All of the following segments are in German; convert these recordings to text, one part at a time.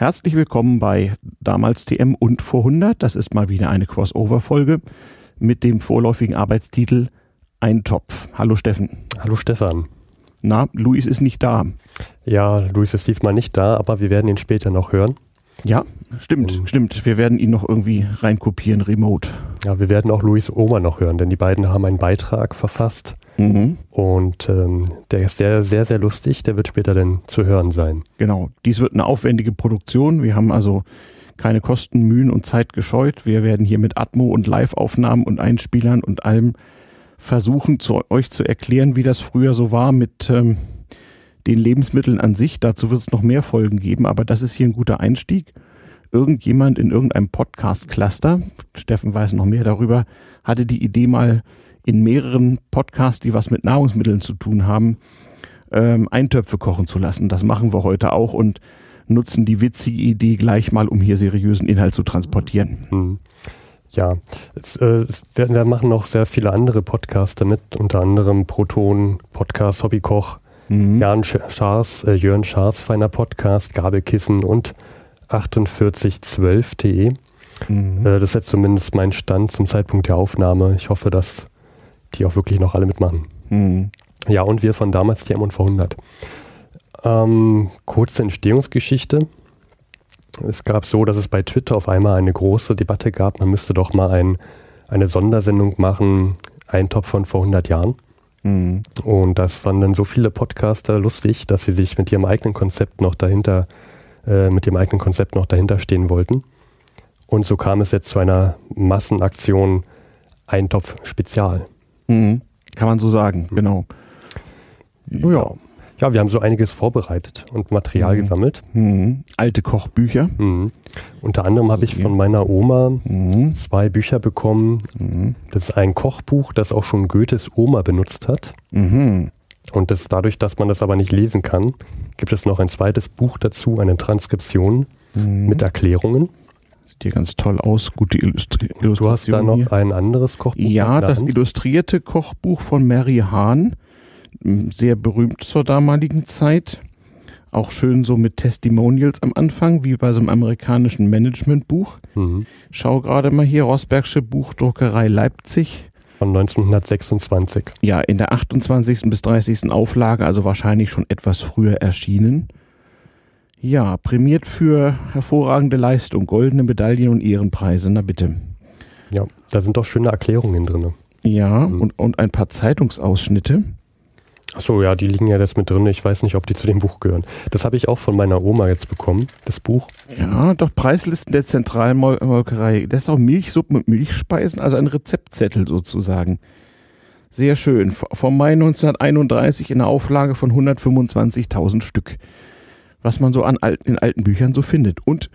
Herzlich willkommen bei damals TM und vor 100. Das ist mal wieder eine Crossover-Folge mit dem vorläufigen Arbeitstitel Eintopf. Hallo Steffen. Hallo Stefan. Na, Luis ist nicht da. Ja, Luis ist diesmal nicht da, aber wir werden ihn später noch hören. Ja, stimmt, mhm. stimmt. Wir werden ihn noch irgendwie reinkopieren, remote. Ja, wir werden auch Luis Oma noch hören, denn die beiden haben einen Beitrag verfasst. Mhm. Und ähm, der ist sehr, sehr, sehr lustig. Der wird später dann zu hören sein. Genau. Dies wird eine aufwendige Produktion. Wir haben also keine Kosten, Mühen und Zeit gescheut. Wir werden hier mit Atmo und Live-Aufnahmen und Einspielern und allem versuchen, zu euch zu erklären, wie das früher so war mit ähm, den Lebensmitteln an sich. Dazu wird es noch mehr Folgen geben, aber das ist hier ein guter Einstieg. Irgendjemand in irgendeinem Podcast-Cluster, Steffen weiß noch mehr darüber, hatte die Idee mal in mehreren Podcasts, die was mit Nahrungsmitteln zu tun haben, ähm, Eintöpfe kochen zu lassen. Das machen wir heute auch und nutzen die witzige Idee gleich mal, um hier seriösen Inhalt zu transportieren. Mhm. Ja, es, äh, es werden, wir machen noch sehr viele andere Podcasts damit, unter anderem Proton, Podcast Hobbykoch, Mhm. Jan Schaas, äh, Jörn Schaas, feiner Podcast, Gabelkissen und 4812.de. Mhm. Äh, das ist jetzt zumindest mein Stand zum Zeitpunkt der Aufnahme. Ich hoffe, dass die auch wirklich noch alle mitmachen. Mhm. Ja, und wir von damals, die M100. Ähm, kurze Entstehungsgeschichte. Es gab so, dass es bei Twitter auf einmal eine große Debatte gab, man müsste doch mal ein, eine Sondersendung machen, ein Top von vor 100 Jahren. Mhm. Und das fanden dann so viele Podcaster lustig, dass sie sich mit ihrem eigenen Konzept noch dahinter, äh, mit dem eigenen Konzept noch dahinter stehen wollten. Und so kam es jetzt zu einer Massenaktion Eintopf Spezial. Mhm. Kann man so sagen, genau. Oh ja. Ja, wir haben so einiges vorbereitet und Material mhm. gesammelt. Mhm. Alte Kochbücher. Mhm. Unter anderem habe ich von meiner Oma mhm. zwei Bücher bekommen. Mhm. Das ist ein Kochbuch, das auch schon Goethes Oma benutzt hat. Mhm. Und das, dadurch, dass man das aber nicht lesen kann, gibt es noch ein zweites Buch dazu, eine Transkription mit Erklärungen. Sieht hier ganz toll aus, gute Illustri Illustration. Du hast da noch hier. ein anderes Kochbuch. Ja, das illustrierte Kochbuch von Mary Hahn sehr berühmt zur damaligen Zeit. Auch schön so mit Testimonials am Anfang, wie bei so einem amerikanischen Managementbuch. Mhm. Schau gerade mal hier, Rosbergsche Buchdruckerei Leipzig. Von 1926. Ja, in der 28. bis 30. Auflage, also wahrscheinlich schon etwas früher erschienen. Ja, prämiert für hervorragende Leistung, goldene Medaillen und Ehrenpreise, na bitte. Ja, da sind doch schöne Erklärungen drin. Ja, mhm. und, und ein paar Zeitungsausschnitte. Achso, ja, die liegen ja jetzt mit drin. Ich weiß nicht, ob die zu dem Buch gehören. Das habe ich auch von meiner Oma jetzt bekommen, das Buch. Ja, doch Preislisten der Zentralmolkerei. Das ist auch Milchsuppen und Milchspeisen, also ein Rezeptzettel sozusagen. Sehr schön. Vom Mai 1931 in einer Auflage von 125.000 Stück. Was man so an alten, in alten Büchern so findet. Und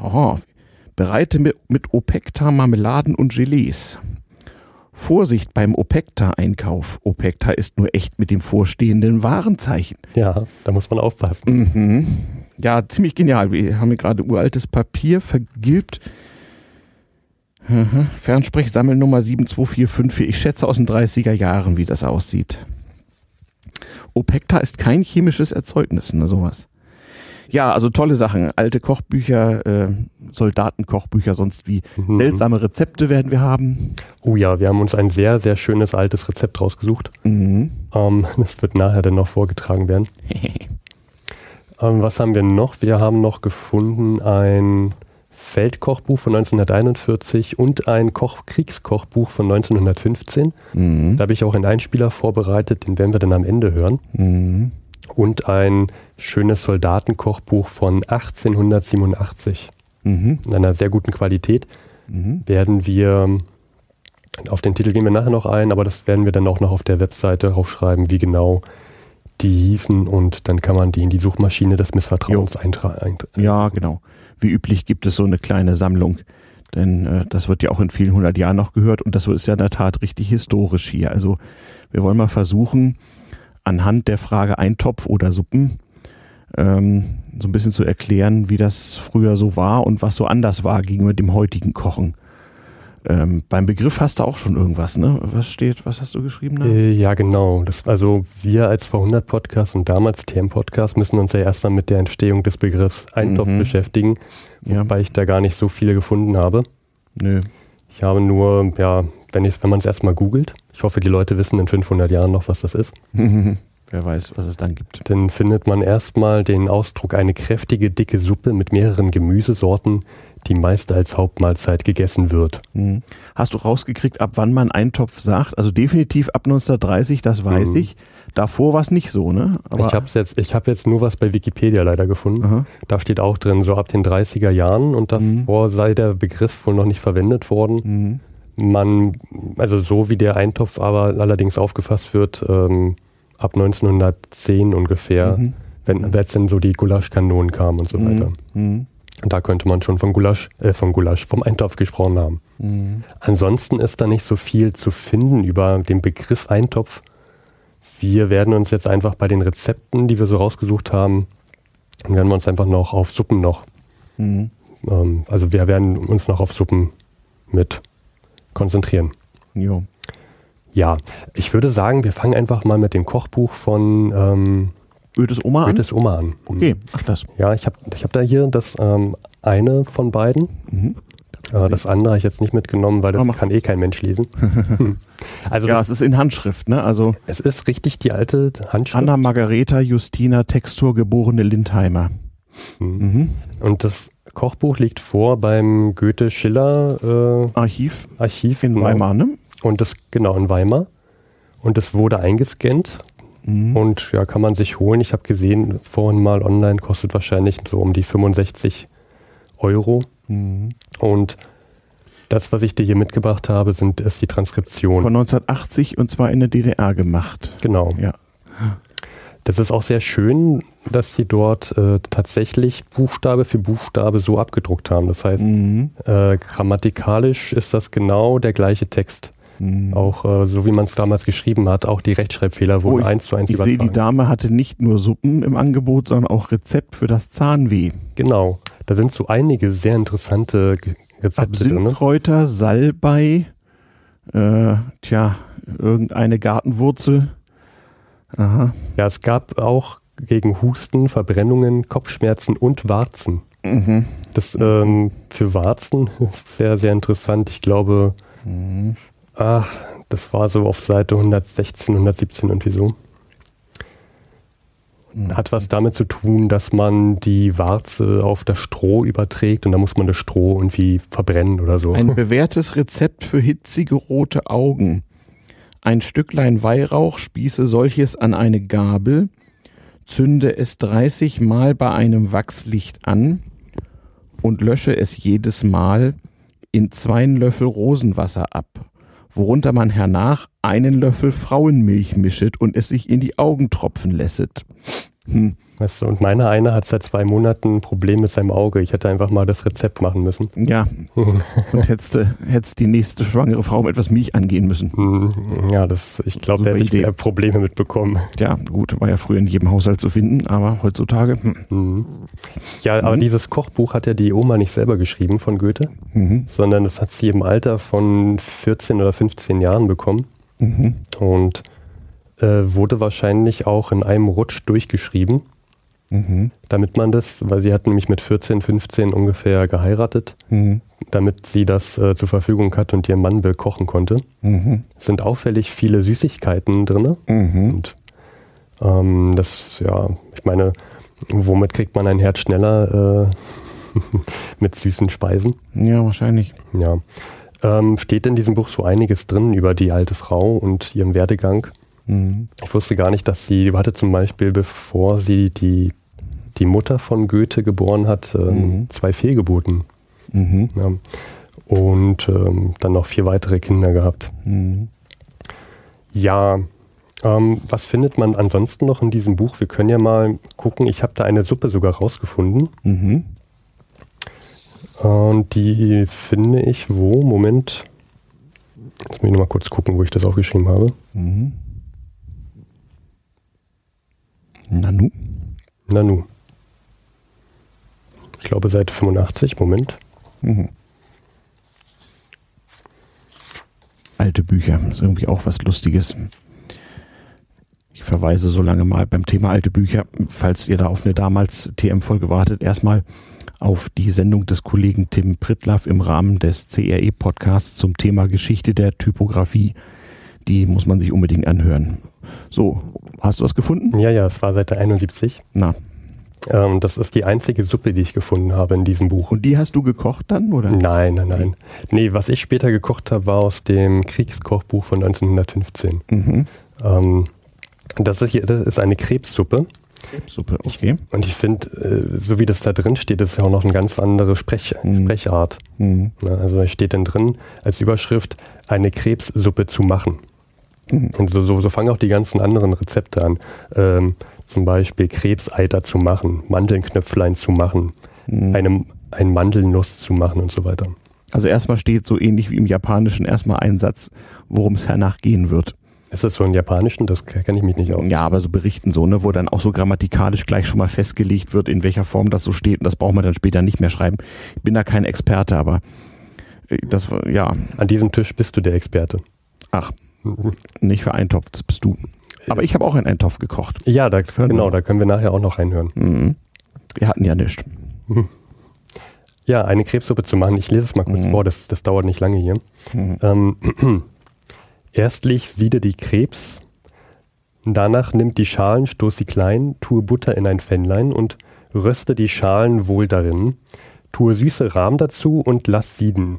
oh, bereite mit, mit Opekta Marmeladen und Gelees. Vorsicht beim Opekta-Einkauf. Opekta ist nur echt mit dem vorstehenden Warenzeichen. Ja, da muss man aufpassen. Mhm. Ja, ziemlich genial. Wir haben hier gerade uraltes Papier vergilbt. Mhm. Fernsprechsammelnummer 72454. Ich schätze aus den 30er Jahren, wie das aussieht. Opekta ist kein chemisches Erzeugnis, ne, sowas. Ja, also tolle Sachen. Alte Kochbücher, äh, Soldatenkochbücher, sonst wie mhm. seltsame Rezepte werden wir haben. Oh ja, wir haben uns ein sehr, sehr schönes altes Rezept rausgesucht. Mhm. Ähm, das wird nachher dann noch vorgetragen werden. ähm, was haben wir noch? Wir haben noch gefunden ein Feldkochbuch von 1941 und ein Koch Kriegskochbuch von 1915. Mhm. Da habe ich auch einen Einspieler vorbereitet, den werden wir dann am Ende hören. Mhm und ein schönes Soldatenkochbuch von 1887 mhm. in einer sehr guten Qualität. Mhm. Werden wir, auf den Titel gehen wir nachher noch ein, aber das werden wir dann auch noch auf der Webseite draufschreiben, wie genau die hießen und dann kann man die in die Suchmaschine des Missvertrauens eintragen. Ja, genau. Wie üblich gibt es so eine kleine Sammlung, denn äh, das wird ja auch in vielen hundert Jahren noch gehört und das ist ja in der Tat richtig historisch hier. Also wir wollen mal versuchen, anhand der Frage Eintopf oder Suppen ähm, so ein bisschen zu erklären, wie das früher so war und was so anders war gegenüber dem heutigen Kochen. Ähm, beim Begriff hast du auch schon irgendwas, ne? Was steht, was hast du geschrieben? Da? Äh, ja, genau. Das, also wir als V100 Podcast und damals TM Podcast müssen uns ja erstmal mit der Entstehung des Begriffs Eintopf mhm. beschäftigen, wobei ja. ich da gar nicht so viele gefunden habe. Nö. Ich habe nur, ja, wenn, wenn man es erstmal googelt, ich hoffe, die Leute wissen in 500 Jahren noch, was das ist. Wer weiß, was es dann gibt. Dann findet man erstmal den Ausdruck eine kräftige, dicke Suppe mit mehreren Gemüsesorten, die meist als Hauptmahlzeit gegessen wird. Mhm. Hast du rausgekriegt, ab wann man Eintopf sagt? Also definitiv ab 1930, das weiß mhm. ich. Davor war es nicht so, ne? Aber ich habe jetzt, hab jetzt nur was bei Wikipedia leider gefunden. Aha. Da steht auch drin, so ab den 30er Jahren und davor mhm. sei der Begriff wohl noch nicht verwendet worden. Mhm. Man, also so wie der Eintopf aber allerdings aufgefasst wird, ähm, ab 1910 ungefähr, mhm. wenn jetzt dann so die Gulaschkanonen kamen und so mhm. weiter. Mhm. Da könnte man schon von Gulasch, äh, von Gulasch, vom Eintopf gesprochen haben. Mhm. Ansonsten ist da nicht so viel zu finden über den Begriff Eintopf. Wir werden uns jetzt einfach bei den Rezepten, die wir so rausgesucht haben, werden wir uns einfach noch auf Suppen noch. Mhm. Ähm, also wir werden uns noch auf Suppen mit konzentrieren. Jo. Ja, ich würde sagen, wir fangen einfach mal mit dem Kochbuch von ähm, Goethes Oma an. Goethes Oma an. Okay, ach das. Ja, ich habe ich hab da hier das ähm, eine von beiden. Mhm. Äh, das andere habe ich jetzt nicht mitgenommen, weil das kann eh kein Mensch lesen. also ja, das, es ist in Handschrift, ne? Also es ist richtig die alte Handschrift. Anna Margareta Justina Textur geborene Lindheimer. Mhm. Mhm. Und das Kochbuch liegt vor beim Goethe-Schiller äh, Archiv. Archiv in genau. Weimar, ne? Und das, genau, in Weimar. Und das wurde eingescannt. Mhm. Und ja, kann man sich holen. Ich habe gesehen, vorhin mal online kostet wahrscheinlich so um die 65 Euro. Mhm. Und das, was ich dir hier mitgebracht habe, sind, ist die Transkription. Von 1980 und zwar in der DDR gemacht. Genau. Ja. Das ist auch sehr schön, dass sie dort äh, tatsächlich Buchstabe für Buchstabe so abgedruckt haben. Das heißt, mhm. äh, grammatikalisch ist das genau der gleiche Text. Mhm. Auch äh, so wie man es damals geschrieben hat, auch die Rechtschreibfehler wurden oh, ich, eins zu eins ich übertragen. Ich sehe, die Dame hatte nicht nur Suppen im Angebot, sondern auch Rezept für das Zahnweh. Genau, da sind so einige sehr interessante Rezepte drin. Absinthkräuter, Salbei, äh, tja, irgendeine Gartenwurzel. Aha. Ja, es gab auch gegen Husten, Verbrennungen, Kopfschmerzen und Warzen. Mhm. Das ähm, für Warzen ist sehr, sehr interessant. Ich glaube, mhm. Ah, das war so auf Seite 116, 117 und wieso. Hat was damit zu tun, dass man die Warze auf das Stroh überträgt und da muss man das Stroh irgendwie verbrennen oder so. Ein bewährtes Rezept für hitzige rote Augen. Ein Stücklein Weihrauch, spieße solches an eine Gabel, zünde es 30 Mal bei einem Wachslicht an und lösche es jedes Mal in zwei Löffel Rosenwasser ab worunter man hernach einen Löffel Frauenmilch mischet und es sich in die Augen tropfen lässet. Hm. Weißt du, und meiner eine hat seit zwei Monaten ein Problem mit seinem Auge. Ich hätte einfach mal das Rezept machen müssen. Ja. und hättest, hättest die nächste schwangere Frau mit etwas Milch angehen müssen. Hm. Ja, das, ich glaube, da hätte ich eher Probleme mitbekommen. Ja, gut, war ja früher in jedem Haushalt zu finden, aber heutzutage. Hm. Mhm. Ja, aber mhm. dieses Kochbuch hat ja die Oma nicht selber geschrieben von Goethe, mhm. sondern das hat sie im Alter von 14 oder 15 Jahren bekommen. Mhm. Und äh, wurde wahrscheinlich auch in einem Rutsch durchgeschrieben. Mhm. Damit man das, weil sie hat nämlich mit 14, 15 ungefähr geheiratet, mhm. damit sie das äh, zur Verfügung hat und ihren Mann bekochen konnte. Mhm. Es sind auffällig viele Süßigkeiten drin. Mhm. Und ähm, das, ja, ich meine, womit kriegt man ein Herz schneller äh, mit süßen Speisen? Ja, wahrscheinlich. Ja. Ähm, steht in diesem Buch so einiges drin über die alte Frau und ihren Werdegang. Mhm. Ich wusste gar nicht, dass sie, hatte zum Beispiel, bevor sie die die Mutter von Goethe geboren hat, ähm, mhm. zwei Fehlgeburten. Mhm. Ja. Und ähm, dann noch vier weitere Kinder gehabt. Mhm. Ja, ähm, was findet man ansonsten noch in diesem Buch? Wir können ja mal gucken. Ich habe da eine Suppe sogar rausgefunden. Mhm. Und die finde ich wo? Moment. Jetzt muss ich nochmal kurz gucken, wo ich das aufgeschrieben habe. Mhm. Nanu. Nanu. Ich glaube Seite 85, Moment. Mhm. alte Bücher. Das ist irgendwie auch was Lustiges. Ich verweise so lange mal beim Thema alte Bücher, falls ihr da auf eine damals TM-Folge wartet, erstmal auf die Sendung des Kollegen Tim Prittlaff im Rahmen des CRE-Podcasts zum Thema Geschichte der Typografie. Die muss man sich unbedingt anhören. So, hast du was gefunden? Ja, ja, es war Seite 71. Na. Ähm, das ist die einzige Suppe, die ich gefunden habe in diesem Buch. Und die hast du gekocht dann, oder? Nein, nein, nein. Nee, was ich später gekocht habe, war aus dem Kriegskochbuch von 1915. Mhm. Ähm, das, ist hier, das ist eine Krebssuppe. Krebssuppe, okay. Ich, und ich finde, äh, so wie das da drin steht, ist ja auch noch eine ganz andere Sprech, mhm. Sprechart. Mhm. Also da steht dann drin als Überschrift, eine Krebssuppe zu machen. Mhm. Und so, so, so, fangen auch die ganzen anderen Rezepte an. Ähm, zum Beispiel Krebseiter zu machen, Mandelnknöpflein zu machen, mhm. eine, ein Mandelnuss zu machen und so weiter. Also erstmal steht so ähnlich wie im Japanischen erstmal ein Satz, worum es hernach gehen wird. Ist das so im Japanischen? Das kenne ich mich nicht aus. Ja, aber so Berichten so, ne, wo dann auch so grammatikalisch gleich schon mal festgelegt wird, in welcher Form das so steht. Und das braucht man dann später nicht mehr schreiben. Ich bin da kein Experte, aber äh, das ja. An diesem Tisch bist du der Experte. Ach, nicht für Eintopf, das bist du. Aber ich habe auch einen Eintopf gekocht. Ja, da, genau, da können wir nachher auch noch reinhören. Mhm. Wir hatten ja nichts. Ja, eine Krebssuppe zu machen. Ich lese es mal kurz mhm. vor, das, das dauert nicht lange hier. Mhm. Ähm, Erstlich siede die Krebs, danach nimmt die Schalen, stoß sie klein, tue Butter in ein Pfännlein und röste die Schalen wohl darin, tue süße Rahm dazu und lass sieden.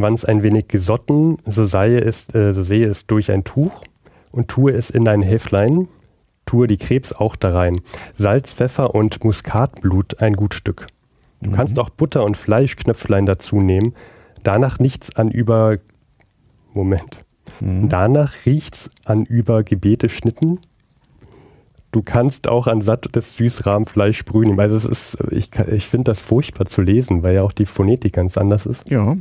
Wann's ein wenig gesotten, so, sei es, äh, so sehe es durch ein Tuch und tue es in ein Häflein, tue die Krebs auch darein, Salz, Pfeffer und Muskatblut ein gut Stück. Du mhm. kannst auch Butter und Fleischknöpflein dazu nehmen, danach nichts an über Moment. Mhm. Danach riecht's an übergebete Schnitten. Du kannst auch an sattes Süßrahmfleisch sprühen. Also es ist, ich, ich finde das furchtbar zu lesen, weil ja auch die Phonetik ganz anders ist. Ja.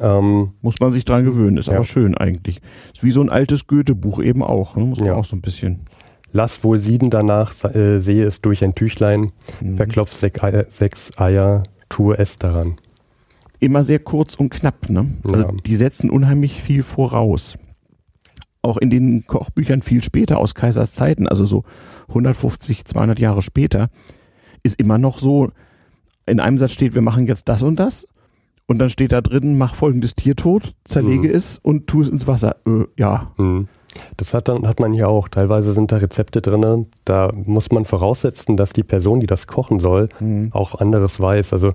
Ähm, Muss man sich dran gewöhnen, ist ja. aber schön eigentlich. Ist wie so ein altes Goethe-Buch eben auch. Ne? Muss man ja. auch so ein bisschen. Lass wohl sieden danach, äh, sehe es durch ein Tüchlein, mhm. verklopf sech, sechs Eier, tue es daran immer sehr kurz und knapp. Ne? Also ja. die setzen unheimlich viel voraus. Auch in den Kochbüchern viel später aus Kaisers Zeiten, also so 150, 200 Jahre später, ist immer noch so, in einem Satz steht, wir machen jetzt das und das. Und dann steht da drin, mach folgendes Tier tot, zerlege mhm. es und tu es ins Wasser. Äh, ja. Mhm. Das hat, dann, hat man hier auch. Teilweise sind da Rezepte drin, da muss man voraussetzen, dass die Person, die das kochen soll, mhm. auch anderes weiß. Also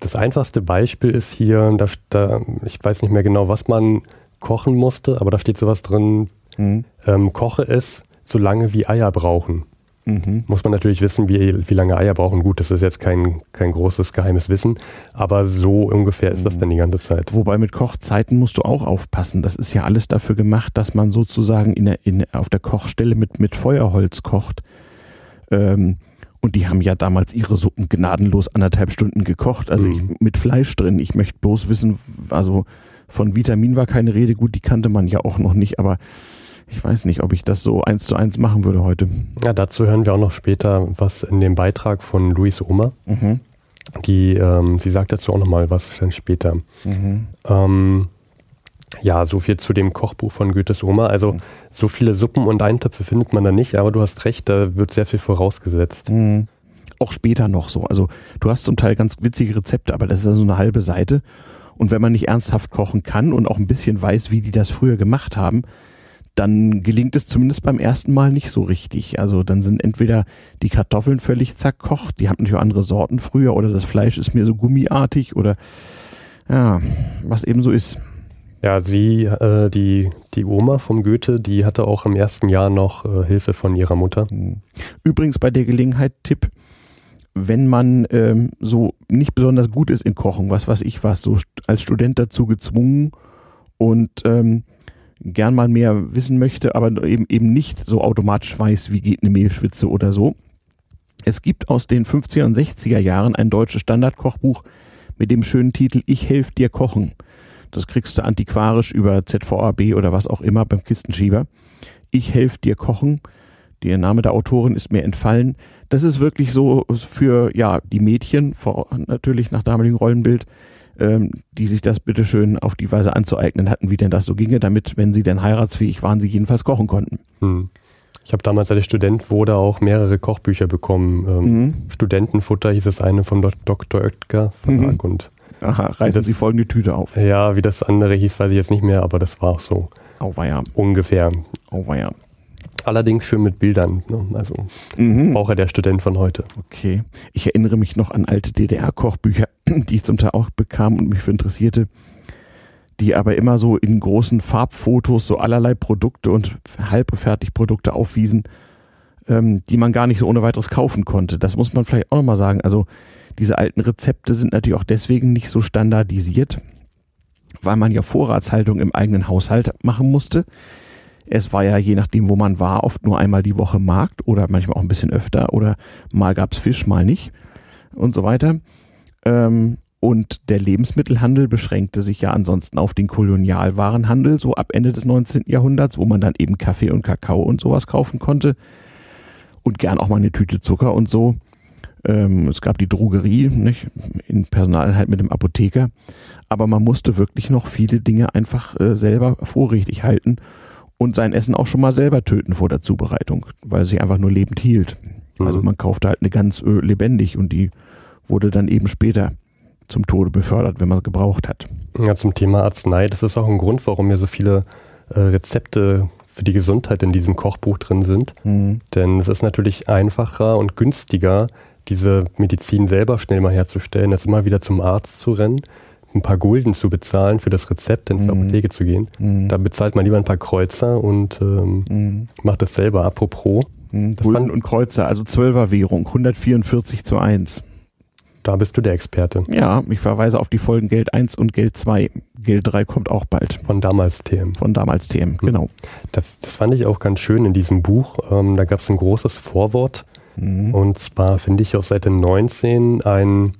das einfachste Beispiel ist hier, da, da, ich weiß nicht mehr genau, was man kochen musste, aber da steht sowas drin, mhm. ähm, koche es so lange wie Eier brauchen. Mhm. Muss man natürlich wissen, wie, wie lange Eier brauchen. Gut, das ist jetzt kein, kein großes geheimes Wissen, aber so ungefähr ist das mhm. dann die ganze Zeit. Wobei mit Kochzeiten musst du auch aufpassen. Das ist ja alles dafür gemacht, dass man sozusagen in der, in, auf der Kochstelle mit, mit Feuerholz kocht. Ähm, und die haben ja damals ihre Suppen gnadenlos anderthalb Stunden gekocht, also mhm. ich, mit Fleisch drin. Ich möchte bloß wissen, also von Vitamin war keine Rede, gut, die kannte man ja auch noch nicht, aber ich weiß nicht, ob ich das so eins zu eins machen würde heute. Ja, dazu hören wir auch noch später was in dem Beitrag von Luis Oma. Mhm. Die, ähm, sie sagt dazu auch nochmal was dann später. Mhm. Ähm, ja, so viel zu dem Kochbuch von Goethes Oma. Also mhm. so viele Suppen und Eintöpfe findet man da nicht, aber du hast recht, da wird sehr viel vorausgesetzt. Mhm. Auch später noch so. Also du hast zum Teil ganz witzige Rezepte, aber das ist ja so eine halbe Seite. Und wenn man nicht ernsthaft kochen kann und auch ein bisschen weiß, wie die das früher gemacht haben, dann gelingt es zumindest beim ersten Mal nicht so richtig. Also dann sind entweder die Kartoffeln völlig zerkocht, die haben natürlich auch andere Sorten früher, oder das Fleisch ist mir so gummiartig oder ja, was eben so ist. Ja, sie, äh, die, die Oma vom Goethe, die hatte auch im ersten Jahr noch äh, Hilfe von ihrer Mutter. Übrigens bei der Gelegenheit Tipp, wenn man ähm, so nicht besonders gut ist in Kochen, was weiß ich was, so als Student dazu gezwungen und ähm, gern mal mehr wissen möchte, aber eben, eben nicht so automatisch weiß, wie geht eine Mehlschwitze oder so. Es gibt aus den 50er und 60er Jahren ein deutsches Standardkochbuch mit dem schönen Titel Ich helfe dir kochen. Das kriegst du antiquarisch über ZVAB oder was auch immer beim Kistenschieber. Ich helfe dir kochen. Der Name der Autorin ist mir entfallen. Das ist wirklich so für ja die Mädchen, natürlich nach damaligem Rollenbild, ähm, die sich das bitteschön auf die Weise anzueignen hatten, wie denn das so ginge, damit, wenn sie denn heiratsfähig waren, sie jedenfalls kochen konnten. Hm. Ich habe damals, als ich Student wurde, auch mehrere Kochbücher bekommen. Ähm, mhm. Studentenfutter hieß es eine vom Dr. Oetker Verlag mhm. und Aha, reißen Sie folgende Tüte auf. Ja, wie das andere hieß, weiß ich jetzt nicht mehr, aber das war auch so. Auweia. Ungefähr. Auweia. Allerdings schön mit Bildern. Ne? Also mhm. auch der Student von heute. Okay. Ich erinnere mich noch an alte DDR-Kochbücher, die ich zum Teil auch bekam und mich für interessierte, die aber immer so in großen Farbfotos so allerlei Produkte und Halbfertigprodukte aufwiesen, ähm, die man gar nicht so ohne weiteres kaufen konnte. Das muss man vielleicht auch nochmal sagen. Also diese alten Rezepte sind natürlich auch deswegen nicht so standardisiert, weil man ja Vorratshaltung im eigenen Haushalt machen musste. Es war ja je nachdem, wo man war, oft nur einmal die Woche Markt oder manchmal auch ein bisschen öfter oder mal gab es Fisch, mal nicht und so weiter. Ähm, und der Lebensmittelhandel beschränkte sich ja ansonsten auf den Kolonialwarenhandel, so ab Ende des 19. Jahrhunderts, wo man dann eben Kaffee und Kakao und sowas kaufen konnte. Und gern auch mal eine Tüte Zucker und so. Ähm, es gab die Drogerie, nicht? in Personaleinheit mit dem Apotheker. Aber man musste wirklich noch viele Dinge einfach äh, selber vorrichtig halten und sein Essen auch schon mal selber töten vor der Zubereitung, weil es sich einfach nur lebend hielt. Mhm. Also man kaufte halt eine ganz äh, lebendig und die wurde dann eben später zum Tode befördert, wenn man es gebraucht hat. Ja, zum Thema Arznei, das ist auch ein Grund, warum mir so viele äh, Rezepte für die Gesundheit in diesem Kochbuch drin sind. Mhm. Denn es ist natürlich einfacher und günstiger, diese Medizin selber schnell mal herzustellen, als immer wieder zum Arzt zu rennen ein paar Gulden zu bezahlen für das Rezept, ins mhm. Apotheke zu gehen. Mhm. Da bezahlt man lieber ein paar Kreuzer und ähm, mhm. macht das selber. Apropos. Mhm. Gulden und Kreuzer, also Zwölferwährung, 144 zu 1. Da bist du der Experte. Ja, ich verweise auf die Folgen Geld 1 und Geld 2. Geld 3 kommt auch bald. Von damals TM. Von damals TM, mhm. genau. Das, das, fand ich auch ganz schön in diesem Buch. Ähm, da gab es ein großes Vorwort. Mhm. Und zwar finde ich auf Seite 19 ein,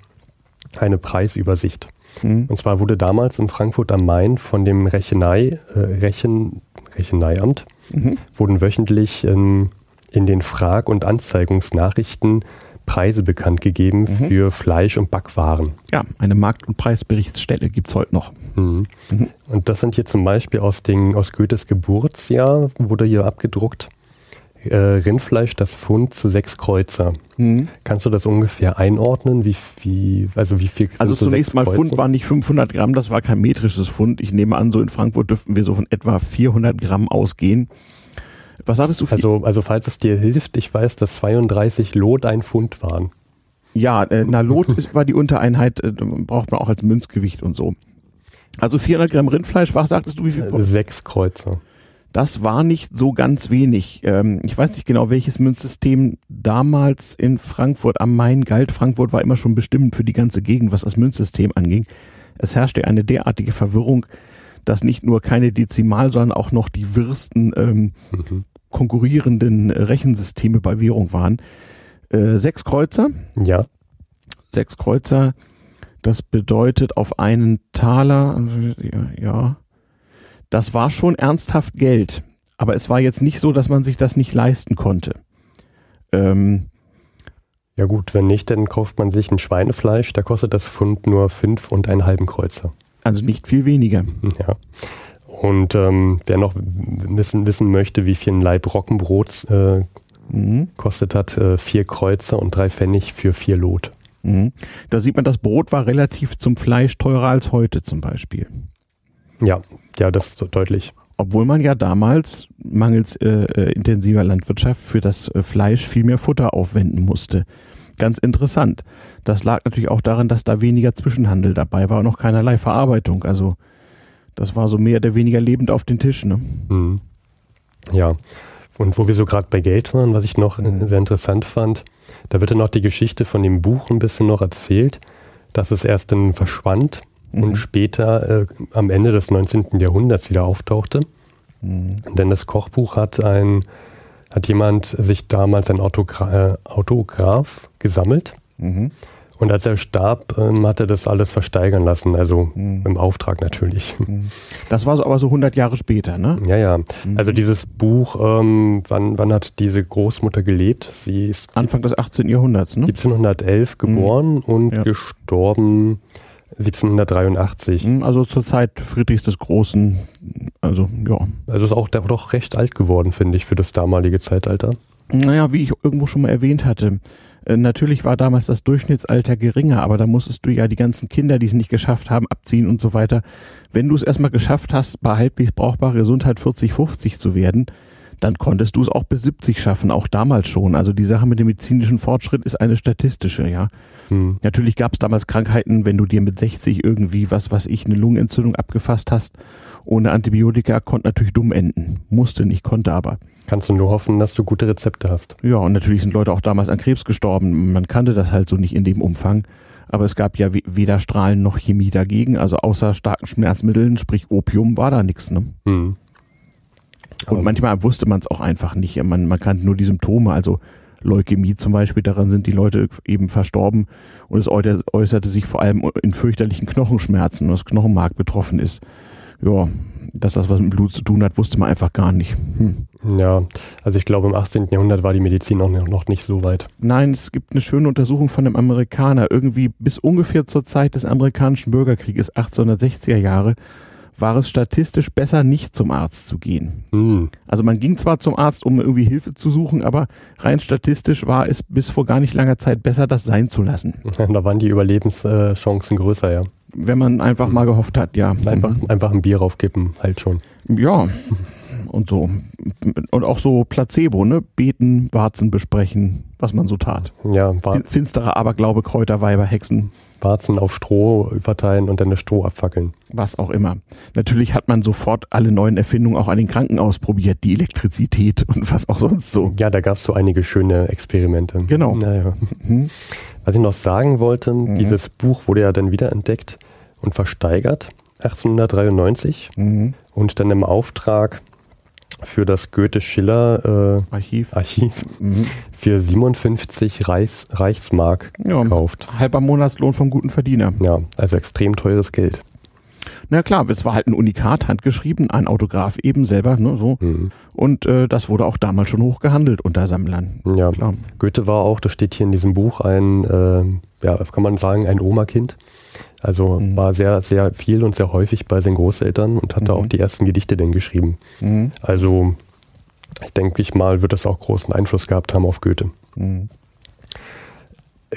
eine Preisübersicht. Mhm. Und zwar wurde damals in Frankfurt am Main von dem Rechenei, äh, Rechen, Recheneiamt, mhm. wurden wöchentlich in, in den Frag- und Anzeigungsnachrichten Preise bekannt gegeben mhm. für Fleisch und Backwaren. Ja, eine Markt- und Preisberichtsstelle gibt es heute noch. Mhm. Mhm. Und das sind hier zum Beispiel aus, den, aus Goethes Geburtsjahr, wurde hier abgedruckt äh, Rindfleisch das Pfund zu sechs Kreuzer. Mhm. Kannst du das ungefähr einordnen? Wie, wie, also wie viel? Also zunächst mal Pfund waren nicht 500 Gramm, das war kein metrisches Pfund. Ich nehme an, so in Frankfurt dürften wir so von etwa 400 Gramm ausgehen. Was sagtest du? Also, also falls es dir hilft, ich weiß, dass 32 Lot ein Pfund waren. Ja, äh, na Lot ist, war die Untereinheit, äh, braucht man auch als Münzgewicht und so. Also 400 Gramm Rindfleisch, was sagtest du, wie viel? Sechs Kreuzer. Das war nicht so ganz wenig. Ähm, ich weiß nicht genau, welches Münzsystem damals in Frankfurt am Main galt. Frankfurt war immer schon bestimmend für die ganze Gegend, was das Münzsystem anging. Es herrschte eine derartige Verwirrung, dass nicht nur keine Dezimal, sondern auch noch die wirsten ähm, mhm. konkurrierenden Rechensysteme bei Währung waren. Äh, sechs Kreuzer. Ja. Sechs Kreuzer. Das bedeutet auf einen Taler, ja, ja das war schon ernsthaft Geld. Aber es war jetzt nicht so, dass man sich das nicht leisten konnte. Ähm, ja gut, wenn nicht, dann kauft man sich ein Schweinefleisch, da kostet das Pfund nur fünf und einen halben Kreuzer. Also nicht viel weniger. Ja. Und ähm, wer noch wissen, wissen möchte, wie viel ein Leib Roggenbrot äh, mhm. kostet hat, äh, vier Kreuzer und drei Pfennig für vier Lot. Mhm. Da sieht man, das Brot war relativ zum Fleisch teurer als heute zum Beispiel. Ja, ja, das ist deutlich. Obwohl man ja damals mangels äh, äh, intensiver Landwirtschaft für das äh, Fleisch viel mehr Futter aufwenden musste. Ganz interessant. Das lag natürlich auch daran, dass da weniger Zwischenhandel dabei war und noch keinerlei Verarbeitung. Also das war so mehr oder weniger lebend auf den Tisch. Ne? Mhm. Ja, und wo wir so gerade bei Geld waren, was ich noch mhm. sehr interessant fand, da wird dann noch die Geschichte von dem Buch ein bisschen noch erzählt, dass es erst dann verschwand mhm. und später äh, am Ende des 19. Jahrhunderts wieder auftauchte. Mhm. Denn das Kochbuch hat ein, hat jemand sich damals ein Autogra äh, Autograph gesammelt. Mhm. Und als er starb, ähm, hat er das alles versteigern lassen, also mhm. im Auftrag natürlich. Mhm. Das war so, aber so 100 Jahre später, ne? Ja, ja. Mhm. Also dieses Buch, ähm, wann, wann hat diese Großmutter gelebt? Sie ist Anfang des 18. Jahrhunderts, ne? 1711 geboren mhm. und ja. gestorben 1783. Hm, Also zur Zeit Friedrichs des Großen. Also, ja. Also ist auch doch recht alt geworden, finde ich, für das damalige Zeitalter. Naja, wie ich irgendwo schon mal erwähnt hatte, äh, natürlich war damals das Durchschnittsalter geringer, aber da musstest du ja die ganzen Kinder, die es nicht geschafft haben, abziehen und so weiter. Wenn du es erstmal geschafft hast, bei halbwegs brauchbarer Gesundheit 40, 50 zu werden, dann konntest du es auch bis 70 schaffen, auch damals schon. Also die Sache mit dem medizinischen Fortschritt ist eine statistische, ja. Hm. Natürlich gab es damals Krankheiten, wenn du dir mit 60 irgendwie, was was ich, eine Lungenentzündung abgefasst hast, ohne Antibiotika, konnte natürlich dumm enden. Musste nicht, konnte aber. Kannst du nur hoffen, dass du gute Rezepte hast. Ja, und natürlich sind Leute auch damals an Krebs gestorben. Man kannte das halt so nicht in dem Umfang. Aber es gab ja we- weder Strahlen noch Chemie dagegen. Also außer starken Schmerzmitteln, sprich Opium, war da nichts. Ne? Hm. Und manchmal wusste man es auch einfach nicht. Man, man kannte nur die Symptome. Also Leukämie zum Beispiel, daran sind die Leute eben verstorben. Und es äußerte, sich vor allem in fürchterlichen Knochenschmerzen, und das Knochenmark betroffen ist. Ja, dass das was mit Blut zu tun hat, wusste man einfach gar nicht. Hm. Ja, also ich glaube, im 18. Jahrhundert war die Medizin auch noch nicht so weit. Nein, es gibt eine schöne Untersuchung von einem Amerikaner. Irgendwie bis ungefähr zur Zeit des amerikanischen Bürgerkrieges, 1860er Jahre, war es statistisch besser, nicht zum Arzt zu gehen. Hm. Also man ging zwar zum Arzt, um irgendwie Hilfe zu suchen, aber rein statistisch war es bis vor gar nicht langer Zeit besser, das sein zu lassen. Da waren die Überlebenschancen größer, ja. Wenn man einfach mal gehofft hat, ja. Einfach, einfach ein Bier raufkippen, halt schon. Ja. Und so. Und auch so Placebo, ne? Beten, Warzen besprechen, was man so tat. Ja, Wa- Fin- Finsterer Aberglaube, Kräuter, Weiber, Hexen, Warzen auf Stroh verteilen und dann das Stroh abfackeln. was auch immer. Natürlich hat man sofort alle neuen Erfindungen auch an den Kranken ausprobiert, die Elektrizität und was auch sonst so. Ja, da gab es so einige schöne Experimente. Genau. Naja. Mhm. Was ich noch sagen wollte, dieses Buch wurde ja dann wiederentdeckt und versteigert 1893 Mhm. und dann im Auftrag für das Goethe-Schiller äh, Archiv. Archiv Mhm. für 57 Reichs Reichsmark Ja, gekauft. halber Monatslohn vom guten Verdiener. Ja, also extrem teures Geld. Na klar, es war halt ein Unikat, handgeschrieben, ein Autograph eben selber, ne, so. Mhm. Und äh, das wurde auch damals schon hoch gehandelt unter Sammlern. Ja, Klar. Goethe war auch, das steht hier in diesem Buch, ein, äh, ja, kann man sagen, ein Oma-Kind. Also Mhm. war sehr, sehr viel und sehr häufig bei seinen Großeltern und hatte Mhm. auch die ersten Gedichte denn geschrieben. Mhm. Also ich denke ich mal, wird das auch großen Einfluss gehabt haben auf Goethe. Mhm.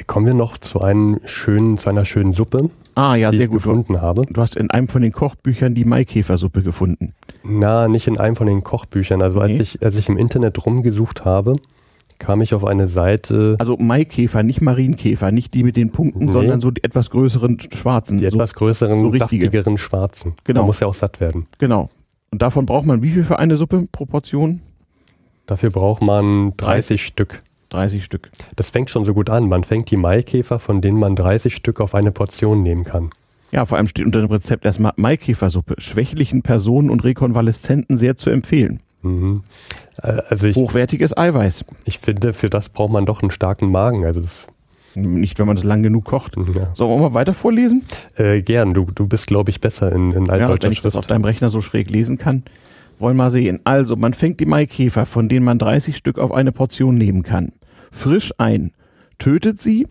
Kommen wir noch zu, einem schönen, zu einer schönen Suppe, Ah, ja, die sehr ich gut. gefunden habe. Du hast in einem von den Kochbüchern die Maikäfersuppe gefunden. Na, nicht in einem von den Kochbüchern. Also als, Nee. ich, als ich im Internet rumgesucht habe, kam ich auf eine Seite, Also Maikäfer, nicht Marienkäfer, nicht die mit den Punkten, Nee. sondern so die etwas größeren schwarzen. die so, etwas größeren, so richtige. saftigeren schwarzen. Genau. Man muss ja auch satt werden. genau. Und davon braucht man wie viel für eine Suppe? Proportion? Dafür braucht man 30 Stück. 30 Stück. Das fängt schon so gut an. Man fängt die Maikäfer, von denen man 30 Stück auf eine Portion nehmen kann. Ja, vor allem steht unter dem Rezept erstmal Maikäfersuppe. Schwächlichen Personen und Rekonvaleszenten sehr zu empfehlen. Mhm. Äh, Also ich, Hochwertiges Eiweiß. ich finde, für das braucht man doch einen starken Magen. Also das, Nicht, wenn man das lang genug kocht. ja. Sollen wir mal weiter vorlesen? äh, gern, du, du bist, glaube ich, besser in, in Ja, altdeutscher wenn ich das auf deinem Rechner so schräg lesen kann. Wollen wir mal sehen. Also, man fängt die Maikäfer, von denen man 30 Stück auf eine Portion nehmen kann. Frisch ein, tötet sie,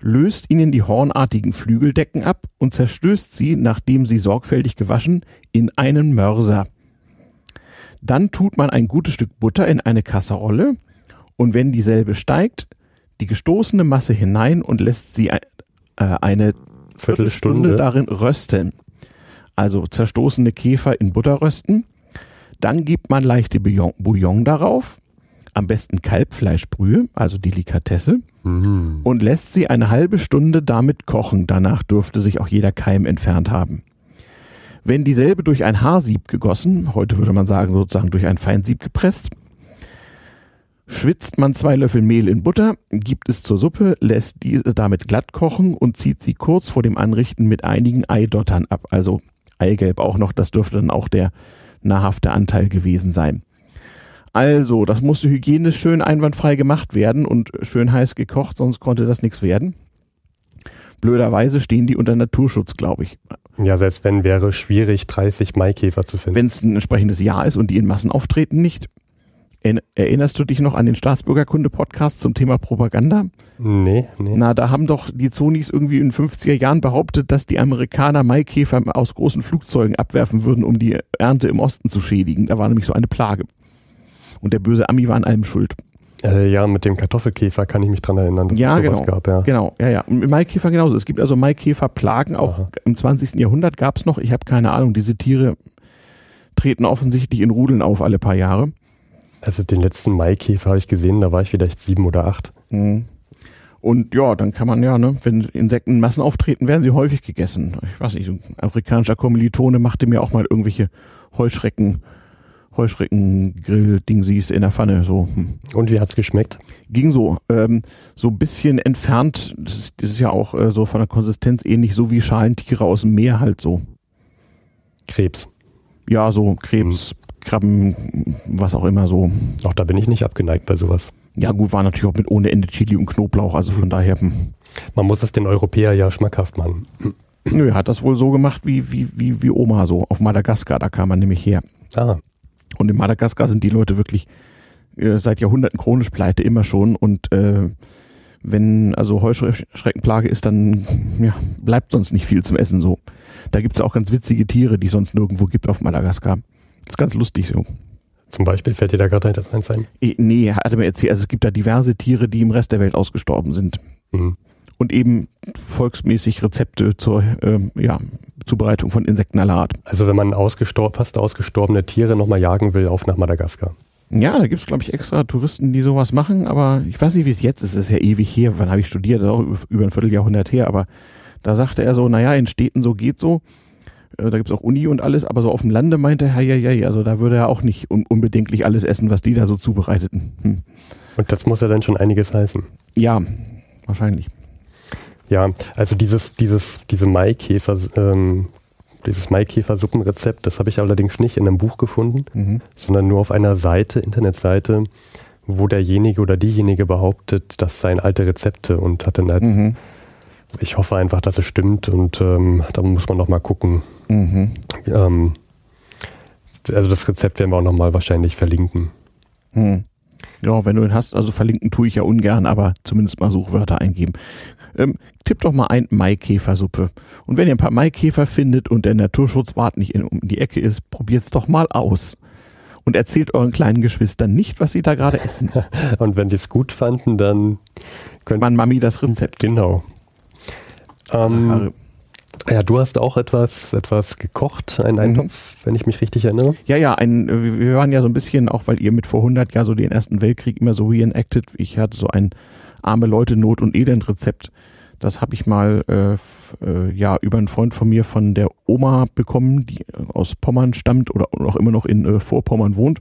löst ihnen die hornartigen Flügeldecken ab und zerstößt sie, nachdem sie sorgfältig gewaschen, in einen Mörser. Dann tut man ein gutes Stück Butter in eine Kasserolle und wenn dieselbe steigt, die gestoßene Masse hinein und lässt sie äh, eine Viertelstunde darin rösten. Also zerstoßene Käfer in Butter rösten. Dann gibt man leichte Bouillon, Bouillon darauf, am besten Kalbfleischbrühe, also Delikatesse, Mhm. und lässt sie eine halbe Stunde damit kochen. Danach dürfte sich auch jeder Keim entfernt haben. Wenn dieselbe durch ein Haarsieb gegossen, heute würde man sagen sozusagen durch ein Feinsieb gepresst, schwitzt man zwei Löffel Mehl in Butter, gibt es zur Suppe, lässt diese damit glatt kochen und zieht sie kurz vor dem Anrichten mit einigen Eidottern ab. Also Eigelb auch noch, das dürfte dann auch der nahrhafte Anteil gewesen sein. Also, das musste hygienisch schön einwandfrei gemacht werden und schön heiß gekocht, sonst konnte das nichts werden. Blöderweise stehen die unter Naturschutz, glaube ich. Ja, selbst wenn wäre schwierig, 30 Maikäfer zu finden. Wenn es ein entsprechendes Jahr ist und die in Massen auftreten, nicht. Erinnerst du dich noch an den Staatsbürgerkunde-Podcast zum Thema Propaganda? Nee, nee. Na, da haben doch die Zonis irgendwie in den 50er Jahren behauptet, dass die Amerikaner Maikäfer aus großen Flugzeugen abwerfen würden, um die Ernte im Osten zu schädigen. Da war nämlich so eine Plage. Und der böse Ami war an allem schuld. Äh, ja, mit dem Kartoffelkäfer kann ich mich dran erinnern, dass ja, es sowas genau, gab. Ja, genau. Ja, ja. Maikäfer genauso. Es gibt also Maikäferplagen. Auch Aha. im 20. Jahrhundert gab es noch. Ich habe keine Ahnung. Diese Tiere treten offensichtlich in Rudeln auf alle paar Jahre. Also den letzten Maikäfer habe ich gesehen, da war ich vielleicht sieben oder acht. Mhm. Und ja, dann kann man ja, ne, wenn Insekten Massen auftreten, werden sie häufig gegessen. Ich weiß nicht, ein afrikanischer Kommilitone machte mir auch mal irgendwelche Heuschrecken, Heuschrecken-Grill-Dingsies in der Pfanne. So. Hm. Und wie hat's geschmeckt? Ging so. Ähm, so ein bisschen entfernt. Das ist, das ist ja auch äh, so von der Konsistenz ähnlich, so wie Schalentiere aus dem Meer halt so. Krebs. Ja, so Krebs, hm. Krabben, was auch immer so. Auch da bin ich nicht abgeneigt bei sowas. Ja, gut, war natürlich auch mit ohne Ende Chili und Knoblauch, also von daher. Hm. Man muss das den Europäer ja schmackhaft machen. Nö, er hat das wohl so gemacht wie, wie, wie, wie Oma so. Auf Madagaskar, da kam man nämlich her. Ah. Und in Madagaskar sind die Leute wirklich äh, seit Jahrhunderten chronisch pleite, immer schon. Und äh, wenn also Heuschreckenplage ist, dann ja, bleibt sonst nicht viel zum Essen so. Da gibt es auch ganz witzige Tiere, die es sonst nirgendwo gibt auf Madagaskar. Das ist ganz lustig so. Zum Beispiel fällt dir da gerade eins ein? Nee, er hatte mir erzählt, also es gibt da diverse Tiere, die im Rest der Welt ausgestorben sind. Mhm. Und eben volksmäßig Rezepte zur ähm, ja, Zubereitung von Insekten aller Art. Also wenn man ausgestorben, fast ausgestorbene Tiere nochmal jagen will, auf nach Madagaskar. Ja, da gibt es, glaube ich, extra Touristen, die sowas machen, aber ich weiß nicht, wie es jetzt ist. Es ist ja ewig her. Wann habe ich studiert? Das ist auch über ein Vierteljahrhundert her, aber da sagte er so, naja, in Städten so geht so. Äh, da gibt es auch Uni und alles, aber so auf dem Lande meinte er, ja, ja, ja, also da würde er auch nicht un unbedenklich alles essen, was die da so zubereiteten. Hm. Und das muss ja dann schon einiges heißen. Ja, wahrscheinlich. Ja, also dieses, dieses, diese Maikäfer, ähm, dieses Maikäfer-Suppenrezept, das habe ich allerdings nicht in einem Buch gefunden, mhm. sondern nur auf einer Seite, Internetseite, wo derjenige oder diejenige behauptet, das seien alte Rezepte und hat dann halt mhm ich hoffe einfach, dass es stimmt und ähm, da muss man noch mal gucken. Mhm. Ähm, also das Rezept werden wir auch noch mal wahrscheinlich verlinken. Mhm. Ja, wenn du ihn hast, also verlinken tue ich ja ungern, aber zumindest mal Suchwörter eingeben. Ähm, tipp doch mal ein Maikäfersuppe. Und wenn ihr ein paar Maikäfer findet und der Naturschutzwart nicht in, um die Ecke ist, probiert es doch mal aus. Und erzählt euren kleinen Geschwistern nicht, was sie da gerade essen. und wenn sie es gut fanden, dann könnte man Mami das Rezept. Genau. Ähm, ja, du hast auch etwas, etwas gekocht, einen Eintopf, mhm. wenn ich mich richtig erinnere. Ja, ja, ein, wir waren ja so ein bisschen, auch weil ihr mit vor 100 Jahren so den Ersten Weltkrieg immer so reenacted, ich hatte so ein arme Leute Not und Elend Rezept. Das habe ich mal äh, äh, ja über einen Freund von mir von der Oma bekommen, die aus Pommern stammt oder auch immer noch in äh, Vorpommern wohnt.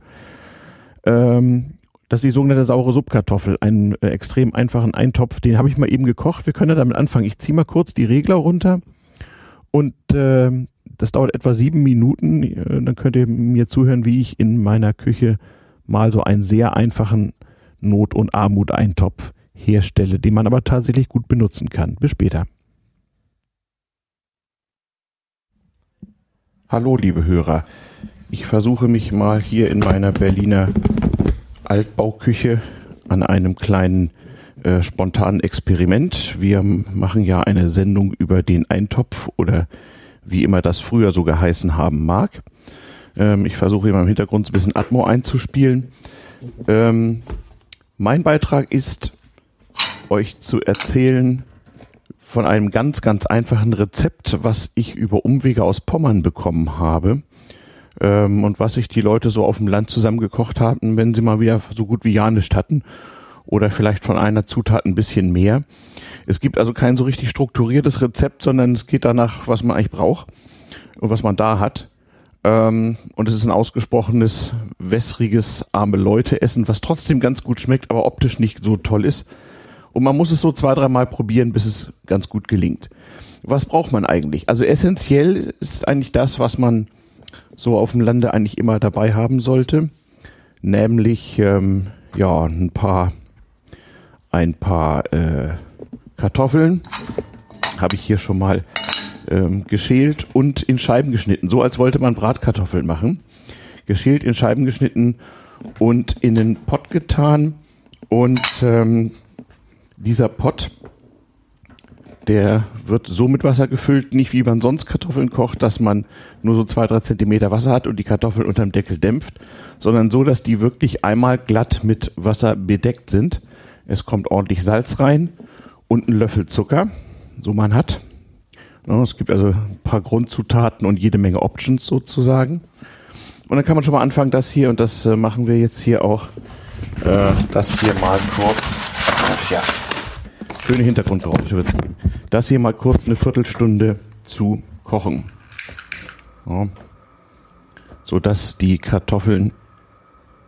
Ähm, das ist die sogenannte saure Subkartoffel, einen äh, extrem einfachen Eintopf. Den habe ich mal eben gekocht. Wir können ja damit anfangen. Ich ziehe mal kurz die Regler runter und äh, das dauert etwa sieben Minuten. Äh, dann könnt ihr mir zuhören, wie ich in meiner Küche mal so einen sehr einfachen Not- und Armut-Eintopf herstelle, den man aber tatsächlich gut benutzen kann. Bis später. Hallo, liebe Hörer. Ich versuche mich mal hier in meiner Berliner Altbauküche an einem kleinen äh, spontanen Experiment. Wir machen ja eine Sendung über den Eintopf oder wie immer das früher so geheißen haben mag. Ähm, ich versuche hier mal im Hintergrund ein bisschen Atmo einzuspielen. Ähm, mein Beitrag ist, euch zu erzählen von einem ganz, ganz einfachen Rezept, was ich über Umwege aus Pommern bekommen habe ähm, und was sich die Leute so auf dem Land zusammengekocht hatten, wenn sie mal wieder so gut wie ja nicht hatten oder vielleicht von einer Zutat ein bisschen mehr. Es gibt also kein so richtig strukturiertes Rezept, sondern es geht danach, was man eigentlich braucht und was man da hat. Ähm, und es ist ein ausgesprochenes, wässriges, arme Leute-Essen, was trotzdem ganz gut schmeckt, aber optisch nicht so toll ist. Und man muss es so zwei, dreimal probieren, bis es ganz gut gelingt. Was braucht man eigentlich? Also essentiell ist eigentlich das, was man so auf dem Lande eigentlich immer dabei haben sollte, nämlich ähm, ja ein paar ein paar äh, Kartoffeln habe ich hier schon mal ähm, geschält und in Scheiben geschnitten, so als wollte man Bratkartoffeln machen. Geschält in Scheiben geschnitten und in den Pott getan. Und ähm, dieser Pott, der wird so mit Wasser gefüllt, nicht wie man sonst Kartoffeln kocht, dass man nur so zwei, drei Zentimeter Wasser hat und die Kartoffeln unterm Deckel dämpft, sondern so, dass die wirklich einmal glatt mit Wasser bedeckt sind. Es kommt ordentlich Salz rein und ein Löffel Zucker, so man hat. Es gibt also ein paar Grundzutaten und jede Menge Options sozusagen. Und dann kann man schon mal anfangen, das hier, und das äh, machen wir jetzt hier auch, äh, das hier mal kurz, ja, schöne Hintergrundgeräusche das hier mal kurz eine Viertelstunde zu kochen. Ja. So dass die Kartoffeln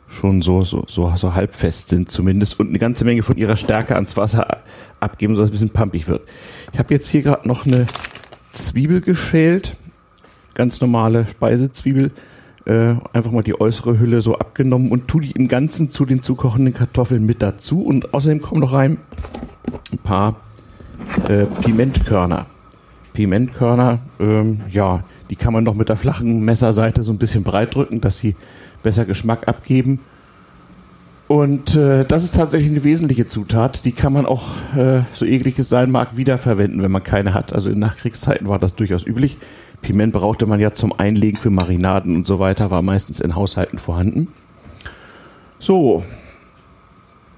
schon so, so, so, so halbfest sind zumindest und eine ganze Menge von ihrer Stärke ans Wasser abgeben, sodass es ein bisschen pumpig wird. Ich habe jetzt hier gerade noch eine Zwiebel geschält, ganz normale Speisezwiebel, äh, einfach mal die äußere Hülle so abgenommen und tue die im Ganzen zu den zukochenden Kartoffeln mit dazu und außerdem kommen noch rein ein paar äh, Pimentkörner. Pimentkörner, ähm, ja, die kann man noch mit der flachen Messerseite so ein bisschen breit drücken, dass sie besser Geschmack abgeben. Und äh, das ist tatsächlich eine wesentliche Zutat. Die kann man auch, äh, so eklig es sein mag, wiederverwenden, wenn man keine hat. Also in Nachkriegszeiten war das durchaus üblich. Piment brauchte man ja zum Einlegen für Marinaden und so weiter, war meistens in Haushalten vorhanden. So,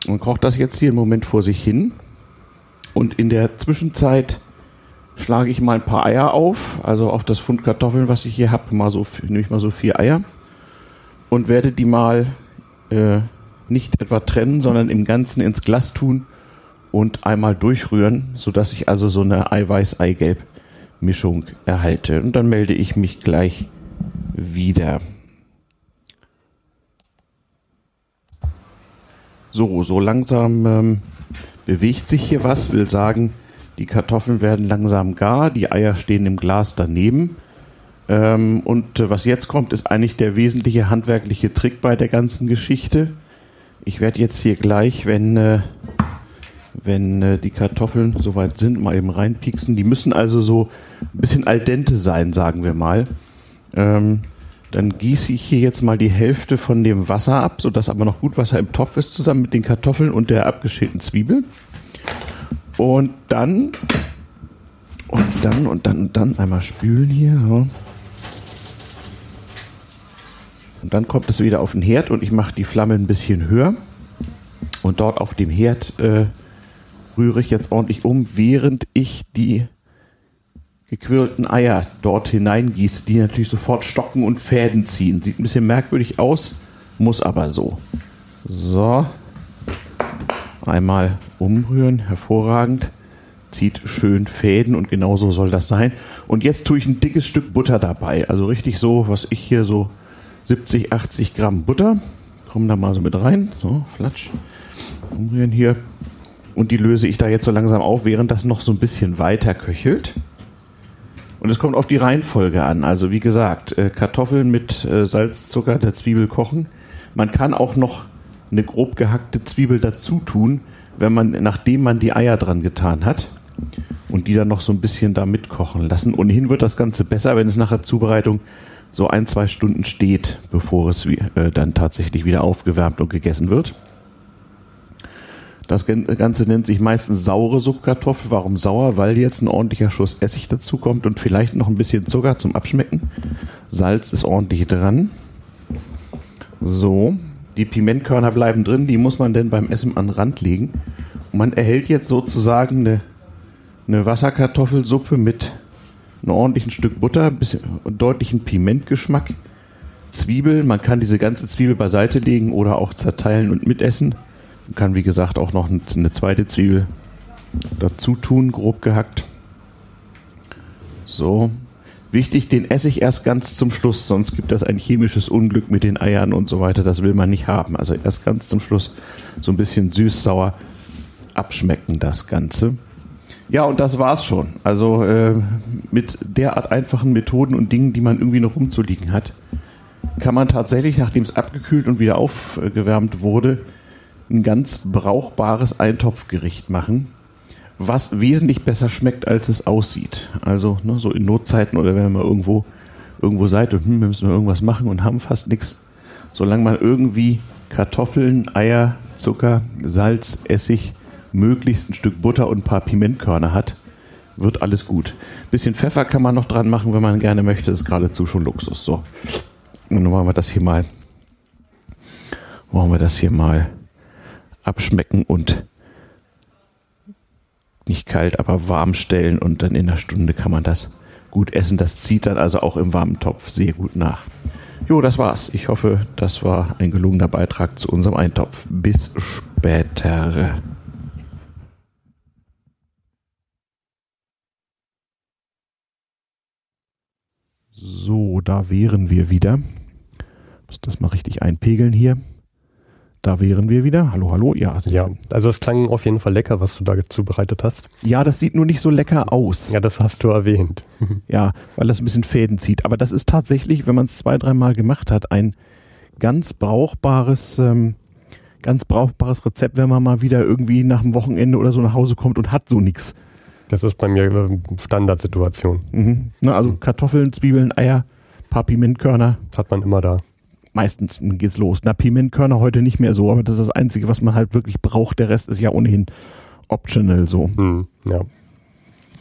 und kocht das jetzt hier im Moment vor sich hin. Und in der Zwischenzeit schlage ich mal ein paar Eier auf, also auf das Pfund Kartoffeln, was ich hier habe, so, nehme ich mal so vier Eier und werde die mal äh, nicht etwa trennen, sondern im Ganzen ins Glas tun und einmal durchrühren, sodass ich also so eine Eiweiß-Eigelb-Mischung erhalte. Und dann melde ich mich gleich wieder. So, so langsam ähm, bewegt sich hier was, will sagen, die Kartoffeln werden langsam gar, die Eier stehen im Glas daneben. Ähm, und äh, was jetzt kommt, ist eigentlich der wesentliche handwerkliche Trick bei der ganzen Geschichte. Ich werde jetzt hier gleich, wenn, äh, wenn äh, die Kartoffeln soweit sind, mal eben reinpieksen. Die müssen also so ein bisschen al dente sein, sagen wir mal. Ähm, dann gieße ich hier jetzt mal die Hälfte von dem Wasser ab, sodass aber noch gut Wasser im Topf ist, zusammen mit den Kartoffeln und der abgeschälten Zwiebel. Und dann und dann und dann und dann einmal spülen hier. So. Und dann kommt es wieder auf den Herd und ich mache die Flamme ein bisschen höher. Und dort auf dem Herd äh, rühre ich jetzt ordentlich um, während ich die gequirlten Eier dort hineingieße, die natürlich sofort stocken und Fäden ziehen. Sieht ein bisschen merkwürdig aus, muss aber so. So. Einmal umrühren, hervorragend. Zieht schön Fäden und genauso soll das sein. Und jetzt tue ich ein dickes Stück Butter dabei. Also richtig so, was ich hier so 70, 80 Gramm Butter. Kommen da mal so mit rein. So, flatsch. Umrühren hier. Und die löse ich da jetzt so langsam auf, während das noch so ein bisschen weiter köchelt. Und es kommt auf die Reihenfolge an. Also wie gesagt, äh, Kartoffeln mit äh, Salz, Zucker, der Zwiebel kochen. Man kann auch noch eine grob gehackte Zwiebel dazu tun, wenn man, nachdem man die Eier dran getan hat und die dann noch so ein bisschen da mitkochen lassen. Ohnehin wird das Ganze besser, wenn es nach der Zubereitung so ein, zwei Stunden steht, bevor es äh, dann tatsächlich wieder aufgewärmt und gegessen wird. Das Ganze nennt sich meistens saure Suppenkartoffel. Warum sauer? Weil jetzt ein ordentlicher Schuss Essig dazu kommt und vielleicht noch ein bisschen Zucker zum Abschmecken. Salz ist ordentlich dran. So, die Pimentkörner bleiben drin, die muss man denn beim Essen an den Rand legen. Und man erhält jetzt sozusagen eine, eine Wasserkartoffelsuppe mit einem ordentlichen Stück Butter, ein bisschen deutlichen Pimentgeschmack, Zwiebeln. Man kann diese ganze Zwiebel beiseite legen oder auch zerteilen und mitessen. Kann, wie gesagt, auch noch eine zweite Zwiebel dazu tun, grob gehackt. So, Wichtig, den esse ich erst ganz zum Schluss, sonst gibt das ein chemisches Unglück mit den Eiern und so weiter. Das will man nicht haben. Also erst ganz zum Schluss so ein bisschen süß-sauer abschmecken, das Ganze. Ja, und das war's schon. Also äh, mit derart einfachen Methoden und Dingen, die man irgendwie noch rumzuliegen hat, kann man tatsächlich, nachdem es abgekühlt und wieder aufgewärmt wurde, ein ganz brauchbares Eintopfgericht machen was wesentlich besser schmeckt, als es aussieht. Also ne, so in Notzeiten oder wenn man irgendwo irgendwo seid und hm, wir müssen irgendwas machen und haben fast nichts. Solange man irgendwie Kartoffeln, Eier, Zucker, Salz, Essig, möglichst ein Stück Butter und ein paar Pimentkörner hat, wird alles gut. Bisschen Pfeffer kann man noch dran machen, wenn man gerne möchte. Das ist geradezu schon Luxus. So. Und dann wollen wir das hier mal, wollen wir das hier mal abschmecken und nicht kalt, aber warm stellen und dann in einer Stunde kann man das gut essen. Das zieht dann also auch im warmen Topf sehr gut nach. Jo, das war's. Ich hoffe, das war ein gelungener Beitrag zu unserem Eintopf. Bis später. So, da wären wir wieder. Muss das mal richtig einpegeln hier. Da wären wir wieder. Hallo, hallo. Ja, ja also es klang auf jeden Fall lecker, was du da zubereitet hast. Ja, das sieht nur nicht so lecker aus. Ja, das hast du erwähnt. ja, weil das ein bisschen Fäden zieht. Aber das ist tatsächlich, wenn man es zwei, dreimal gemacht hat, ein ganz brauchbares, ähm, ganz brauchbares Rezept, wenn man mal wieder irgendwie nach dem Wochenende oder so nach Hause kommt und hat so nichts. Das ist bei mir äh, Standardsituation. Mhm. Na, also Kartoffeln, Zwiebeln, Eier, paar Pimentkörner. Das hat man immer da. Meistens geht's los. Na, Pimentkörner heute nicht mehr so, aber das ist das Einzige, was man halt wirklich braucht. Der Rest ist ja ohnehin optional so. Mhm, ja.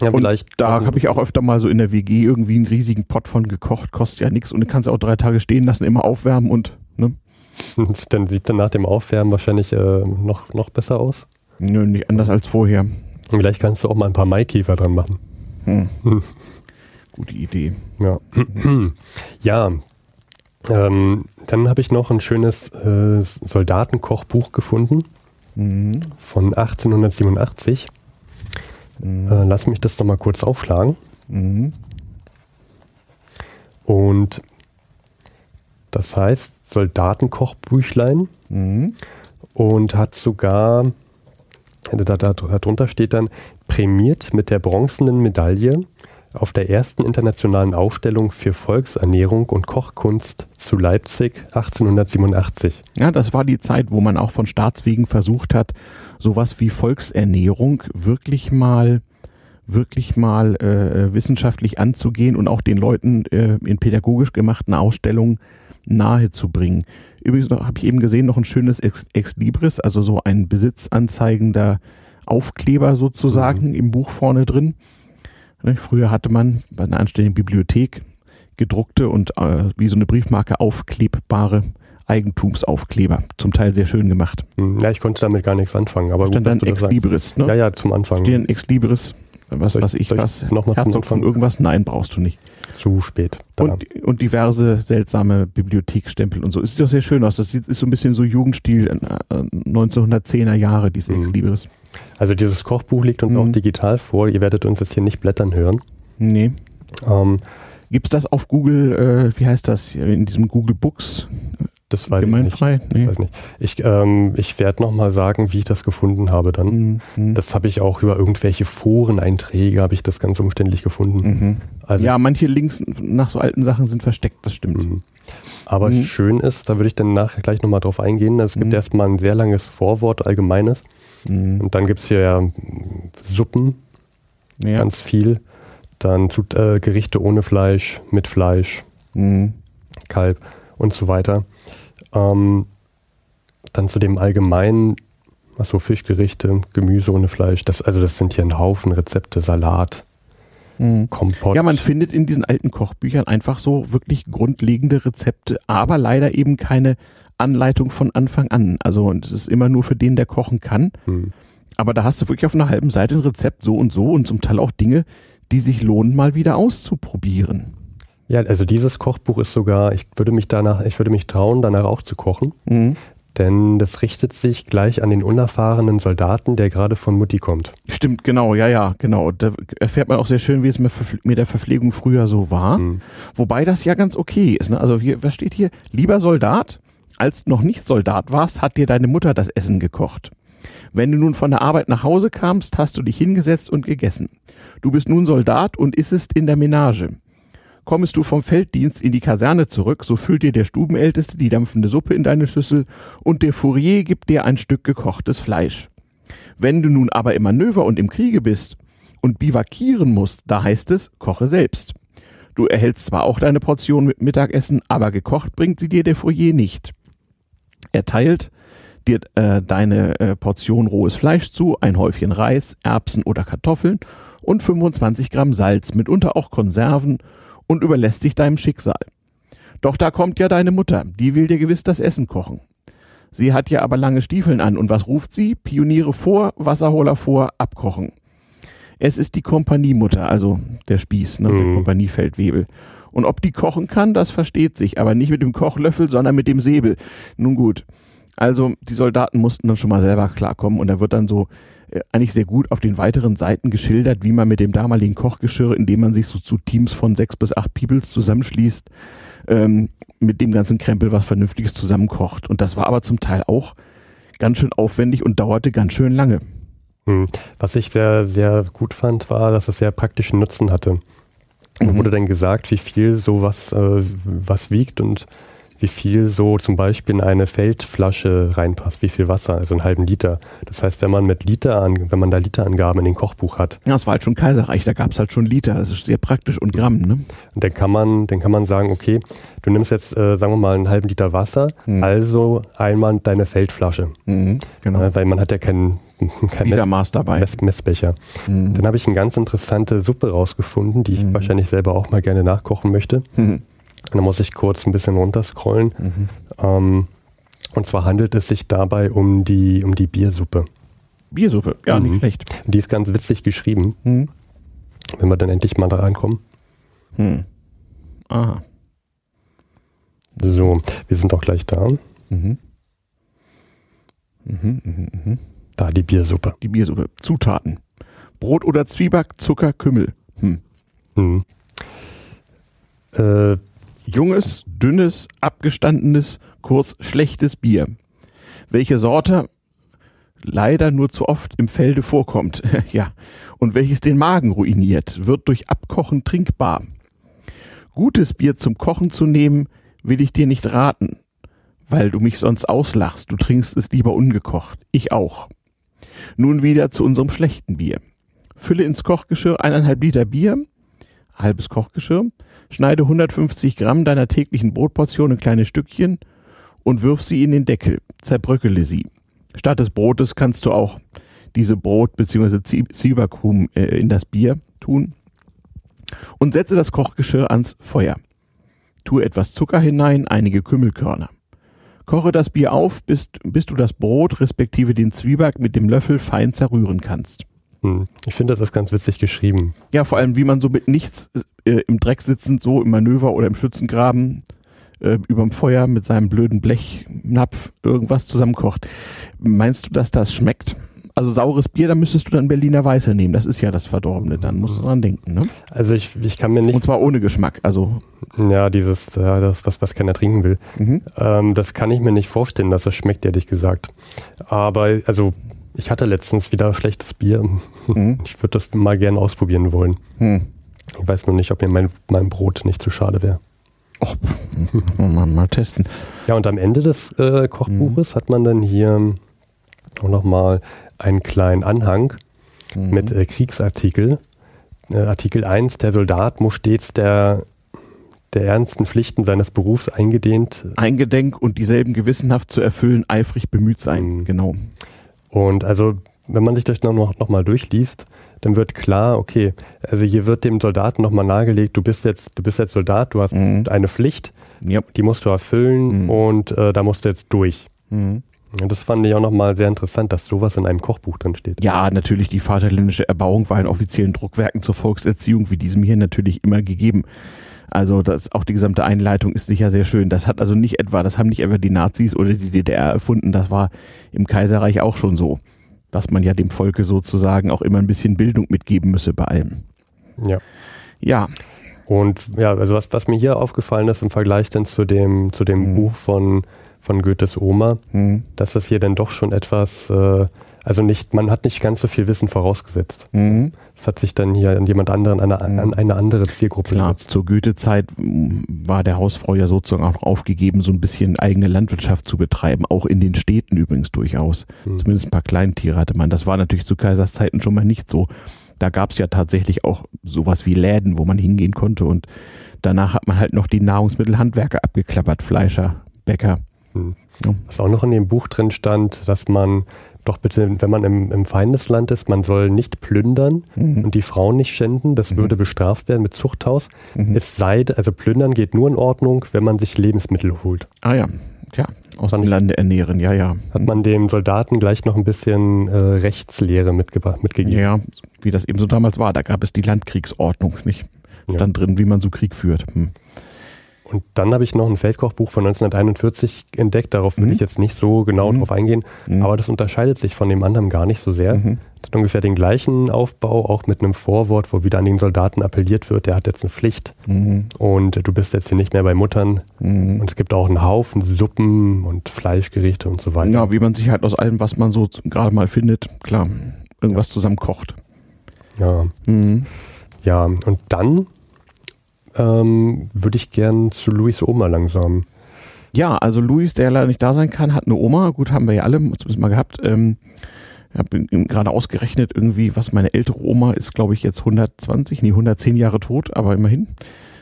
Ja, und vielleicht da habe ich auch öfter mal so in der WG irgendwie einen riesigen Pot von gekocht, kostet ja nichts und du kannst auch drei Tage stehen lassen, immer aufwärmen und ne? Dann sieht dann nach dem Aufwärmen wahrscheinlich äh, noch, noch besser aus. Nö, nicht anders als vorher. Vielleicht kannst du auch mal ein paar Maikäfer dran machen. Hm. Hm. Gute Idee. Ja. ja. Ähm, dann habe ich noch ein schönes äh, Soldatenkochbuch gefunden mhm. von 1887. Mhm. Äh, lass mich das nochmal kurz aufschlagen. Mhm. Und das heißt Soldatenkochbüchlein mhm. und hat sogar da, da, darunter steht dann, prämiert mit der bronzenen Medaille auf der ersten internationalen Ausstellung für Volksernährung und Kochkunst zu Leipzig 1887. Ja, das war die Zeit, wo man auch von Staatswegen versucht hat, sowas wie Volksernährung wirklich mal wirklich mal äh, wissenschaftlich anzugehen und auch den Leuten äh, in pädagogisch gemachten Ausstellungen nahezubringen. Übrigens habe ich eben gesehen, noch ein schönes Ex, Ex Libris, also so ein besitzanzeigender Aufkleber sozusagen mhm. im Buch vorne drin. Ne, früher hatte man bei einer anständigen Bibliothek gedruckte und äh, wie so eine Briefmarke aufklebbare Eigentumsaufkleber. Zum Teil sehr schön gemacht. Mhm. Ja, ich konnte damit gar nichts anfangen. Aber Stand gut, dann Ex Libris, ne? Ja, ja, zum Anfang. Stehen Ex Libris, was weiß ich, ich was? Herzog von irgendwas? Nein, brauchst du nicht. Zu spät. Und, und, diverse seltsame Bibliothekstempel und so. Es sieht doch sehr schön aus. Das ist so ein bisschen so Jugendstil 1910er äh, Jahre, dieses mhm. Libris. Also dieses Kochbuch liegt uns mhm. auch digital vor. Ihr werdet uns jetzt hier nicht blättern hören. Nee. Ähm, Gibt es das auf Google, äh, wie heißt das, in diesem Google Books? Das weiß Gemeinfrei? ich nicht. Nee. weiß nicht. Ich, ähm, ich werde nochmal sagen, wie ich das gefunden habe dann. Mhm. mhm. Das habe ich auch über irgendwelche Foreneinträge, habe ich das ganz umständlich gefunden. Mhm. Also, ja, manche Links nach so alten Sachen sind versteckt, das stimmt. Mhm. Aber mhm. schön ist, da würde ich dann nachher gleich nochmal drauf eingehen, es gibt mhm. erstmal ein sehr langes Vorwort, allgemeines. Und dann gibt es hier ja Suppen, ja. ganz viel. Dann äh, Gerichte ohne Fleisch, mit Fleisch, Kalb und so weiter. Ähm, dann zu dem allgemeinen, achso, Fischgerichte, Gemüse ohne Fleisch. Das, also das sind hier ein Haufen Rezepte, Salat, mhm. Kompott. Ja, man findet in diesen alten Kochbüchern einfach so wirklich grundlegende Rezepte, aber leider eben keine Anleitung von Anfang an. Also es ist immer nur für den, der kochen kann. Mhm. Aber da hast du wirklich auf einer halben Seite ein Rezept so und so und zum Teil auch Dinge, die sich lohnen, mal wieder auszuprobieren. Ja, also dieses Kochbuch ist sogar, ich würde mich danach, ich würde mich trauen, danach auch zu kochen. Mhm. Denn das richtet sich gleich an den unerfahrenen Soldaten, der gerade von Mutti kommt. Stimmt, genau, ja, ja, genau. Da erfährt man auch sehr schön, wie es mit, mit der Verpflegung früher so war. Mhm. Wobei das ja ganz okay ist. Ne? Also hier, was steht hier? Lieber Soldat, als du noch nicht Soldat warst, hat dir deine Mutter das Essen gekocht. Wenn du nun von der Arbeit nach Hause kamst, hast du dich hingesetzt und gegessen. Du bist nun Soldat und issest in der Menage. Kommst du vom Felddienst in die Kaserne zurück, so füllt dir der Stubenälteste die dampfende Suppe in deine Schüssel und der Fourier gibt dir ein Stück gekochtes Fleisch. Wenn du nun aber im Manöver und im Kriege bist und bivakieren musst, da heißt es, koche selbst. Du erhältst zwar auch deine Portion mit Mittagessen, aber gekocht bringt sie dir der Fourier nicht. Er teilt dir äh, deine äh, Portion rohes Fleisch zu, ein Häufchen Reis, Erbsen oder Kartoffeln und 25 Gramm Salz, mitunter auch Konserven und überlässt dich deinem Schicksal. Doch da kommt ja deine Mutter, die will dir gewiss das Essen kochen. Sie hat ja aber lange Stiefeln an und was ruft sie? Pioniere vor, Wasserholer vor, abkochen. Es ist die Kompaniemutter, also der Spieß, ne, mhm. der Kompaniefeldwebel. Und ob die kochen kann, das versteht sich, aber nicht mit dem Kochlöffel, sondern mit dem Säbel. Nun gut. Also die Soldaten mussten dann schon mal selber klarkommen und da wird dann so äh, eigentlich sehr gut auf den weiteren Seiten geschildert, wie man mit dem damaligen Kochgeschirr, indem man sich so zu Teams von sechs bis acht Peoples zusammenschließt, ähm, mit dem ganzen Krempel was Vernünftiges zusammenkocht. Und das war aber zum Teil auch ganz schön aufwendig und dauerte ganz schön lange. Hm. Was ich sehr, sehr gut fand, war, dass es sehr praktischen Nutzen hatte. Mhm. Wurde dann gesagt, wie viel sowas äh, was wiegt und wie viel so zum Beispiel in eine Feldflasche reinpasst, wie viel Wasser, also einen halben Liter. Das heißt, wenn man mit Liter an, wenn man da Literangaben in den Kochbuch hat. Ja, das war halt schon Kaiserreich, da gab es halt schon Liter, das ist sehr praktisch und Gramm, ne? Und dann kann man, dann kann man sagen, okay, du nimmst jetzt, äh, sagen wir mal, einen halben Liter Wasser, mhm. also einmal deine Feldflasche. Mhm, genau. Äh, weil man hat ja keinen kein Mess, dabei. Mess, Messbecher. Mhm. Dann habe ich eine ganz interessante Suppe rausgefunden, die ich mhm. wahrscheinlich selber auch mal gerne nachkochen möchte. Mhm. Da muss ich kurz ein bisschen runterscrollen. Mhm. Ähm, und zwar handelt es sich dabei um die, um die Biersuppe. Biersuppe, ja, mhm. nicht schlecht. Die ist ganz witzig geschrieben. Mhm. Wenn wir dann endlich mal da reinkommen. Mhm. Aha. So, wir sind auch gleich da. Mhm. Mhm, mh, mh. Da die Biersuppe. Die Biersuppe. Zutaten. Brot oder Zwieback, Zucker, Kümmel. Hm. Hm. Äh, Junges, dünnes, abgestandenes, kurz schlechtes Bier. Welche Sorte leider nur zu oft im Felde vorkommt. ja. Und welches den Magen ruiniert, wird durch Abkochen trinkbar. Gutes Bier zum Kochen zu nehmen, will ich dir nicht raten, weil du mich sonst auslachst. Du trinkst es lieber ungekocht. Ich auch. Nun wieder zu unserem schlechten Bier. Fülle ins Kochgeschirr eineinhalb Liter Bier, halbes Kochgeschirr, schneide 150 Gramm deiner täglichen Brotportion in kleine Stückchen und wirf sie in den Deckel, zerbröckele sie. Statt des Brotes kannst du auch diese Brot- bzw. Zwiebackrumen äh, in das Bier tun und setze das Kochgeschirr ans Feuer. Tue etwas Zucker hinein, einige Kümmelkörner. Koche das Bier auf, bis, bis du das Brot respektive den Zwieback mit dem Löffel fein zerrühren kannst. Hm. Ich finde, das ist ganz witzig geschrieben. Ja, vor allem, wie man so mit nichts äh, im Dreck sitzend, so im Manöver oder im Schützengraben äh, überm Feuer mit seinem blöden Blechnapf irgendwas zusammenkocht. Meinst du, dass das schmeckt? Also saures Bier, da müsstest du dann Berliner Weiße nehmen. Das ist ja das Verdorbene. Dann musst du dran denken. Ne? Also ich, ich kann mir nicht. Und zwar ohne Geschmack. Also ja, dieses, ja, das was was keiner trinken will. Mhm. Ähm, das kann ich mir nicht vorstellen, dass das schmeckt, ehrlich gesagt. Aber also ich hatte letztens wieder schlechtes Bier. Mhm. Ich würde das mal gerne ausprobieren wollen. Mhm. Ich weiß nur nicht, ob mir mein, mein Brot nicht zu schade wäre. Oh, mal, mal testen. Ja, und am Ende des äh, Kochbuches mhm. hat man dann hier auch nochmal einen kleinen Anhang mhm. mit äh, Kriegsartikel. Äh, Artikel 1, der Soldat muss stets der, der ernsten Pflichten seines Berufs eingedehnt. Eingedenk und dieselben gewissenhaft zu erfüllen, eifrig bemüht sein. Mhm. Genau. Und also, wenn man sich das noch, noch mal durchliest, dann wird klar, okay, also hier wird dem Soldaten nochmal nahegelegt, du bist jetzt, du bist jetzt Soldat, du hast mhm. eine Pflicht, yep. die musst du erfüllen mhm. und äh, da musst du jetzt durch. Mhm. Und das fand ich auch nochmal sehr interessant, dass sowas in einem Kochbuch drin steht. Ja, natürlich, die vaterländische Erbauung war in offiziellen Druckwerken zur Volkserziehung wie diesem hier natürlich immer gegeben. Also das, auch die gesamte Einleitung ist sicher sehr schön. Das hat also nicht etwa, das haben nicht etwa die Nazis oder die DDR erfunden, das war im Kaiserreich auch schon so, dass man ja dem Volke sozusagen auch immer ein bisschen Bildung mitgeben müsse bei allem. Ja. Ja. Und ja, also was, was mir hier aufgefallen ist im Vergleich dann zu dem, zu dem mhm. Buch von von Goethes Oma, mhm. dass das hier dann doch schon etwas, äh, also nicht, man hat nicht ganz so viel Wissen vorausgesetzt. Mhm. Es hat sich dann hier an jemand anderen, an eine, an eine andere Zielgruppe Klar, gesetzt. zur Goethe-Zeit war der Hausfrau ja sozusagen auch aufgegeben, so ein bisschen eigene Landwirtschaft zu betreiben, auch in den Städten übrigens durchaus. Mhm. Zumindest ein paar Kleintiere hatte man. Das war natürlich zu Kaisers Zeiten schon mal nicht so. Da gab es ja tatsächlich auch sowas wie Läden, wo man hingehen konnte und danach hat man halt noch die Nahrungsmittelhandwerker abgeklappert, Fleischer, Bäcker. Hm. Was auch noch in dem Buch drin stand, dass man doch bitte, wenn man im, im Feindesland ist, man soll nicht plündern mhm. und die Frauen nicht schänden. Das mhm. würde bestraft werden mit Zuchthaus. Mhm. Es sei, also plündern geht nur in Ordnung, wenn man sich Lebensmittel holt. Ah ja, ja, aus dem Lande ernähren, ja, ja. Hat man dem Soldaten gleich noch ein bisschen äh, Rechtslehre mitgegeben. Ja, wie das eben so damals war. Da gab es die Landkriegsordnung, nicht? Stand ja. drin, wie man so Krieg führt. Hm. Und dann habe ich noch ein Feldkochbuch von 1941 entdeckt. Darauf will mhm. ich jetzt nicht so genau mhm. drauf eingehen. Mhm. Aber das unterscheidet sich von dem anderen gar nicht so sehr. Mhm. Das hat ungefähr den gleichen Aufbau, auch mit einem Vorwort, wo wieder an den Soldaten appelliert wird, der hat jetzt eine Pflicht. Mhm. Und du bist jetzt hier nicht mehr bei Muttern. Mhm. Und es gibt auch einen Haufen Suppen und Fleischgerichte und so weiter. Ja, wie man sich halt aus allem, was man so gerade mal findet, klar, irgendwas zusammen kocht. Ja. Ja, und dann ähm, würde ich gern zu Luis Oma langsam. Ja, also Luis, der leider nicht da sein kann, hat eine Oma. Gut, haben wir ja alle zumindest mal gehabt. Ähm, ich habe gerade ausgerechnet, irgendwie, was meine ältere Oma ist, glaube ich, jetzt 120, nee, 110 Jahre tot, aber immerhin.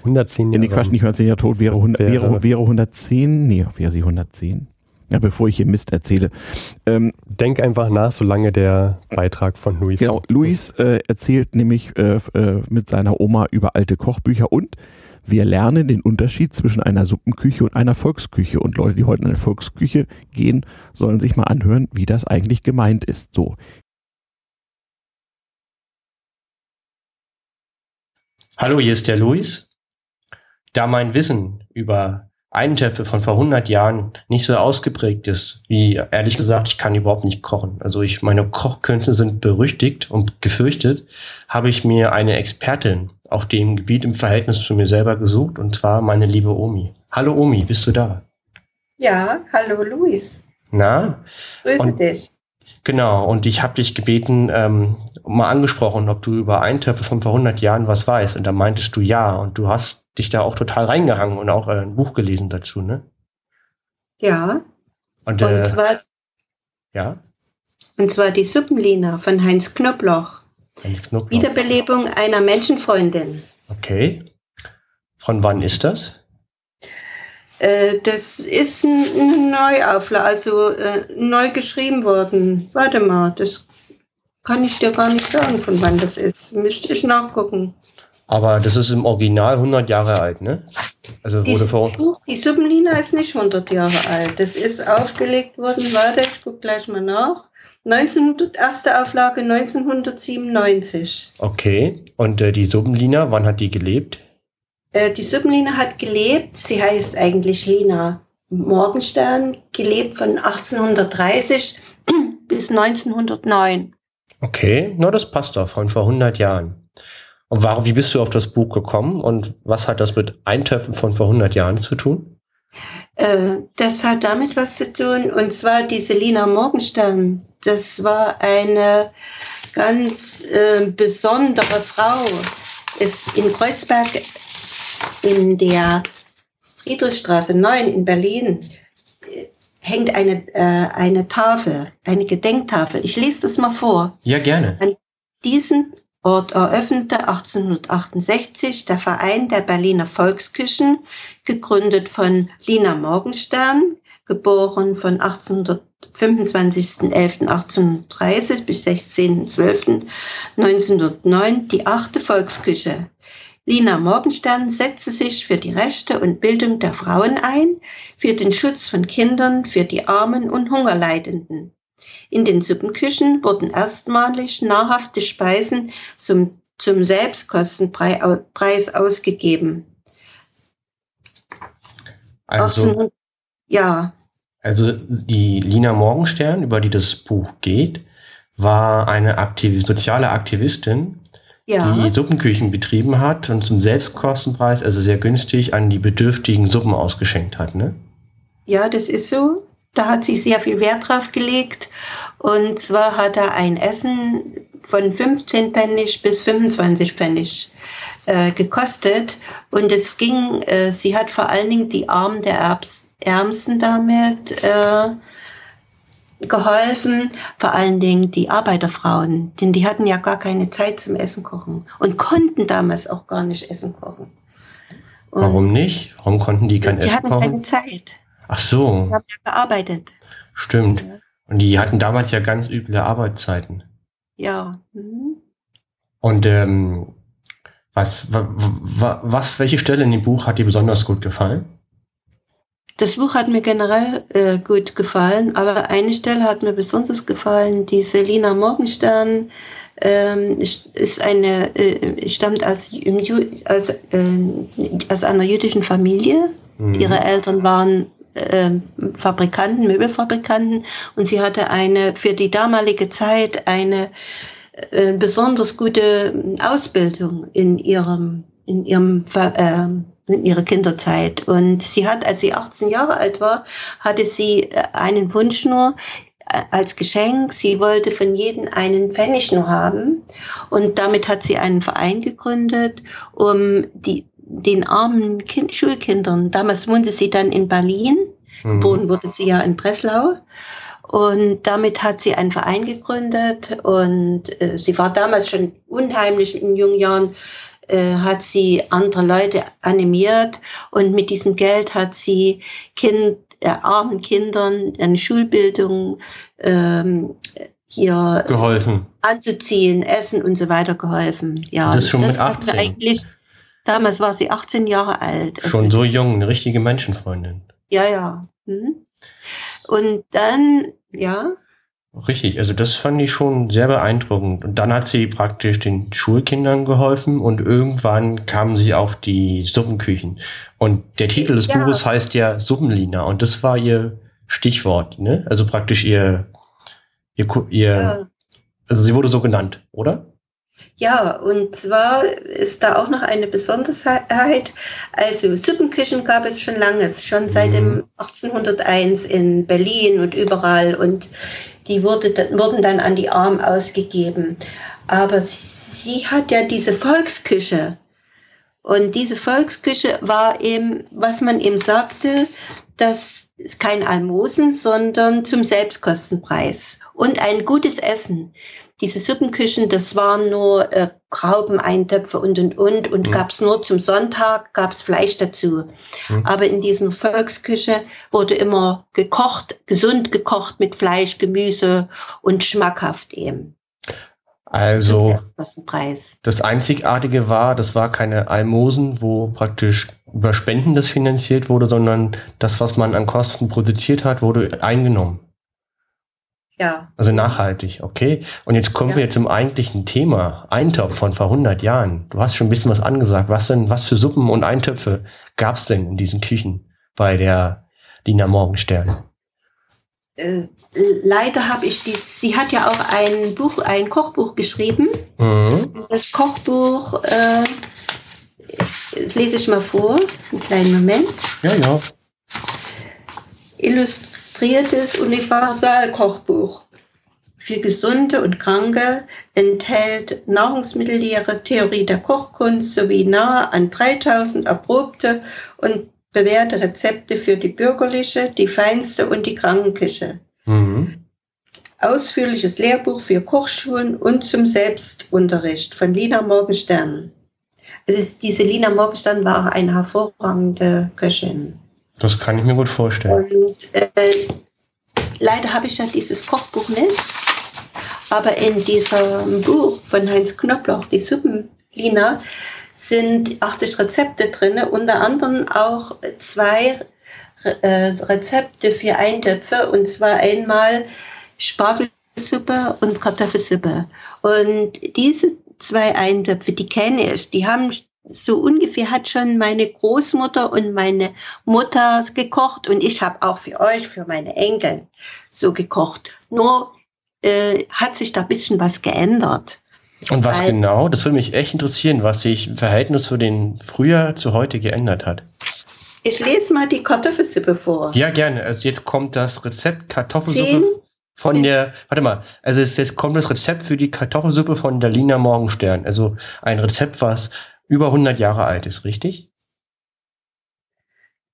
110 Jahre. Nee, Quatsch, nicht 110 Jahre tot, wäre, 100, wäre, wäre 110, nee, wäre sie 110. Ja, bevor ich hier Mist erzähle. Ähm, Denk einfach nach, solange der Beitrag von Luis. Genau, Luis äh, erzählt nämlich äh, äh, mit seiner Oma über alte Kochbücher und wir lernen den Unterschied zwischen einer Suppenküche und einer Volksküche. Und Leute, die heute in eine Volksküche gehen, sollen sich mal anhören, wie das eigentlich gemeint ist. So. Hallo, hier ist der Luis. Da mein Wissen über Eintöpfe von vor 100 Jahren nicht so ausgeprägt ist, wie ehrlich gesagt, ich kann überhaupt nicht kochen. Also ich, meine Kochkünste sind berüchtigt und gefürchtet, habe ich mir eine Expertin auf dem Gebiet im Verhältnis zu mir selber gesucht, und zwar meine liebe Omi. Hallo Omi, bist du da? Ja, hallo Luis. Na? Grüße und, dich. Genau, und ich habe dich gebeten, ähm, mal angesprochen, ob du über Eintöpfe von vor 100 Jahren was weißt. Und da meintest du ja, und du hast dich da auch total reingehangen und auch äh, ein Buch gelesen dazu, ne? Ja. Und, äh, und zwar, ja. Und zwar die Suppenlina von Heinz Knobloch. Heinz Knobloch. Wiederbelebung einer Menschenfreundin. Okay. Von wann ist das? Äh, das ist eine Neuauflage, also äh, neu geschrieben worden. Warte mal, das kann ich dir gar nicht sagen, von wann das ist. Müsste ich nachgucken. Aber das ist im Original 100 Jahre alt, ne? Also wurde vor Buch, die Suppenlina ist nicht 100 Jahre alt. Das ist aufgelegt worden, warte, ich gucke gleich mal nach. 1900, erste Auflage 1997. Okay, und äh, die Suppenlina, wann hat die gelebt? Äh, die Suppenlina hat gelebt, sie heißt eigentlich Lina Morgenstern, gelebt von 1830 bis 1909. Okay, na das passt doch, von vor 100 Jahren. Und warum, wie bist du auf das Buch gekommen und was hat das mit Eintöpfen von vor 100 Jahren zu tun? Äh, das hat damit was zu tun, und zwar diese Lina Morgenstern. Das war eine ganz äh, besondere Frau. Ist in Kreuzberg in der Friedrichstraße 9 in Berlin hängt eine, äh, eine Tafel, eine Gedenktafel. Ich lese das mal vor. Ja, gerne. An diesen Ort eröffnete 1868 der Verein der Berliner Volksküchen, gegründet von Lina Morgenstern, geboren von 25.11.1830 bis 16.12.1909, die achte Volksküche. Lina Morgenstern setzte sich für die Rechte und Bildung der Frauen ein, für den Schutz von Kindern, für die Armen und Hungerleidenden. In den Suppenküchen wurden erstmalig nahrhafte Speisen zum, zum Selbstkostenpreis ausgegeben. Also, 18, ja. Also die Lina Morgenstern, über die das Buch geht, war eine Aktiv soziale Aktivistin, ja. die Suppenküchen betrieben hat und zum Selbstkostenpreis, also sehr günstig, an die bedürftigen Suppen ausgeschenkt hat, ne? Ja, das ist so. Da hat sie sehr viel Wert drauf gelegt. Und zwar hat er ein Essen von 15 Pfennig bis 25 Pfennig äh, gekostet. Und es ging, äh, sie hat vor allen Dingen die Armen der Erbs, Ärmsten damit äh, geholfen, vor allen Dingen die Arbeiterfrauen, denn die hatten ja gar keine Zeit zum Essen kochen und konnten damals auch gar nicht Essen kochen. Und Warum nicht? Warum konnten die kein Essen kochen? Die hatten keine Zeit. Ach so. Die haben ja gearbeitet. Stimmt. Ja. Und die hatten damals ja ganz üble Arbeitszeiten. Ja. Mhm. Und ähm, was, was, welche Stelle in dem Buch hat dir besonders gut gefallen? Das Buch hat mir generell äh, gut gefallen, aber eine Stelle hat mir besonders gefallen. Die Selina Morgenstern ähm, ist eine, äh, stammt aus, aus, äh, aus einer jüdischen Familie. Mhm. Ihre Eltern waren äh, Fabrikanten, Möbelfabrikanten und sie hatte eine für die damalige Zeit eine äh, besonders gute Ausbildung in ihrem in ihrem äh, in ihrer Kinderzeit und sie hat als sie 18 Jahre alt war hatte sie äh, einen Wunsch nur äh, als Geschenk. Sie wollte von jedem einen Pfennig nur haben. Und damit hat sie einen Verein gegründet, um die, den armen kind, Schulkindern, damals wohnte sie dann in Berlin, mhm. geboren wurde sie ja in Breslau. Und damit hat sie einen Verein gegründet und äh, sie war damals schon unheimlich in jungen Jahren, äh, hat sie andere Leute animiert und mit diesem Geld hat sie kind, äh, armen Kindern eine Schulbildung ähm, hier geholfen. anzuziehen, essen und so weiter geholfen. Ja, das ist schon das mit 18. Eigentlich, damals war sie 18 Jahre alt. Schon also so jung, eine richtige Menschenfreundin. Ja, ja. Mhm. Und dann, ja. Richtig, also das fand ich schon sehr beeindruckend. Und dann hat sie praktisch den Schulkindern geholfen und irgendwann kamen sie auf die Suppenküchen. Und der Titel des ja. Buches heißt ja Suppenlina und das war ihr Stichwort, ne? Also praktisch ihr, ihr, ihr ja. also sie wurde so genannt, oder? Ja, und zwar ist da auch noch eine Besonderheit. Also Suppenküchen gab es schon lange, schon seit dem 1801 mhm. in Berlin und überall. Und die wurde, wurden dann an die Armen ausgegeben. Aber sie hat ja diese Volksküche. Und diese Volksküche war eben, was man eben sagte, das ist kein Almosen, sondern zum Selbstkostenpreis und ein gutes Essen diese Suppenküchen, das waren nur äh, Graubeneintöpfe und und und und mhm. gab's nur zum Sonntag, gab's Fleisch dazu. Mhm. Aber in diesen Volksküche wurde immer gekocht, gesund gekocht mit Fleisch, Gemüse und schmackhaft eben. Also das Einzigartige war, das war keine Almosen, wo praktisch über Spenden das finanziert wurde, sondern das, was man an Kosten produziert hat, wurde eingenommen. Ja. Also nachhaltig, okay. Und jetzt kommen ja. wir zum eigentlichen Thema. Eintopf von vor 100 Jahren. Du hast schon ein bisschen was angesagt. Was denn, was für Suppen und Eintöpfe gab es denn in diesen Küchen bei der Lina Morgenstern? Äh, leider habe ich die, sie hat ja auch ein Buch, ein Kochbuch geschrieben. Mhm. Das Kochbuch, äh, das lese ich mal vor, einen kleinen Moment. Ja, ja. Illust illustriertes Universalkochbuch für Gesunde und Kranke enthält Nahrungsmittellehre, Theorie der Kochkunst sowie nahe an 3000 erprobte und bewährte Rezepte für die bürgerliche, die feinste und die Krankenküche. Mhm. Ausführliches Lehrbuch für Kochschulen und zum Selbstunterricht von Lina Morgenstern. Also diese Lina Morgenstern war eine hervorragende Köchin. Das kann ich mir gut vorstellen. Und äh, leider habe ich ja dieses Kochbuch nicht. Aber in diesem Buch von Heinz Knopfloch, die Suppenlina, sind 80 Rezepte drin, unter anderem auch zwei äh, Rezepte für Eintöpfe, und zwar einmal Spargelsuppe und Kartoffelsuppe. Und diese zwei Eintöpfe, die kenne ich, die haben so ungefähr hat schon meine Großmutter und meine Mutter gekocht und ich habe auch für euch, für meine Enkel so gekocht. Nur äh, hat sich da ein bisschen was geändert. Und was Weil, genau? Das würde mich echt interessieren, was sich im Verhältnis zu den früher zu heute geändert hat. Ich lese mal die Kartoffelsuppe vor. Ja, gerne. Also jetzt kommt das Rezept Kartoffelsuppe Zehn von der, warte mal, also jetzt kommt das Rezept für die Kartoffelsuppe von der Lina Morgenstern. Also ein Rezept, was über 100 Jahre alt ist, richtig?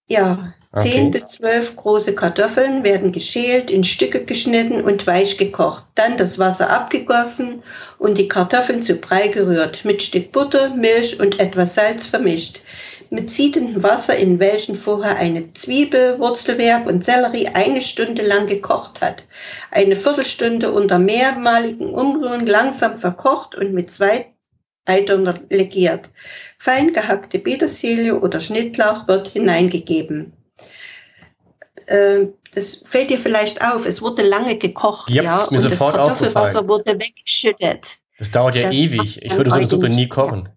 Ja, okay. 10 bis 12 große Kartoffeln werden geschält, in Stücke geschnitten und weich gekocht. Dann das Wasser abgegossen und die Kartoffeln zu Brei gerührt, mit Stück Butter, Milch und etwas Salz vermischt. mit siedendem Wasser, in welchem vorher eine Zwiebel, Wurzelwerk und Sellerie eine Stunde lang gekocht hat. Eine Viertelstunde unter mehrmaligen Umrühren langsam verkocht und mit zwei Eitern legiert. Fein gehackte Petersilie oder Schnittlauch wird hineingegeben. Äh, das fällt dir vielleicht auf, es wurde lange gekocht, ja, ja ist mir und sofort das Kartoffelwasser wurde weggeschüttet. Das dauert ja Das ewig. Ich würde so eine Suppe nie kochen.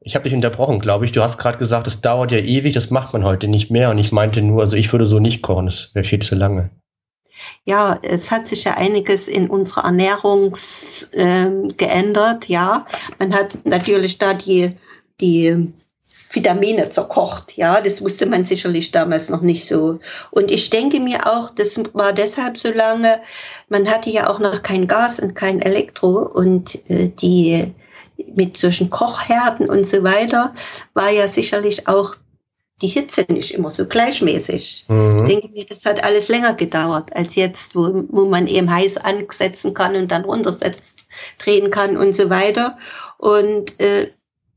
Ich habe dich unterbrochen, glaube ich. Du hast gerade gesagt, es dauert ja ewig, das macht man heute nicht mehr. Und ich meinte nur, also ich würde so nicht kochen, das wäre viel zu lange. Ja, es hat sich ja einiges in unserer Ernährung ähm, geändert, ja. Man hat natürlich da die, die Vitamine zerkocht, ja. Das wusste man sicherlich damals noch nicht so. Und ich denke mir auch, das war deshalb so lange, man hatte ja auch noch kein Gas und kein Elektro und äh, die mit solchen Kochherden und so weiter war ja sicherlich auch die Hitze nicht immer so gleichmäßig. Ich Mhm. denke mir, das hat alles länger gedauert als jetzt, wo, wo man eben heiß ansetzen kann und dann runtersetzt, drehen kann und so weiter. Und äh,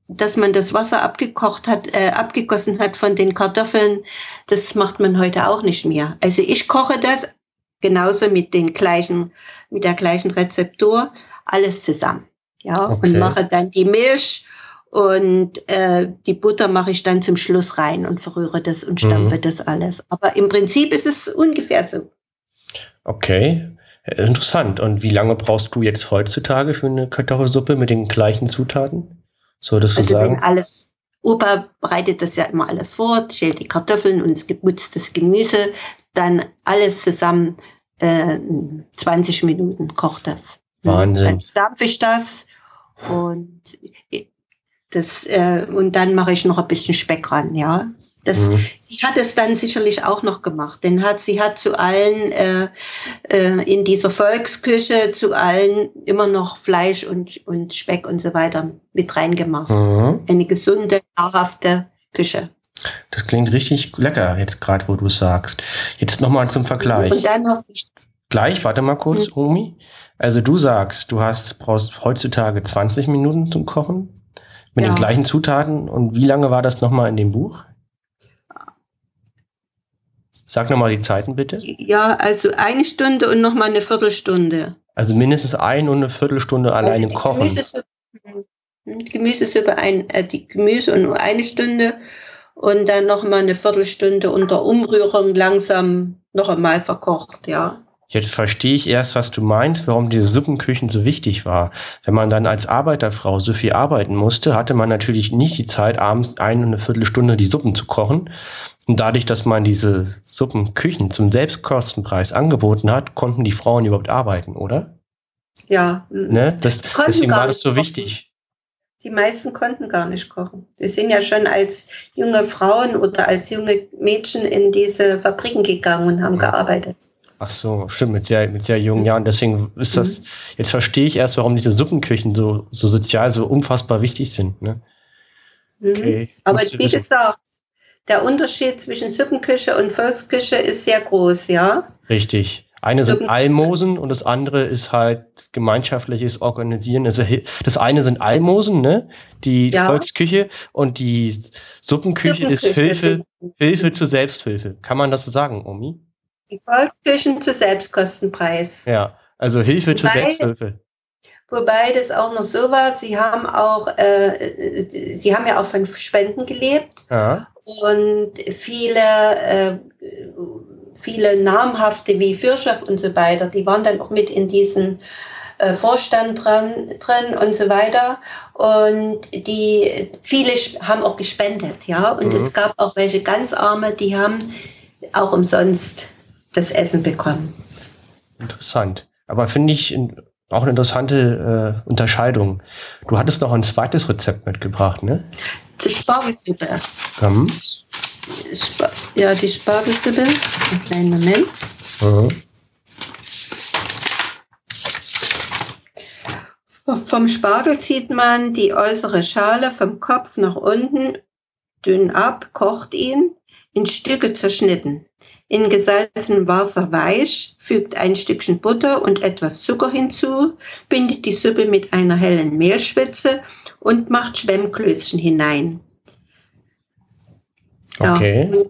dass man das Wasser abgekocht hat, äh, abgegossen hat von den Kartoffeln, das macht man heute auch nicht mehr. Also ich koche das genauso mit den gleichen, mit der gleichen Rezeptur, alles zusammen. Ja, Okay. und mache dann die Milch und äh, die Butter mache ich dann zum Schluss rein und verrühre das und stampfe Mhm. das alles. Aber im Prinzip ist es ungefähr so. Okay. Äh, Interessant. Und wie lange brauchst du jetzt heutzutage für eine Kartoffelsuppe mit den gleichen Zutaten? Solltest du Also wenn sagen? alles, Opa bereitet das ja immer alles vor, schält die Kartoffeln und das geputztes Gemüse, dann alles zusammen äh, 20 Minuten kocht das. Wahnsinn. Dann stampfe ich das und das äh, und dann mache ich noch ein bisschen Speck ran, ja. Das, Mhm. Sie hat es dann sicherlich auch noch gemacht, denn hat, sie hat zu allen äh, äh, in dieser Volksküche zu allen immer noch Fleisch und, und Speck und so weiter mit reingemacht. Mhm. Eine gesunde, nahrhafte Küche. Das klingt richtig lecker, jetzt gerade, wo du es sagst. Jetzt nochmal zum Vergleich. Und dann noch Gleich, warte mal kurz, Omi. Also du sagst, du hast, brauchst heutzutage 20 Minuten zum Kochen mit Ja. den gleichen Zutaten. Und wie lange war das nochmal in dem Buch? Sag nochmal die Zeiten bitte. ja, also eine Stunde und noch mal eine Viertelstunde. Also mindestens ein und eine Viertelstunde alleine also kochen. Gemüsesuppe, Gemüsesuppe ein, äh, die Gemüse und eine Stunde und dann noch mal eine Viertelstunde unter Umrührung langsam noch einmal verkocht, ja. Jetzt verstehe ich erst, was du meinst, warum diese Suppenküchen so wichtig war. Wenn man dann als Arbeiterfrau so viel arbeiten musste, hatte man natürlich nicht die Zeit, abends eine und eine Viertelstunde die Suppen zu kochen. Und dadurch, dass man diese Suppenküchen zum Selbstkostenpreis angeboten hat, konnten die Frauen überhaupt arbeiten, oder? Ja. Ne? Das, deswegen war das so kochen. wichtig. Die meisten konnten gar nicht kochen. Die sind ja schon als junge Frauen oder als junge Mädchen in diese Fabriken gegangen und haben gearbeitet. Ach so, stimmt, mit sehr, mit sehr jungen Jahren. Deswegen ist das, jetzt verstehe ich erst, warum diese Suppenküchen so, so sozial so unfassbar wichtig sind. Ne? Mhm. Okay. Aber wie gesagt, der Unterschied zwischen Suppenküche und Volksküche ist sehr groß, ja. Richtig. Eine sind Almosen und das andere ist halt gemeinschaftliches Organisieren. Also das eine sind Almosen, ne? Die Ja. Volksküche und die Suppenküche ist Suppenküche. Hilfe, Hilfe zur Selbsthilfe. Kann man das so sagen, Omi? Die Volksküchen zu Selbstkostenpreis. Ja. Also Hilfe zur Wobei- Selbsthilfe. Wobei das auch noch so war, sie haben auch, äh, äh, sie haben ja auch von Spenden gelebt Ja. und viele, äh, viele namhafte wie Fürschow und so weiter, die waren dann auch mit in diesen äh, Vorstand dran, drin und so weiter. Und die, viele haben auch gespendet, ja. Und Mhm. es gab auch welche ganz arme, die haben auch umsonst das Essen bekommen. Interessant. Aber finde ich auch eine interessante äh, Unterscheidung. Du hattest noch ein zweites Rezept mitgebracht, ne? Zur Spargelsuppe. Mhm. Spa ja, die Spargelsuppe. Einen kleinen Moment. Mhm. Vom Spargel zieht man die äußere Schale vom Kopf nach unten dünn ab, kocht ihn, in Stücke zerschnitten. In gesalzenem Wasser weich, fügt ein Stückchen Butter und etwas Zucker hinzu, bindet die Suppe mit einer hellen Mehlschwitze und macht Schwemmklößchen hinein. Okay. Ja.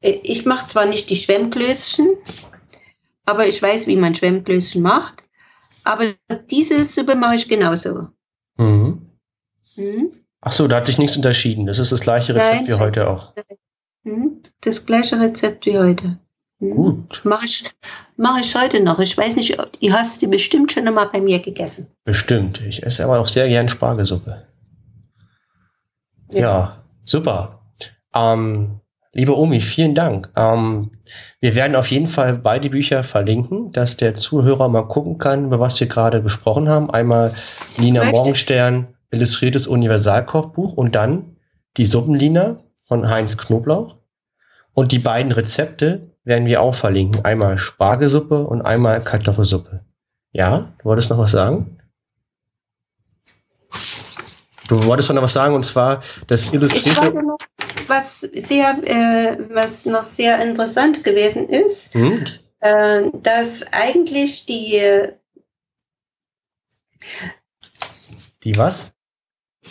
Ich mache zwar nicht die Schwemmklößchen, aber ich weiß, wie man Schwemmklößchen macht. Aber diese Suppe mache ich genauso. Mhm. Mhm. Ach so, da hat sich nichts unterschieden. Das ist das gleiche Rezept Nein. wie heute auch. Mhm. Das gleiche Rezept wie heute. Mhm. Gut. Mache ich, mach ich heute noch. Ich weiß nicht, du hast sie bestimmt schon einmal bei mir gegessen. Bestimmt. Ich esse aber auch sehr gern Spargelsuppe. Ja, ja super. Ähm, liebe Omi, vielen Dank. Ähm, wir werden auf jeden Fall beide Bücher verlinken, dass der Zuhörer mal gucken kann, über was wir gerade gesprochen haben. Einmal Lina Morgenstern, Illustriertes Universalkochbuch und dann die Suppenlina von Heinz Knoblauch. Und die beiden Rezepte werden wir auch verlinken. Einmal Spargelsuppe und einmal Kartoffelsuppe. Ja, du wolltest noch was sagen? Du wolltest noch was sagen und zwar das illustrierte. Ich wollte noch, was sehr, äh, was noch sehr interessant gewesen ist, hm? äh, dass eigentlich die die was?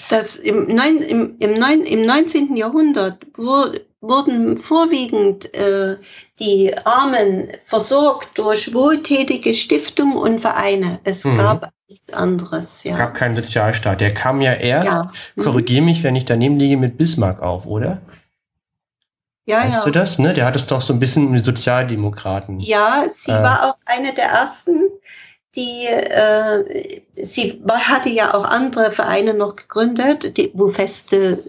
Dass im, neun, im, im, neun, im 19. Jahrhundert wurde, wurden vorwiegend äh, die Armen versorgt durch wohltätige Stiftungen und Vereine. Es mhm. gab nichts anderes. Ja. gab keinen Sozialstaat. Der kam ja erst, ja. Mhm. korrigiere mich, wenn ich daneben liege, mit Bismarck auf, oder? Ja, weißt ja. du das? Ne? Der hat es doch so ein bisschen mit Sozialdemokraten. Ja, sie äh, war auch eine der ersten, die, äh, sie hatte ja auch andere Vereine noch gegründet, die, wo feste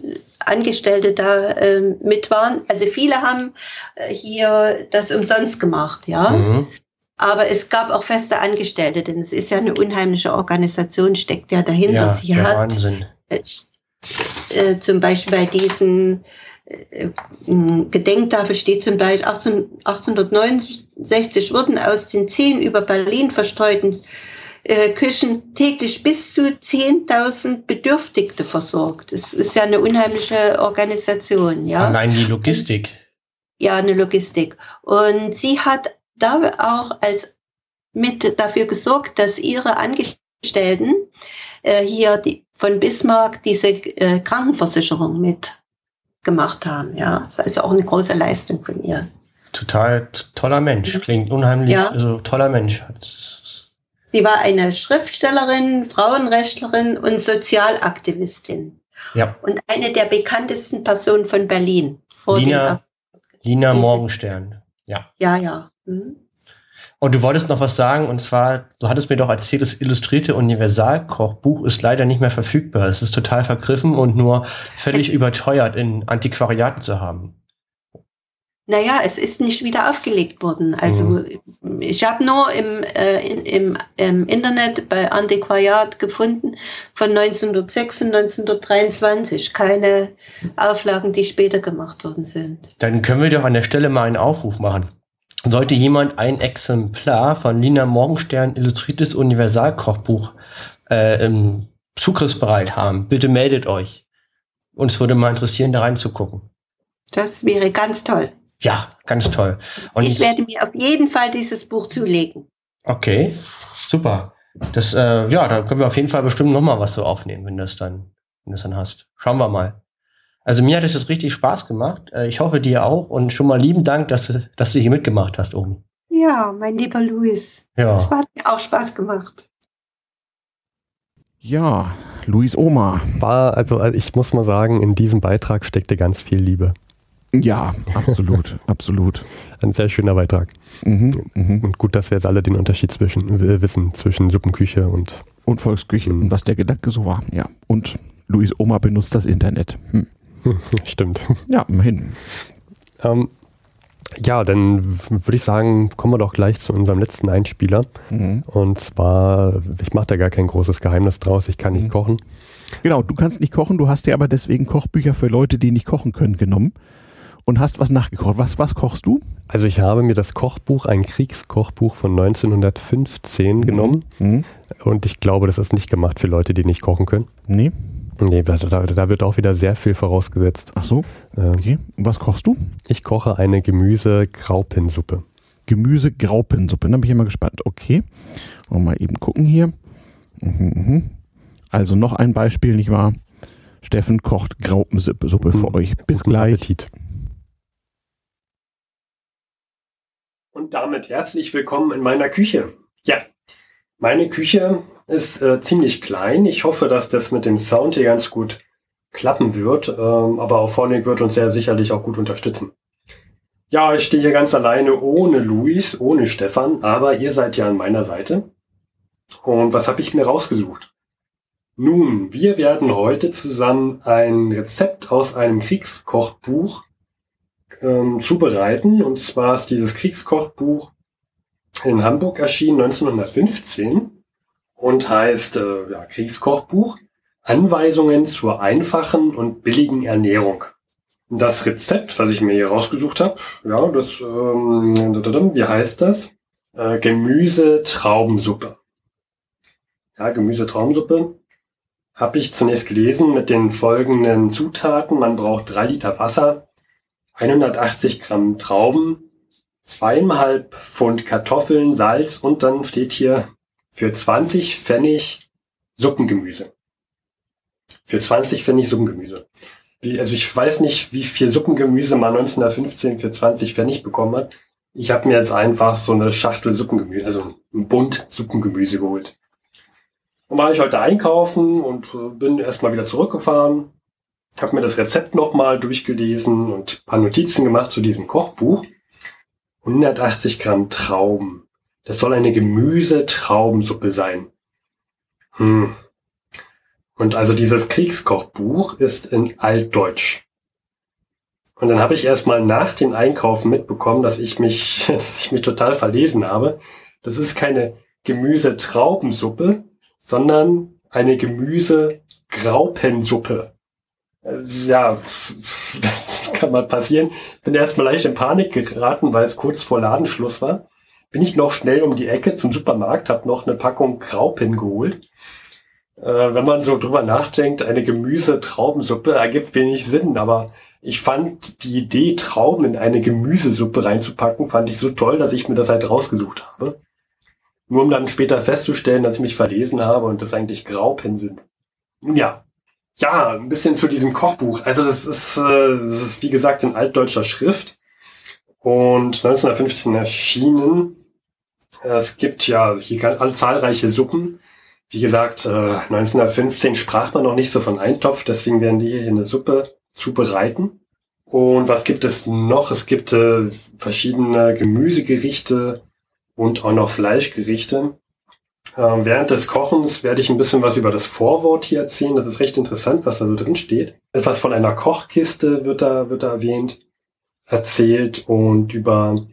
Angestellte da äh, mit waren. Also viele haben äh, hier das umsonst gemacht, ja. Mhm. Aber es gab auch feste Angestellte, denn es ist ja eine unheimliche Organisation, steckt ja dahinter. Ja, Sie hat Wahnsinn. Äh, äh, zum Beispiel bei diesen äh, Gedenktafel steht zum Beispiel 18, 1869 wurden aus den zehn über Berlin verstreuten äh, Küchen täglich bis zu 10.000 Bedürftigte versorgt. Das ist ja eine unheimliche Organisation. Ja? Allein die Logistik. Ja, eine Logistik. Und sie hat da auch als mit dafür gesorgt, dass ihre Angestellten äh, hier die, von Bismarck diese äh, Krankenversicherung mit gemacht haben. Ja, das ist auch eine große Leistung von ihr. Total toller Mensch, klingt unheimlich, ja. also toller Mensch. Sie war eine Schriftstellerin, Frauenrechtlerin und Sozialaktivistin. Ja. Und eine der bekanntesten Personen von Berlin. Vor Lina, Lina Morgenstern. Ja. Ja, ja. Mhm. Und du wolltest noch was sagen, und zwar, du hattest mir doch erzählt, das illustrierte Universalkochbuch ist leider nicht mehr verfügbar. Es ist total vergriffen und nur völlig es überteuert in Antiquariaten zu haben. Naja, es ist nicht wieder aufgelegt worden. Also mhm. ich habe nur im, äh, in, im, im, Internet bei Antiquariat gefunden von 1906 und 1923 keine Auflagen, die später gemacht worden sind. Dann können wir doch an der Stelle mal einen Aufruf machen. Sollte jemand ein Exemplar von Lina Morgenstern Illustriertes Universalkochbuch äh, im zugriffsbereit haben, bitte meldet euch. Uns würde mal interessieren, da reinzugucken. Das wäre ganz toll. Ja, ganz toll. Und ich werde mir auf jeden Fall dieses Buch zulegen. Okay, super. Das, äh, ja, da können wir auf jeden Fall bestimmt noch mal was so aufnehmen, wenn das dann, wenn das dann hast. Schauen wir mal. Also mir hat es jetzt richtig Spaß gemacht. Äh, ich hoffe dir auch und schon mal lieben Dank, dass, du, dass du hier mitgemacht hast, Omi. Ja, mein lieber Luis. Ja. Es hat mir auch Spaß gemacht. Ja, Luis Oma. War, also ich muss mal sagen, in diesem Beitrag steckte ganz viel Liebe. Ja, absolut, absolut. Ein sehr schöner Beitrag. Mhm, mh. Und gut, dass wir jetzt alle den Unterschied zwischen wissen zwischen Suppenküche und und Volksküche und was der Gedanke so war. Ja, und Luis Oma benutzt das Internet. Hm. Stimmt. Ja, immerhin. Ähm, ja, dann würde ich sagen, kommen wir doch gleich zu unserem letzten Einspieler. Mhm. Und zwar, ich mache da gar kein großes Geheimnis draus, ich kann nicht mhm. kochen. Genau, du kannst nicht kochen, du hast dir aber deswegen Kochbücher für Leute, die nicht kochen können, genommen und hast was nachgekocht. Was, was kochst du? Also ich habe mir das Kochbuch, ein Kriegskochbuch von 1915 mhm. genommen. Mhm. Und ich glaube, das ist nicht gemacht für Leute, die nicht kochen können. Nee. Nee, da, da, wird auch wieder sehr viel vorausgesetzt. Ach so. Ähm, okay. Was kochst du? Ich koche eine Gemüse-Graupensuppe. Gemüse-Graupensuppe. Da bin ich immer gespannt. Okay. Und mal eben gucken hier. Mhm, mhm. Also noch ein Beispiel, nicht wahr? Steffen kocht Graupensuppe Suppe für euch. Bis Guten gleich. Appetit. Und damit herzlich willkommen in meiner Küche. Ja, meine Küche ist äh, ziemlich klein. Ich hoffe, dass das mit dem Sound hier ganz gut klappen wird. Ähm, aber auch Phonic wird uns sehr sicherlich auch gut unterstützen. Ja, ich stehe hier ganz alleine ohne Luis, ohne Stefan, aber ihr seid ja an meiner Seite. Und was habe ich mir rausgesucht? Nun, wir werden heute zusammen ein Rezept aus einem Kriegskochbuch ähm, zubereiten. Und zwar ist dieses Kriegskochbuch in Hamburg erschienen 1915 und heißt äh, ja, Kriegskochbuch Anweisungen zur einfachen und billigen Ernährung. Das Rezept, was ich mir hier rausgesucht habe, ja, das, ähm, wie heißt das? Äh, Gemüse-Traubensuppe. Ja, Gemüse-Traubensuppe habe ich zunächst gelesen mit den folgenden Zutaten. Man braucht drei Liter Wasser, 180 Gramm Trauben, zweieinhalb Pfund Kartoffeln, Salz und dann steht hier für 20 Pfennig Suppengemüse. Für 20 Pfennig Suppengemüse. Wie, also ich weiß nicht, wie viel Suppengemüse man 1915 für 20 Pfennig bekommen hat. Ich habe mir jetzt einfach so eine Schachtel Suppengemüse, also ein Bund Suppengemüse geholt. Und war ich heute einkaufen und äh, bin erstmal wieder zurückgefahren, habe mir das Rezept nochmal durchgelesen und paar Notizen gemacht zu diesem Kochbuch. 180 Gramm Trauben. Das soll eine Gemüse-Traubensuppe sein. Hm, und also dieses Kriegskochbuch ist in Altdeutsch. Und dann habe ich erstmal nach dem Einkaufen mitbekommen, dass ich mich, dass ich mich total verlesen habe. Das ist keine Gemüse-Traubensuppe, sondern eine Gemüse-Graupensuppe. Ja, das kann mal passieren. Bin erstmal leicht in Panik geraten, weil es kurz vor Ladenschluss war. Bin ich noch schnell um die Ecke zum Supermarkt, habe noch eine Packung Graupen geholt äh, wenn man so drüber nachdenkt, eine Gemüse-Traubensuppe ergibt wenig Sinn, aber ich fand die Idee, Trauben in eine Gemüsesuppe reinzupacken, fand ich so toll, dass ich mir das halt rausgesucht habe. Nur um dann später festzustellen, dass ich mich verlesen habe und das eigentlich Graupen sind. Ja. Ja, ein bisschen zu diesem Kochbuch. Also das ist, äh, das ist wie gesagt in altdeutscher Schrift und 1915 erschienen. Es gibt ja hier ganz, zahlreiche Suppen wie gesagt, äh, 1915 sprach man noch nicht so von Eintopf, deswegen werden die hier eine Suppe zubereiten. Und was gibt es noch? Es gibt äh, verschiedene Gemüsegerichte und auch noch Fleischgerichte. Äh, während des Kochens werde ich ein bisschen was über das Vorwort hier erzählen. Das ist recht interessant, was da so drin steht. Etwas von einer Kochkiste wird da, wird da erwähnt, erzählt und über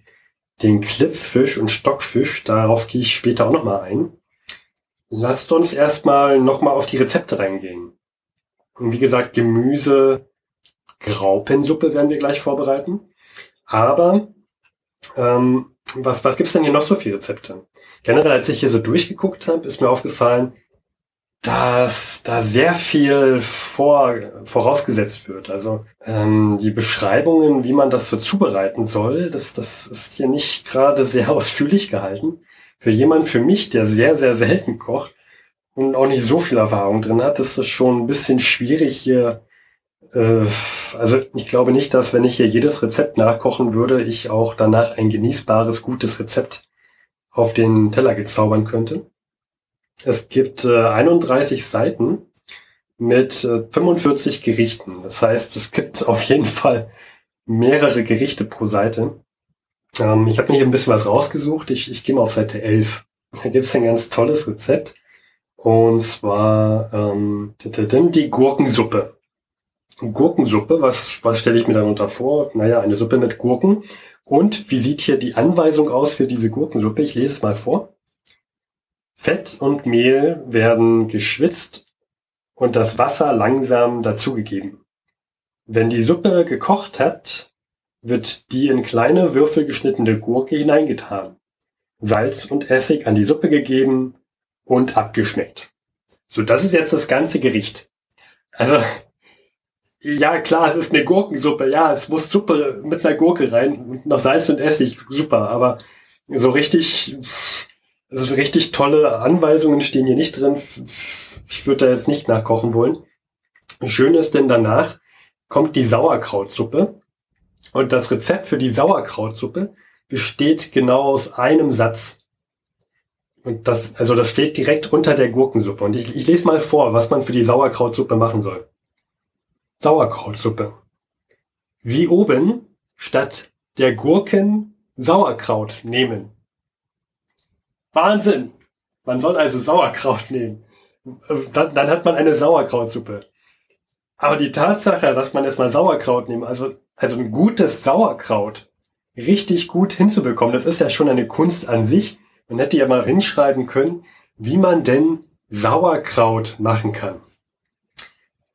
den Klippfisch und Stockfisch, darauf gehe ich später auch nochmal ein. Lasst uns erstmal nochmal auf die Rezepte reingehen. Und wie gesagt, Gemüse, Graupensuppe werden wir gleich vorbereiten. Aber ähm, was, was gibt's denn hier noch so für Rezepte? Generell, als ich hier so durchgeguckt habe, ist mir aufgefallen, dass da sehr viel vor, vorausgesetzt wird. Also ähm, die Beschreibungen, wie man das so zubereiten soll, das, das ist hier nicht gerade sehr ausführlich gehalten für jemanden, für mich, der sehr, sehr selten kocht und auch nicht so viel Erfahrung drin hat, ist es schon ein bisschen schwierig hier. Äh, also ich glaube nicht, dass wenn ich hier jedes Rezept nachkochen würde, ich auch danach ein genießbares, gutes Rezept auf den Teller gezaubern könnte. Es gibt äh, 31 Seiten mit äh, 45 Gerichten. Das heißt, es gibt auf jeden Fall mehrere Gerichte pro Seite. Ähm, ich habe mir hier ein bisschen was rausgesucht. Ich, ich gehe mal auf Seite 11. Da gibt es ein ganz tolles Rezept. Und zwar ähm, die Gurkensuppe. Gurkensuppe, was, was stelle ich mir darunter vor? Naja, eine Suppe mit Gurken. Und wie sieht hier die Anweisung aus für diese Gurkensuppe? Ich lese es mal vor. Fett und Mehl werden geschwitzt und das Wasser langsam dazugegeben. Wenn die Suppe gekocht hat, wird die in kleine Würfel geschnittene Gurke hineingetan, Salz und Essig an die Suppe gegeben und abgeschmeckt. So, das ist jetzt das ganze Gericht. Also, ja, klar, es ist eine Gurkensuppe. Ja, es muss Suppe mit einer Gurke rein, noch Salz und Essig, super. Aber so richtig, also richtig tolle Anweisungen stehen hier nicht drin. Ich würde da jetzt nicht nachkochen wollen. Schön ist denn danach kommt die Sauerkrautsuppe. Und das Rezept für die Sauerkrautsuppe besteht genau aus einem Satz. Und das, also das steht direkt unter der Gurkensuppe. Und ich, ich lese mal vor, was man für die Sauerkrautsuppe machen soll. Sauerkrautsuppe. Wie oben statt der Gurken Sauerkraut nehmen. Wahnsinn! Man soll also Sauerkraut nehmen. Dann, dann hat man eine Sauerkrautsuppe. Aber die Tatsache, dass man erstmal Sauerkraut nimmt, also, also ein gutes Sauerkraut richtig gut hinzubekommen, das ist ja schon eine Kunst an sich. Man hätte ja mal hinschreiben können, wie man denn Sauerkraut machen kann.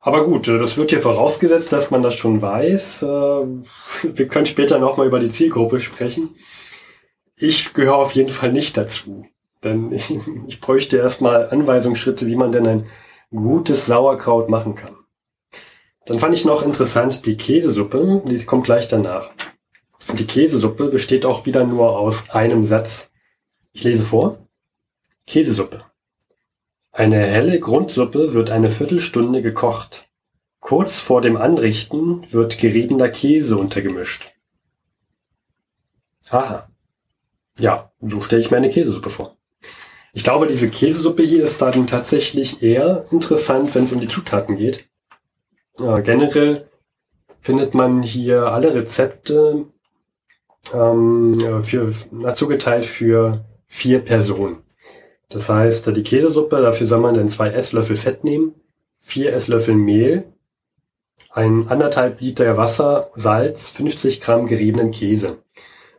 Aber gut, das wird hier vorausgesetzt, dass man das schon weiß. Äh, wir können später nochmal über die Zielgruppe sprechen. Ich gehöre auf jeden Fall nicht dazu. Denn ich bräuchte erstmal Anweisungsschritte, wie man denn ein gutes Sauerkraut machen kann. Dann fand ich noch interessant die Käsesuppe, die kommt gleich danach. Die Käsesuppe besteht auch wieder nur aus einem Satz. Ich lese vor. Käsesuppe. Eine helle Grundsuppe wird eine Viertelstunde gekocht. Kurz vor dem Anrichten wird geriebener Käse untergemischt. Aha. Ja, so stelle ich mir eine Käsesuppe vor. Ich glaube, diese Käsesuppe hier ist dann tatsächlich eher interessant, wenn es um die Zutaten geht. Ja, generell findet man hier alle Rezepte ähm, für, na, zugeteilt für vier Personen. Das heißt, die Käsesuppe, dafür soll man dann zwei Esslöffel Fett nehmen, vier Esslöffel Mehl, ein anderthalb Liter Wasser, Salz, 50 Gramm geriebenen Käse.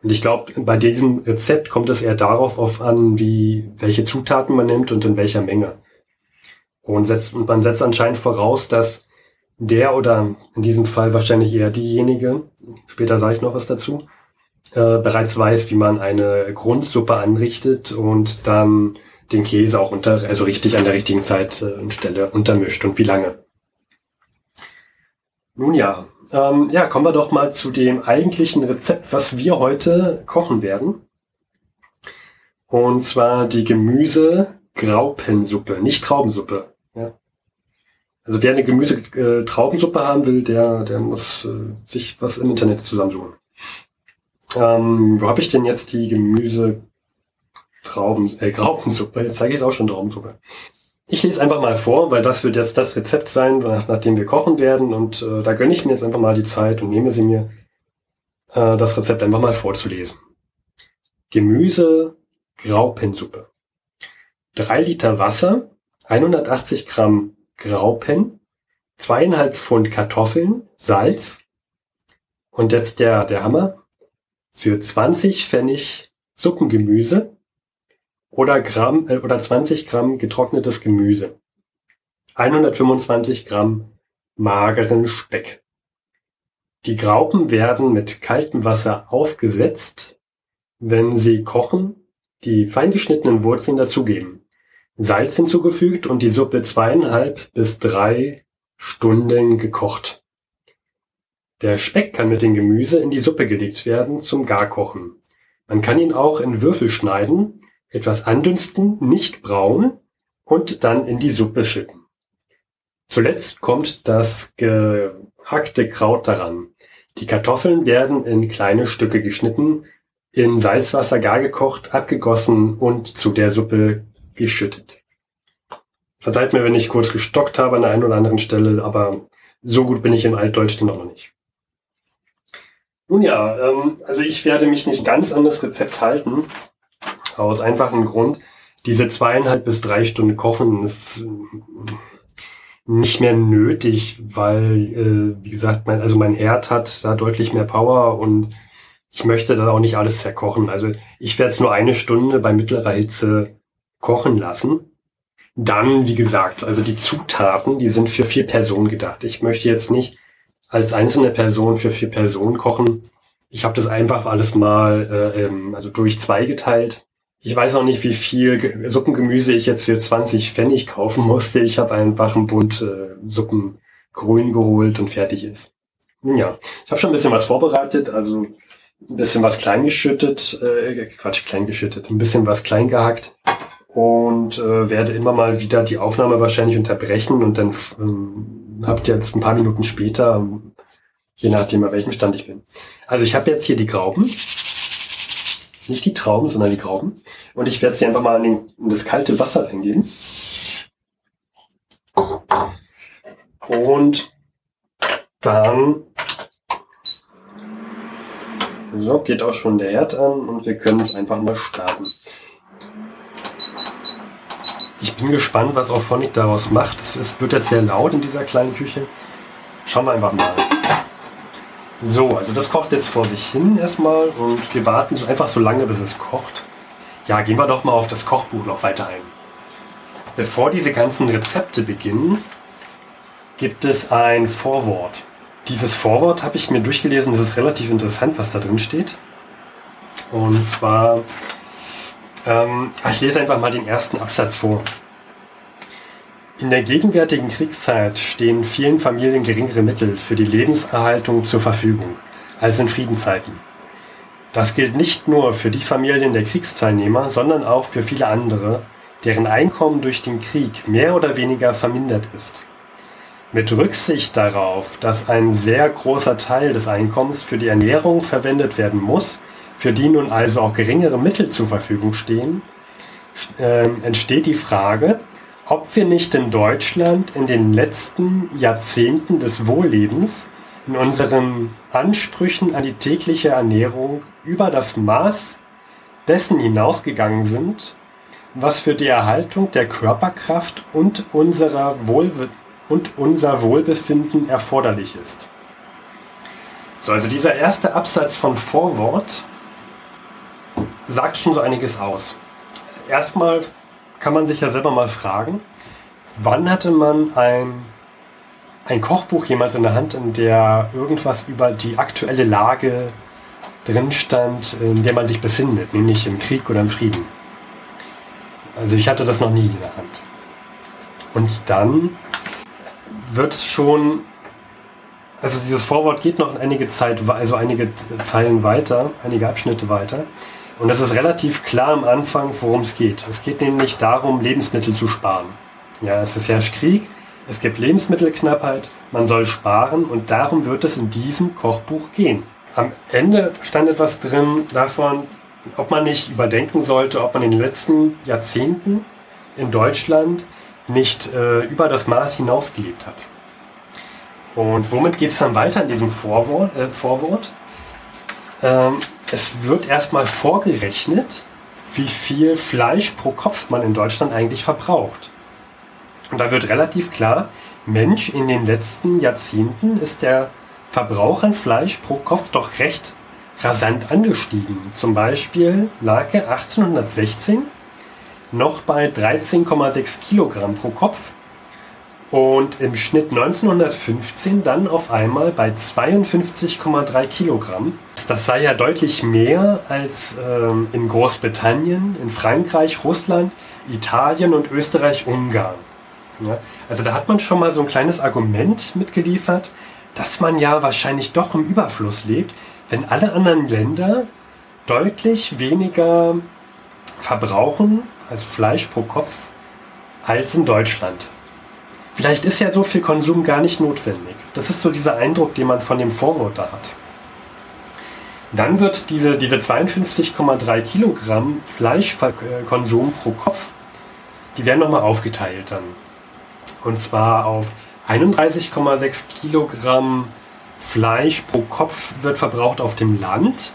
Und ich glaube, bei diesem Rezept kommt es eher darauf auf an, wie, welche Zutaten man nimmt und in welcher Menge. Und, setzt, und man setzt anscheinend voraus, dass der oder in diesem Fall wahrscheinlich eher diejenige, später sage ich noch was dazu, äh, bereits weiß, wie man eine Grundsuppe anrichtet und dann den Käse auch unter, also richtig an der richtigen Zeit äh, und Stelle untermischt und wie lange. Nun ja, ähm, ja, kommen wir doch mal zu dem eigentlichen Rezept, was wir heute kochen werden. Und zwar die Gemüse-Graupensuppe, nicht Traubensuppe. Ja. Also wer eine Gemüse-Traubensuppe äh, haben will, der, der muss äh, sich was im Internet zusammensuchen. Ähm, wo habe ich denn jetzt die Gemüse Trauben, äh, Graupensuppe? Jetzt zeige ich es auch schon Traubensuppe. Ich lese einfach mal vor, weil das wird jetzt das Rezept sein, nach, nachdem wir kochen werden. Und äh, da gönne ich mir jetzt einfach mal die Zeit und nehme sie mir, äh, das Rezept einfach mal vorzulesen. Gemüse Graupensuppe. Drei Liter Wasser, 180 Gramm Graupen, zweieinhalb Pfund Kartoffeln, Salz und jetzt der, der Hammer. Für 20 Pfennig Suppengemüse, oder Gramm äh, oder 20 Gramm getrocknetes Gemüse, 125 Gramm mageren Speck. Die Graupen werden mit kaltem Wasser aufgesetzt, wenn sie kochen, die feingeschnittenen Wurzeln dazugeben, Salz hinzugefügt und die Suppe zweieinhalb bis drei Stunden gekocht. Der Speck kann mit dem Gemüse in die Suppe gelegt werden zum Garkochen. Man kann ihn auch in Würfel schneiden etwas andünsten, nicht braun und dann in die Suppe schütten. Zuletzt kommt das gehackte Kraut daran. Die Kartoffeln werden in kleine Stücke geschnitten, in Salzwasser gar gekocht, abgegossen und zu der Suppe geschüttet. Verzeiht mir, wenn ich kurz gestockt habe an der einen oder anderen Stelle, aber so gut bin ich im Altdeutsch dann auch noch nicht. Nun ja, ähm, also ich werde mich nicht ganz an das Rezept halten, aus einfachem Grund, diese zweieinhalb bis drei Stunden Kochen ist äh, nicht mehr nötig, weil, äh, wie gesagt, mein, also mein Herd hat da deutlich mehr Power und ich möchte da auch nicht alles zerkochen. Also ich werde es nur eine Stunde bei mittlerer Hitze kochen lassen. Dann, wie gesagt, also die Zutaten, die sind für vier Personen gedacht. Ich möchte jetzt nicht als einzelne Person für vier Personen kochen. Ich habe das einfach alles mal äh, ähm, also durch zwei geteilt ich weiß auch nicht, wie viel Suppengemüse ich jetzt für 20 Pfennig kaufen musste. Ich habe einfach einen Bund äh, Suppen grün geholt und fertig ist. Nun ja, ich habe schon ein bisschen was vorbereitet, also ein bisschen was kleingeschüttet, äh, Quatsch, kleingeschüttet, ein bisschen was klein gehackt und äh, werde immer mal wieder die Aufnahme wahrscheinlich unterbrechen und dann ähm, habt jetzt ein paar Minuten später, je nachdem, an welchem Stand ich bin. Also ich habe jetzt hier die Grauben. Nicht die Trauben, sondern die Grauben. Und ich werde sie einfach mal in, den, in das kalte Wasser eingehen. Und dann so, geht auch schon der Herd an und wir können es einfach mal starten. Ich bin gespannt, was Auphonic daraus macht. Es wird jetzt sehr laut in dieser kleinen Küche. Schauen wir einfach mal. So, also das kocht jetzt vor sich hin erstmal und wir warten so einfach so lange, bis es kocht. Ja, gehen wir doch mal auf das Kochbuch noch weiter ein. Bevor diese ganzen Rezepte beginnen, gibt es ein Vorwort. Dieses Vorwort habe ich mir durchgelesen. Es ist relativ interessant, was da drin steht. Und zwar, ähm, ich lese einfach mal den ersten Absatz vor. In der gegenwärtigen Kriegszeit stehen vielen Familien geringere Mittel für die Lebenserhaltung zur Verfügung als in Friedenszeiten. Das gilt nicht nur für die Familien der Kriegsteilnehmer, sondern auch für viele andere, deren Einkommen durch den Krieg mehr oder weniger vermindert ist. Mit Rücksicht darauf, dass ein sehr großer Teil des Einkommens für die Ernährung verwendet werden muss, für die nun also auch geringere Mittel zur Verfügung stehen, äh, entsteht die Frage, ob wir nicht in Deutschland in den letzten Jahrzehnten des Wohllebens in unseren Ansprüchen an die tägliche Ernährung über das Maß dessen hinausgegangen sind, was für die Erhaltung der Körperkraft und unserer Wohlbe und unser Wohlbefinden erforderlich ist. So, also dieser erste Absatz von Vorwort sagt schon so einiges aus. Erstmal kann man sich ja selber mal fragen, wann hatte man ein, ein Kochbuch jemals in der Hand, in der irgendwas über die aktuelle Lage drin stand, in der man sich befindet, nämlich im Krieg oder im Frieden. Also ich hatte das noch nie in der Hand. Und dann wird schon, also dieses Vorwort geht noch einige Zeit, also einige Zeilen weiter, einige Abschnitte weiter. Und es ist relativ klar am Anfang, worum es geht. Es geht nämlich darum, Lebensmittel zu sparen. Ja, es ist ja Krieg, es gibt Lebensmittelknappheit, man soll sparen und darum wird es in diesem Kochbuch gehen. Am Ende stand etwas drin davon, ob man nicht überdenken sollte, ob man in den letzten Jahrzehnten in Deutschland nicht äh, über das Maß hinaus gelebt hat. Und womit geht es dann weiter in diesem Vorwort? Äh, Vorwort? Ähm, es wird erstmal vorgerechnet, wie viel Fleisch pro Kopf man in Deutschland eigentlich verbraucht. Und da wird relativ klar, Mensch, in den letzten Jahrzehnten ist der Verbrauch an Fleisch pro Kopf doch recht rasant angestiegen. Zum Beispiel lag er 1816 noch bei 13,6 Kilogramm pro Kopf und im Schnitt 1915 dann auf einmal bei 52,3 Kilogramm. Das sei ja deutlich mehr als ähm, in Großbritannien, in Frankreich, Russland, Italien und Österreich-Ungarn. Ja, also da hat man schon mal so ein kleines Argument mitgeliefert, dass man ja wahrscheinlich doch im Überfluss lebt, wenn alle anderen Länder deutlich weniger verbrauchen also Fleisch pro Kopf, als in Deutschland. Vielleicht ist ja so viel Konsum gar nicht notwendig. Das ist so dieser Eindruck, den man von dem Vorwort da hat. Dann wird diese, diese 52,3 Kilogramm Fleischkonsum pro Kopf, die werden nochmal aufgeteilt dann. Und zwar auf 31,6 Kilogramm Fleisch pro Kopf wird verbraucht auf dem Land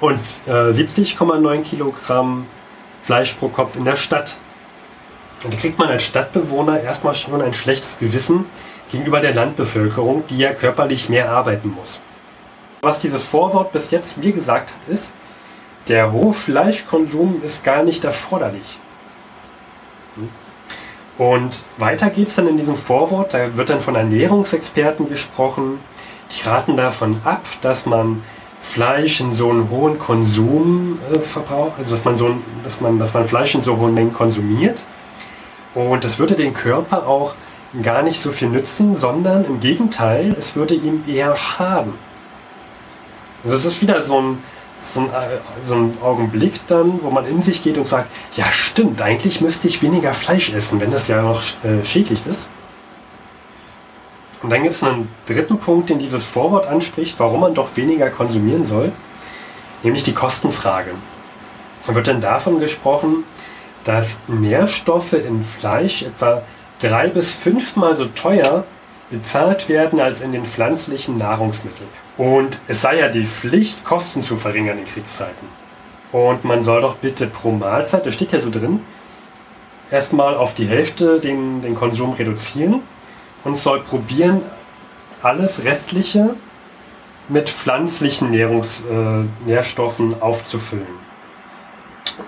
und äh, 70,9 Kilogramm Fleisch pro Kopf in der Stadt. Und da kriegt man als Stadtbewohner erstmal schon ein schlechtes Gewissen gegenüber der Landbevölkerung, die ja körperlich mehr arbeiten muss. Was dieses Vorwort bis jetzt mir gesagt hat, ist, der hohe Fleischkonsum ist gar nicht erforderlich. Und weiter geht es dann in diesem Vorwort, da wird dann von Ernährungsexperten gesprochen, die raten davon ab, dass man Fleisch in so einem hohen Konsum äh, verbraucht, also dass man so dass man, dass man Fleisch in so hohen Mengen konsumiert. Und das würde den Körper auch gar nicht so viel nützen, sondern im Gegenteil, es würde ihm eher schaden. Also es ist wieder so ein, so ein, äh, so ein Augenblick dann, wo man in sich geht und sagt, ja stimmt, eigentlich müsste ich weniger Fleisch essen, wenn das ja noch äh, schädlich ist. Und dann gibt es einen dritten Punkt, den dieses Vorwort anspricht, warum man doch weniger konsumieren soll, nämlich die Kostenfrage. Da wird dann davon gesprochen, dass Nährstoffe im Fleisch etwa drei bis fünfmal so teuer bezahlt werden als in den pflanzlichen Nahrungsmitteln. Und es sei ja die Pflicht, Kosten zu verringern in Kriegszeiten. Und man soll doch bitte pro Mahlzeit, das steht ja so drin, erstmal auf die Hälfte den, den Konsum reduzieren und soll probieren, alles Restliche mit pflanzlichen Nährungs, äh, Nährstoffen aufzufüllen.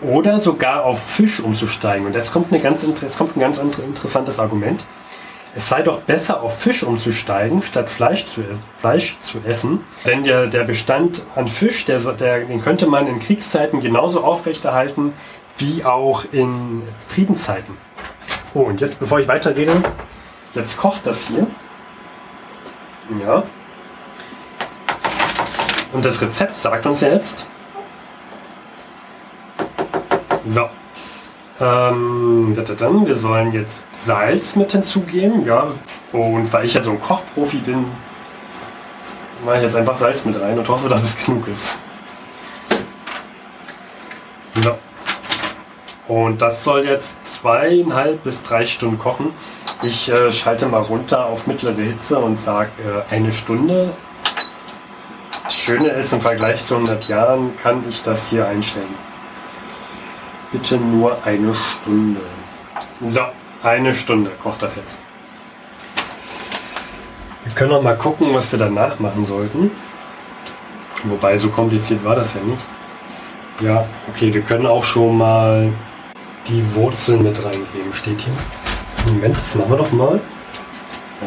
Oder sogar auf Fisch umzusteigen. Und jetzt kommt, eine ganz, jetzt kommt ein ganz interessantes Argument. Es sei doch besser, auf Fisch umzusteigen, statt Fleisch zu, Fleisch zu essen. Denn der, der Bestand an Fisch, der, der, den könnte man in Kriegszeiten genauso aufrechterhalten wie auch in Friedenszeiten. Oh, und jetzt, bevor ich weiterrede, jetzt kocht das hier. Ja. Und das Rezept sagt uns jetzt. So. Ähm, wir sollen jetzt Salz mit hinzugeben, ja. Und weil ich ja so ein Kochprofi bin, mache ich jetzt einfach Salz mit rein und hoffe, dass es genug ist. So. Und das soll jetzt zweieinhalb bis drei Stunden kochen. Ich äh, schalte mal runter auf mittlere Hitze und sage äh, eine Stunde. Das Schöne ist, im Vergleich zu 100 Jahren kann ich das hier einstellen. Bitte nur eine Stunde. So, eine Stunde kocht das jetzt. Wir können noch mal gucken, was wir danach machen sollten. Wobei, so kompliziert war das ja nicht. Ja, okay, wir können auch schon mal die Wurzeln mit reingeben, steht hier. Moment, das machen wir doch mal.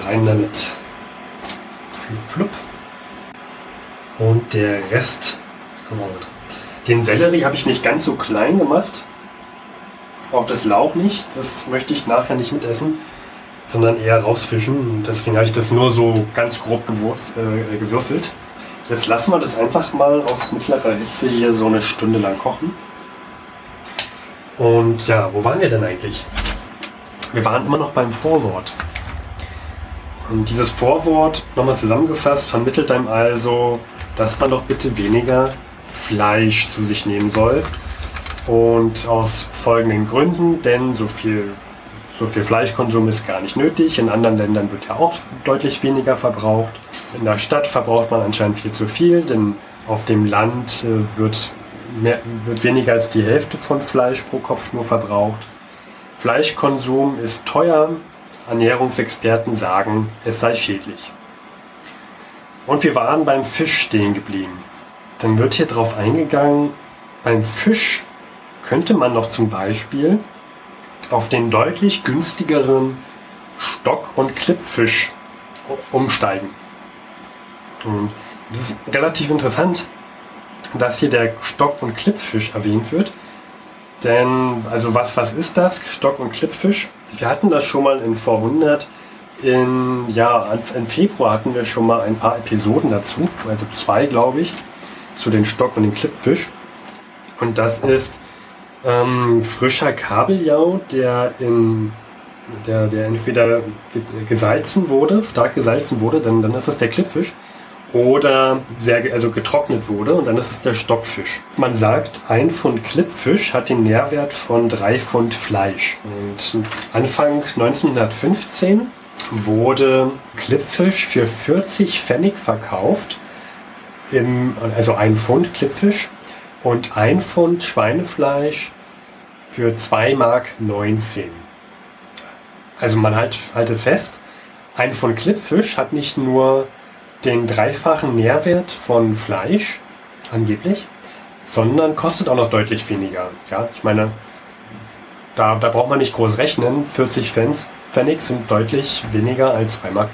Rein damit. Flup, flup. Und der Rest. Den Sellerie habe ich nicht ganz so klein gemacht. Auch das Lauch nicht. Das möchte ich nachher nicht mitessen, sondern eher rausfischen. Deswegen habe ich das nur so ganz grob gewurz, äh, gewürfelt. Jetzt lassen wir das einfach mal auf mittlerer Hitze hier so eine Stunde lang kochen. Und ja, wo waren wir denn eigentlich? Wir waren immer noch beim Vorwort. Und dieses Vorwort, nochmal zusammengefasst, vermittelt einem also, dass man doch bitte weniger Fleisch zu sich nehmen soll. Und aus folgenden Gründen, denn so viel, so viel Fleischkonsum ist gar nicht nötig. In anderen Ländern wird ja auch deutlich weniger verbraucht. In der Stadt verbraucht man anscheinend viel zu viel, denn auf dem Land äh, wird mehr, wird weniger als die Hälfte von Fleisch pro Kopf nur verbraucht. Fleischkonsum ist teuer. Ernährungsexperten sagen, es sei schädlich. Und wir waren beim Fisch stehen geblieben. Dann wird hier drauf eingegangen, beim Fisch könnte man noch zum Beispiel auf den deutlich günstigeren Stock- und Klippfisch umsteigen. Und das ist relativ interessant, dass hier der Stock- und Klippfisch erwähnt wird. Denn, also was, was ist das? Stock- und Klippfisch? Wir hatten das schon mal in vor 100. In, ja, im Februar hatten wir schon mal ein paar Episoden dazu, also zwei, glaube ich, zu den Stock- und den Klippfisch. Und das ist ähm, frischer Kabeljau, der in der, der entweder gesalzen wurde, stark gesalzen wurde, dann, dann ist es der Klippfisch oder sehr, also getrocknet wurde und dann ist es der Stockfisch. Man sagt, ein Pfund Klippfisch hat den Nährwert von drei Pfund Fleisch. Und Anfang 1915 wurde Klippfisch für 40 Pfennig verkauft, im, also ein Pfund Klippfisch und ein Pfund Schweinefleisch für 2,19 Mark. Also man halt, halte fest, ein Pfund Klippfisch hat nicht nur den dreifachen Nährwert von Fleisch, angeblich, sondern kostet auch noch deutlich weniger. Ja, ich meine, da, da braucht man nicht groß rechnen. 40 Pfennig sind deutlich weniger als 2,19 Mark.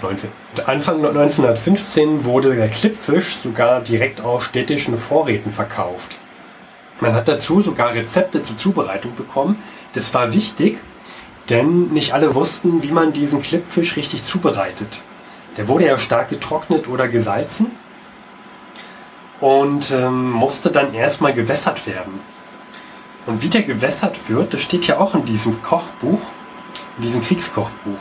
Anfang 1915 wurde der Klippfisch sogar direkt aus städtischen Vorräten verkauft. Man hat dazu sogar Rezepte zur Zubereitung bekommen. Das war wichtig, denn nicht alle wussten, wie man diesen Klippfisch richtig zubereitet. Der wurde ja stark getrocknet oder gesalzen und ähm, musste dann erstmal gewässert werden. Und wie der gewässert wird, das steht ja auch in diesem Kochbuch, in diesem Kriegskochbuch.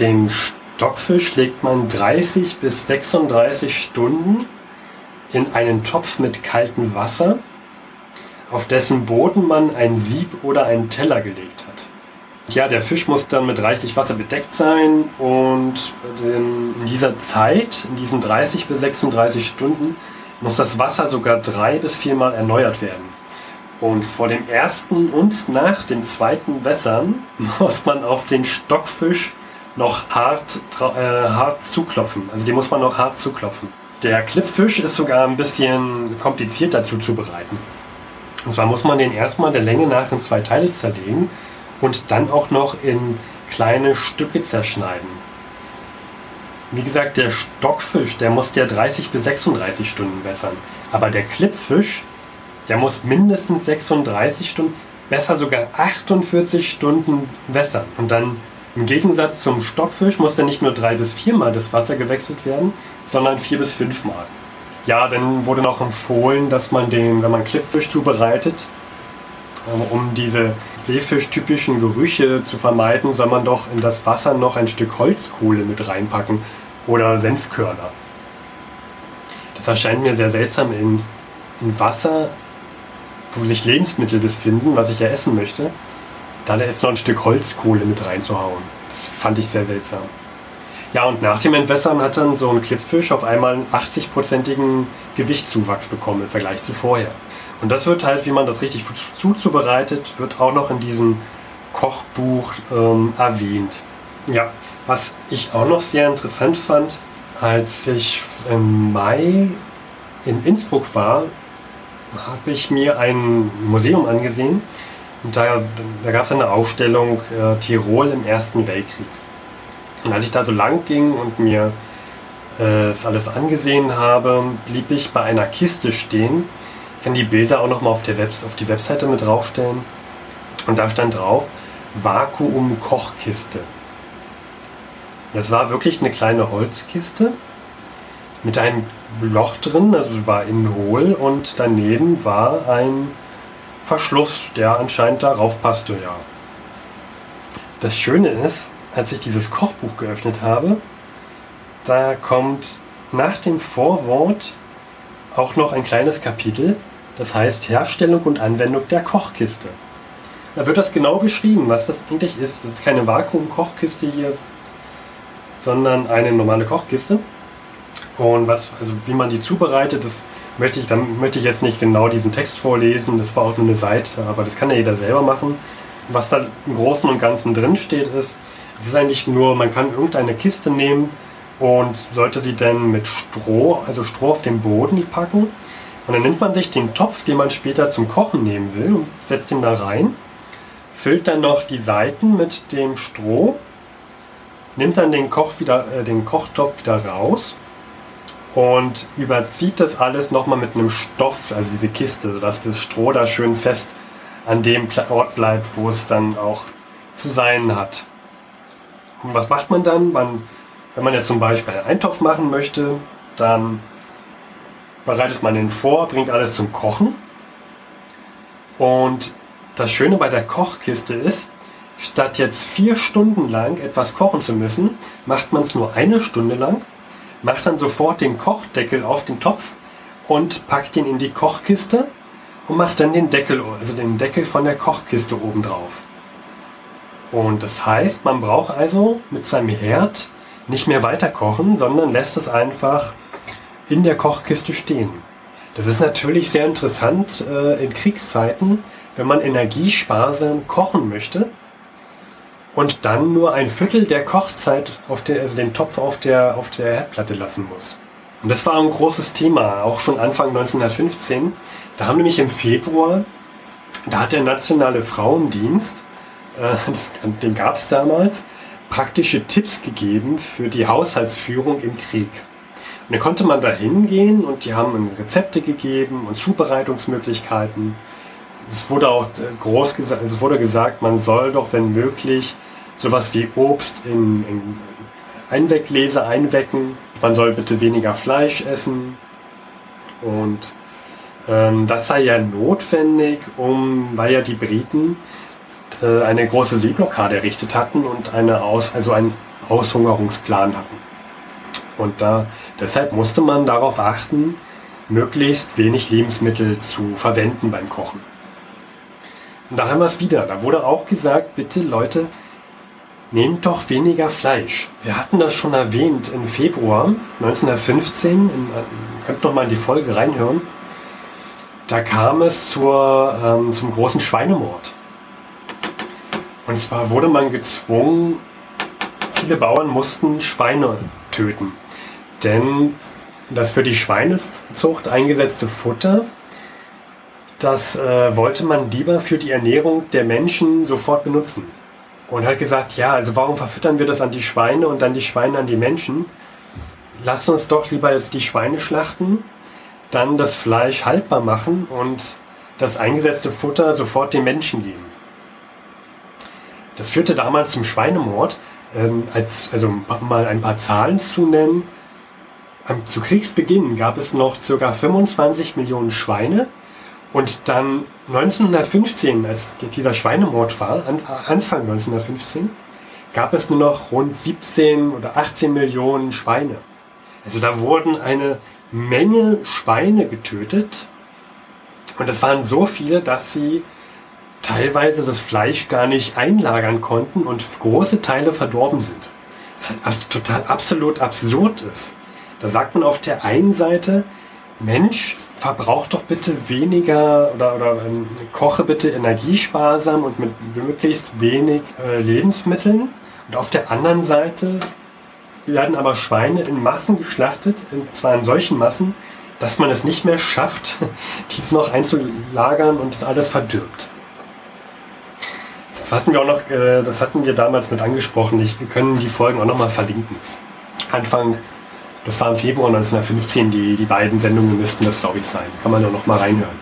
Den Stockfisch legt man 30 bis 36 Stunden in einen Topf mit kaltem Wasser, auf dessen Boden man ein Sieb oder einen Teller gelegt hat. Ja, der Fisch muss dann mit reichlich Wasser bedeckt sein und in dieser Zeit, in diesen 30 bis 36 Stunden, muss das Wasser sogar drei bis viermal erneuert werden. Und vor dem ersten und nach dem zweiten Wässern muss man auf den Stockfisch noch hart, äh, hart zuklopfen. Also die muss man noch hart zuklopfen. Der Klippfisch ist sogar ein bisschen komplizierter zuzubereiten. Und zwar muss man den erstmal der Länge nach in zwei Teile zerlegen und dann auch noch in kleine Stücke zerschneiden. Wie gesagt, der Stockfisch, der muss ja 30 bis 36 Stunden wässern. Aber der Klippfisch, der muss mindestens 36 Stunden, besser sogar 48 Stunden wässern. Und dann im Gegensatz zum Stockfisch muss dann nicht nur drei bis viermal das Wasser gewechselt werden, sondern vier bis fünfmal. Ja, dann wurde noch empfohlen, dass man den, wenn man Klippfisch zubereitet, um diese seefischtypischen Gerüche zu vermeiden, soll man doch in das Wasser noch ein Stück Holzkohle mit reinpacken oder Senfkörner. Das erscheint mir sehr seltsam in, in Wasser, wo sich Lebensmittel befinden, was ich ja essen möchte, da jetzt noch ein Stück Holzkohle mit reinzuhauen. Das fand ich sehr seltsam. Ja, und nach dem Entwässern hat dann so ein Klippfisch auf einmal einen 80-prozentigen Gewichtszuwachs bekommen im Vergleich zu vorher. Und das wird halt, wie man das richtig zuzubereitet, wird auch noch in diesem Kochbuch ähm, erwähnt. Ja, was ich auch noch sehr interessant fand, als ich im Mai in Innsbruck war, habe ich mir ein Museum angesehen. Und da, da gab es eine Ausstellung äh, Tirol im Ersten Weltkrieg. Und als ich da so lang ging und mir äh, das alles angesehen habe, blieb ich bei einer Kiste stehen. Ich kann die Bilder auch nochmal auf, auf die Webseite mit draufstellen. Und da stand drauf, Vakuum-Kochkiste. Das war wirklich eine kleine Holzkiste mit einem Loch drin, also war innen hohl und daneben war ein Verschluss, der anscheinend darauf passte, ja. Das Schöne ist, als ich dieses Kochbuch geöffnet habe, da kommt nach dem Vorwort auch noch ein kleines Kapitel, das heißt Herstellung und Anwendung der Kochkiste. Da wird das genau beschrieben, was das eigentlich ist. Das ist keine Vakuum-Kochkiste hier, sondern eine normale Kochkiste. Und was, also wie man die zubereitet, das möchte ich, dann möchte ich jetzt nicht genau diesen Text vorlesen, das war auch nur eine Seite, aber das kann ja jeder selber machen. Was da im Großen und Ganzen drin steht, ist, es ist eigentlich nur, man kann irgendeine Kiste nehmen und sollte sie dann mit Stroh, also Stroh auf den Boden packen. Und dann nimmt man sich den Topf, den man später zum Kochen nehmen will, und setzt ihn da rein, füllt dann noch die Seiten mit dem Stroh, nimmt dann den, Koch wieder, äh, den Kochtopf wieder raus und überzieht das alles nochmal mit einem Stoff, also diese Kiste, sodass das Stroh da schön fest an dem Ort bleibt, wo es dann auch zu sein hat. Was macht man dann? Man, wenn man jetzt zum Beispiel einen Eintopf machen möchte, dann bereitet man den vor, bringt alles zum Kochen. Und das Schöne bei der Kochkiste ist, statt jetzt vier Stunden lang etwas kochen zu müssen, macht man es nur eine Stunde lang macht dann sofort den Kochdeckel auf den Topf und packt ihn in die Kochkiste und macht dann den Deckel, also den Deckel von der Kochkiste oben drauf. Und das heißt, man braucht also mit seinem Herd nicht mehr weiter kochen, sondern lässt es einfach in der Kochkiste stehen. Das ist natürlich sehr interessant äh, in Kriegszeiten, wenn man energiesparsam kochen möchte und dann nur ein Viertel der Kochzeit auf der, also den Topf auf der, auf der Herdplatte lassen muss. Und das war ein großes Thema, auch schon Anfang 1915. Da haben nämlich im Februar, da hat der Nationale Frauendienst, das, den gab es damals, praktische Tipps gegeben für die Haushaltsführung im Krieg. Und dann konnte man da hingehen und die haben Rezepte gegeben und Zubereitungsmöglichkeiten. Es wurde auch äh, groß gesagt, es wurde gesagt, man soll doch, wenn möglich, sowas wie Obst in, in Einweggläser einwecken. Man soll bitte weniger Fleisch essen. Und ähm, das sei ja notwendig, um, weil ja die Briten äh, eine große Seeblockade errichtet hatten und eine Aus, also ein Aushungerungsplan hatten. Und da, deshalb musste man darauf achten, möglichst wenig Lebensmittel zu verwenden beim Kochen. Und da haben wir es wieder. Da wurde auch gesagt, bitte Leute, nehmt doch weniger Fleisch. Wir hatten das schon erwähnt im Februar 1915. In, ihr könnt noch mal in die Folge reinhören. Da kam es zur, ähm, zum großen Schweinemord. Und zwar wurde man gezwungen, viele Bauern mussten Schweine töten. Denn das für die Schweinezucht eingesetzte Futter, das äh, wollte man lieber für die Ernährung der Menschen sofort benutzen. Und hat gesagt, ja, also warum verfüttern wir das an die Schweine und dann die Schweine an die Menschen? Lasst uns doch lieber jetzt die Schweine schlachten, dann das Fleisch haltbar machen und das eingesetzte Futter sofort den Menschen geben. Das führte damals zum Schweinemord. Ähm, als, also mal ein paar Zahlen zu nennen. Zu Kriegsbeginn gab es noch ca. 25 Millionen Schweine und dann 1915, als dieser Schweinemord war, Anfang 1915, gab es nur noch rund 17 oder 18 Millionen Schweine. Also da wurden eine Menge Schweine getötet und es waren so viele, dass sie teilweise das Fleisch gar nicht einlagern konnten und große Teile verdorben sind. Was total absolut absurd ist. Da sagt man auf der einen Seite, Mensch, verbrauch doch bitte weniger oder, oder ähm, koche bitte energiesparsam und mit möglichst wenig äh, Lebensmitteln. Und auf der anderen Seite werden aber Schweine in Massen geschlachtet, und zwar in solchen Massen, dass man es nicht mehr schafft, dies noch einzulagern und alles verdirbt. Das hatten wir auch noch, äh, das hatten wir damals mit angesprochen. Ich, wir können die Folgen auch noch mal verlinken. Anfang das war im Februar 1915, die, die beiden Sendungen müssten das, glaube ich, sein. Kann man da noch mal reinhören.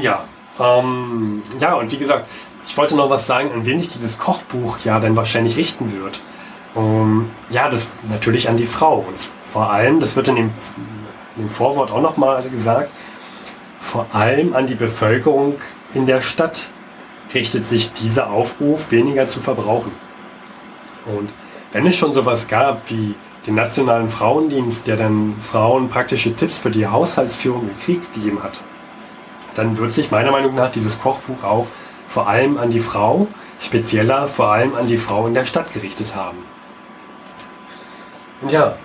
Ja, ähm, ja, und wie gesagt, ich wollte noch was sagen, an wen ich dieses Kochbuch ja dann wahrscheinlich richten wird. Um, ja, das natürlich an die Frau. Und vor allem, das wird in dem, in dem Vorwort auch noch mal gesagt, vor allem an die Bevölkerung in der Stadt richtet sich dieser Aufruf, weniger zu verbrauchen. Und wenn es schon sowas gab wie den Nationalen Frauendienst, der dann Frauen praktische Tipps für die Haushaltsführung im Krieg gegeben hat, dann wird sich meiner Meinung nach dieses Kochbuch auch vor allem an die Frau, spezieller vor allem an die Frau in der Stadt gerichtet haben. Und ja,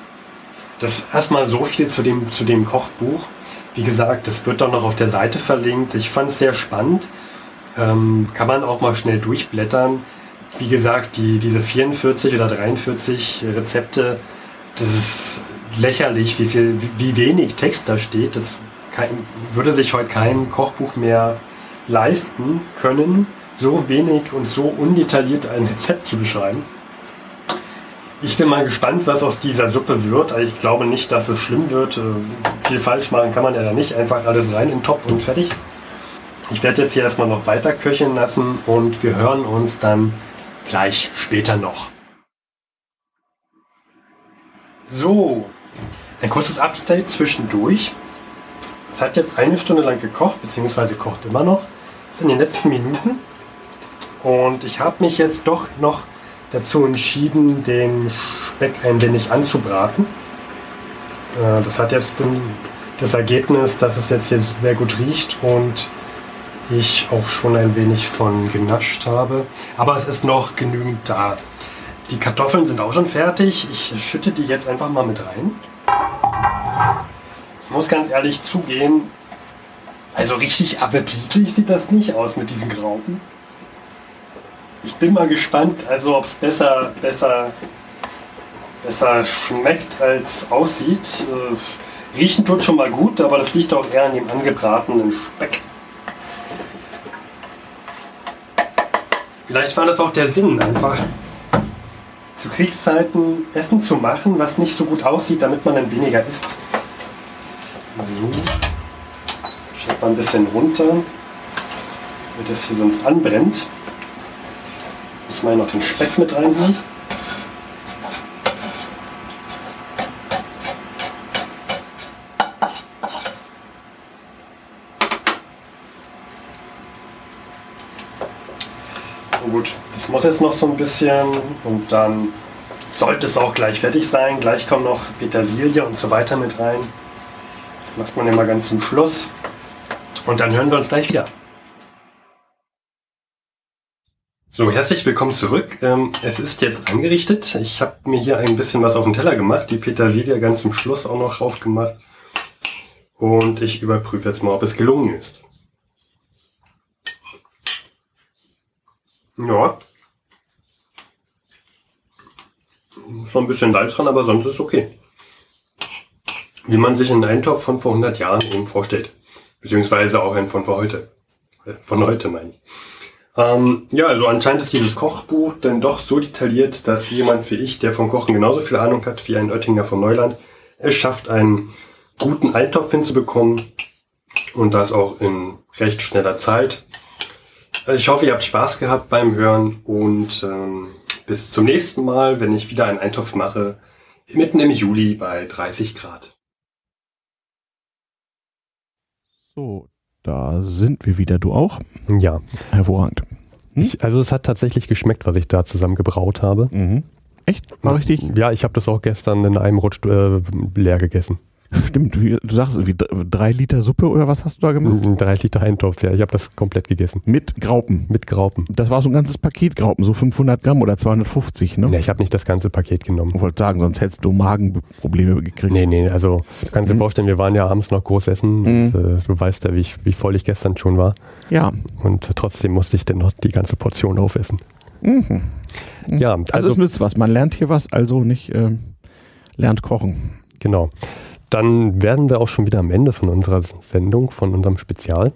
das erstmal so viel zu dem, zu dem Kochbuch. Wie gesagt, das wird dann noch auf der Seite verlinkt. Ich fand es sehr spannend. Ähm, kann man auch mal schnell durchblättern wie gesagt, die, diese 44 oder 43 Rezepte, das ist lächerlich, wie viel, wie wenig Text da steht. Das kann, würde sich heute kein Kochbuch mehr leisten können, so wenig und so undetailliert ein Rezept zu beschreiben. Ich bin mal gespannt, was aus dieser Suppe wird. Ich glaube nicht, dass es schlimm wird. Äh, viel falsch machen kann man ja da nicht. Einfach alles rein in den Topf und fertig. Ich werde jetzt hier erstmal noch weiter köcheln lassen und wir hören uns dann gleich später noch. So, ein kurzes Update zwischendurch. Es hat jetzt eine Stunde lang gekocht, beziehungsweise kocht immer noch. Das sind die letzten Minuten. Und ich habe mich jetzt doch noch dazu entschieden, den Speck ein wenig anzubraten. Äh, das hat jetzt das Ergebnis, dass es jetzt hier sehr gut riecht und ich auch schon ein wenig von genascht habe. Aber es ist noch genügend da. Die Kartoffeln sind auch schon fertig. Ich schütte die jetzt einfach mal mit rein. Ich muss ganz ehrlich zugeben, also richtig appetitlich sieht das nicht aus mit diesen Graupen. Ich bin mal gespannt, also ob es besser, besser, besser schmeckt als aussieht. Äh, riechen tut schon mal gut, aber das liegt auch eher an dem angebratenen Speck. Vielleicht war das auch der Sinn, einfach zu Kriegszeiten Essen zu machen, was nicht so gut aussieht, damit man dann weniger isst. So. Schreibt mal ein bisschen runter, damit das hier sonst anbrennt. Muss mal noch den Speck mit reinhauen. Jetzt noch so ein bisschen und dann sollte es auch gleich fertig sein. Gleich kommen noch Petersilie und so weiter mit rein. Das macht man immer ganz zum Schluss. Und dann hören wir uns gleich wieder. So, herzlich willkommen zurück. Ähm, es ist jetzt angerichtet. Ich habe mir hier ein bisschen was auf den Teller gemacht, die Petersilie ganz zum Schluss auch noch drauf gemacht. Und ich überprüfe jetzt mal, ob es gelungen ist. Ja. Schon ein bisschen Salz dran, aber sonst ist okay. Wie man sich einen Eintopf von vor 100 Jahren eben vorstellt. Beziehungsweise auch einen von vor heute. Äh, von heute meine ich. Ähm, ja, also anscheinend ist dieses Kochbuch dann doch so detailliert, dass jemand wie ich, der vom Kochen genauso viel Ahnung hat wie ein Oettinger von Neuland, es schafft, einen guten Eintopf hinzubekommen und das auch in recht schneller Zeit. Ich hoffe, ihr habt Spaß gehabt beim Hören und ähm, bis zum nächsten Mal, wenn ich wieder einen Eintopf mache, mitten im Juli bei 30 Grad. So, da sind wir wieder, du auch? Ja. Hervorragend. Hm? Ich, also es hat tatsächlich geschmeckt, was ich da zusammen gebraut habe. Mhm. Echt? War richtig? Ja, ich habe das auch gestern in einem Rutsch äh, leer gegessen. Stimmt, wie, du sagst, wie drei Liter Suppe oder was hast du da gemacht? Drei Liter Eintopf, ja. Ich habe das komplett gegessen. Mit Graupen? Mit Graupen. Das war so ein ganzes Paket Graupen, so 500 Gramm oder 250, ne? Nee, ich habe nicht das ganze Paket genommen. Ich wollte sagen, sonst hättest du Magenprobleme gekriegt. Nee, nee, also du kannst dir mhm. vorstellen, wir waren ja abends noch groß essen mhm. und äh, du weißt ja, wie, ich, wie voll ich gestern schon war. Ja. Und trotzdem musste ich dann noch die ganze Portion aufessen. Mhm. Ja, also, also es nützt was. Man lernt hier was, also nicht äh, lernt kochen. Genau. Dann werden wir auch schon wieder am Ende von unserer Sendung, von unserem Spezial.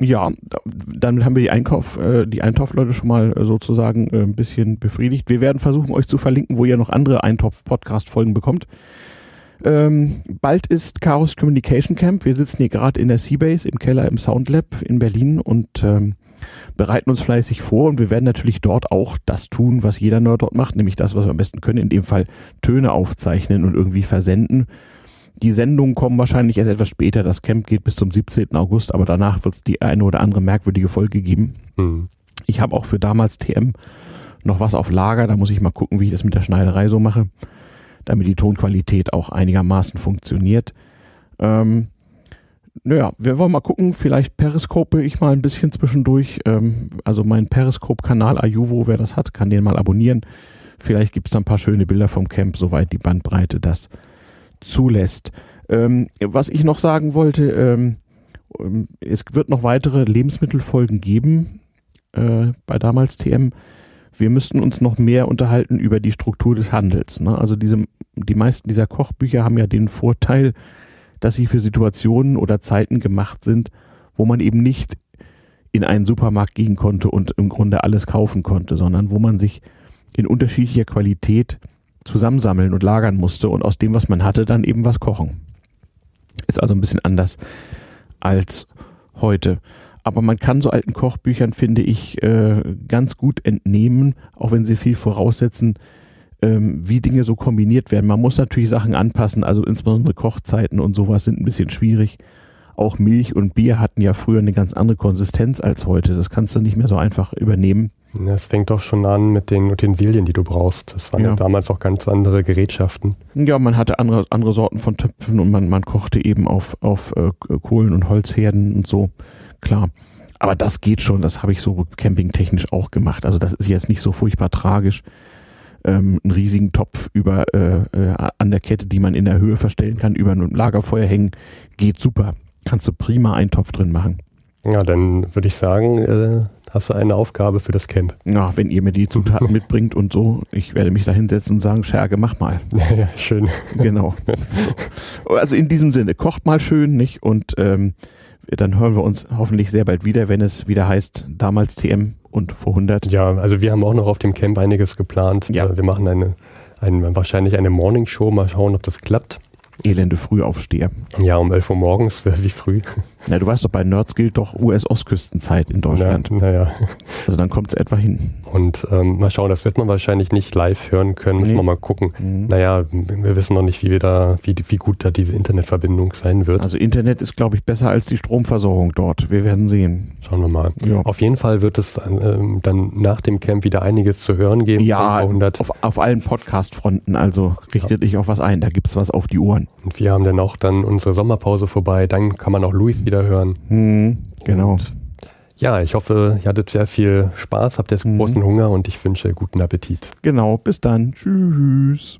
Ja, dann haben wir die Einkauf, äh, die Eintopfleute schon mal äh, sozusagen äh, ein bisschen befriedigt. Wir werden versuchen, euch zu verlinken, wo ihr noch andere Eintopf-Podcast-Folgen bekommt. Ähm, bald ist Chaos Communication Camp. Wir sitzen hier gerade in der Seabase im Keller im Soundlab in Berlin und ähm, bereiten uns fleißig vor und wir werden natürlich dort auch das tun, was jeder Nerd dort macht, nämlich das, was wir am besten können, in dem Fall Töne aufzeichnen und irgendwie versenden. Die Sendungen kommen wahrscheinlich erst etwas später. Das Camp geht bis zum 17. August, aber danach wird es die eine oder andere merkwürdige Folge geben. Mhm. Ich habe auch für damals TM noch was auf Lager. Da muss ich mal gucken, wie ich das mit der Schneiderei so mache, damit die Tonqualität auch einigermaßen funktioniert. Ähm, naja, wir wollen mal gucken. Vielleicht periskope ich mal ein bisschen zwischendurch. Ähm, also mein Periskop-Kanal Ayuvo, wer das hat, kann den mal abonnieren. Vielleicht gibt es da ein paar schöne Bilder vom Camp, soweit die Bandbreite das zulässt. Ähm, was ich noch sagen wollte, ähm, ähm, es wird noch weitere Lebensmittelfolgen geben äh, bei damals TM. Wir müssten uns noch mehr unterhalten über die Struktur des Handels. Ne? Also diese, die meisten dieser Kochbücher haben ja den Vorteil, dass sie für Situationen oder Zeiten gemacht sind, wo man eben nicht in einen Supermarkt gehen konnte und im Grunde alles kaufen konnte, sondern wo man sich in unterschiedlicher Qualität zusammensammeln und lagern musste und aus dem, was man hatte, dann eben was kochen. Ist also ein bisschen anders als heute. Aber man kann so alten Kochbüchern, finde ich, äh, ganz gut entnehmen, auch wenn sie viel voraussetzen, ähm, wie Dinge so kombiniert werden. Man muss natürlich Sachen anpassen, also insbesondere Kochzeiten und sowas sind ein bisschen schwierig. Auch Milch und Bier hatten ja früher eine ganz andere Konsistenz als heute. Das kannst du nicht mehr so einfach übernehmen. Das fängt doch schon an mit den Utensilien, die du brauchst. Das waren ja, ja damals auch ganz andere Gerätschaften. Ja, man hatte andere, andere Sorten von Töpfen und man, man kochte eben auf, auf äh, Kohlen- und Holzherden und so. Klar. Aber das geht schon, das habe ich so campingtechnisch auch gemacht. Also das ist jetzt nicht so furchtbar tragisch. Ähm, einen riesigen Topf über äh, äh, an der Kette, die man in der Höhe verstellen kann, über ein Lagerfeuer hängen, geht super. Kannst du prima einen Topf drin machen. Ja, dann würde ich sagen, äh, hast du eine Aufgabe für das Camp. Ja, wenn ihr mir die Zutaten mitbringt und so, ich werde mich da hinsetzen und sagen, Scherge, mach mal. Ja, schön. Genau. Also in diesem Sinne, kocht mal schön, nicht? Und ähm, dann hören wir uns hoffentlich sehr bald wieder, wenn es wieder heißt, damals TM und vor 100. Ja, also wir haben auch noch auf dem Camp einiges geplant. Ja. Wir machen eine, eine wahrscheinlich eine Morning Show, mal schauen, ob das klappt. Elende Frühaufsteher. Ja, um 11 Uhr morgens, wie früh. Ja, du weißt doch, bei Nerds gilt doch US-Ostküstenzeit in Deutschland. Naja. Na also dann kommt es etwa hin. Und ähm, mal schauen, das wird man wahrscheinlich nicht live hören können, müssen nee. wir mal gucken. Mhm. Naja, wir wissen noch nicht, wie wir da, wie, wie gut da diese Internetverbindung sein wird. Also Internet ist, glaube ich, besser als die Stromversorgung dort. Wir werden sehen. Schauen wir mal. Ja. Auf jeden Fall wird es ähm, dann nach dem Camp wieder einiges zu hören geben. Ja, auf, auf allen Podcast-Fronten. Also richtet ja. dich auf was ein, da gibt es was auf die Ohren. Und wir haben dann auch dann unsere Sommerpause vorbei. Dann kann man auch Luis wieder hören. Mhm, genau. Und ja, ich hoffe, ihr hattet sehr viel Spaß, habt jetzt mhm. großen Hunger und ich wünsche guten Appetit. Genau, bis dann. Tschüss.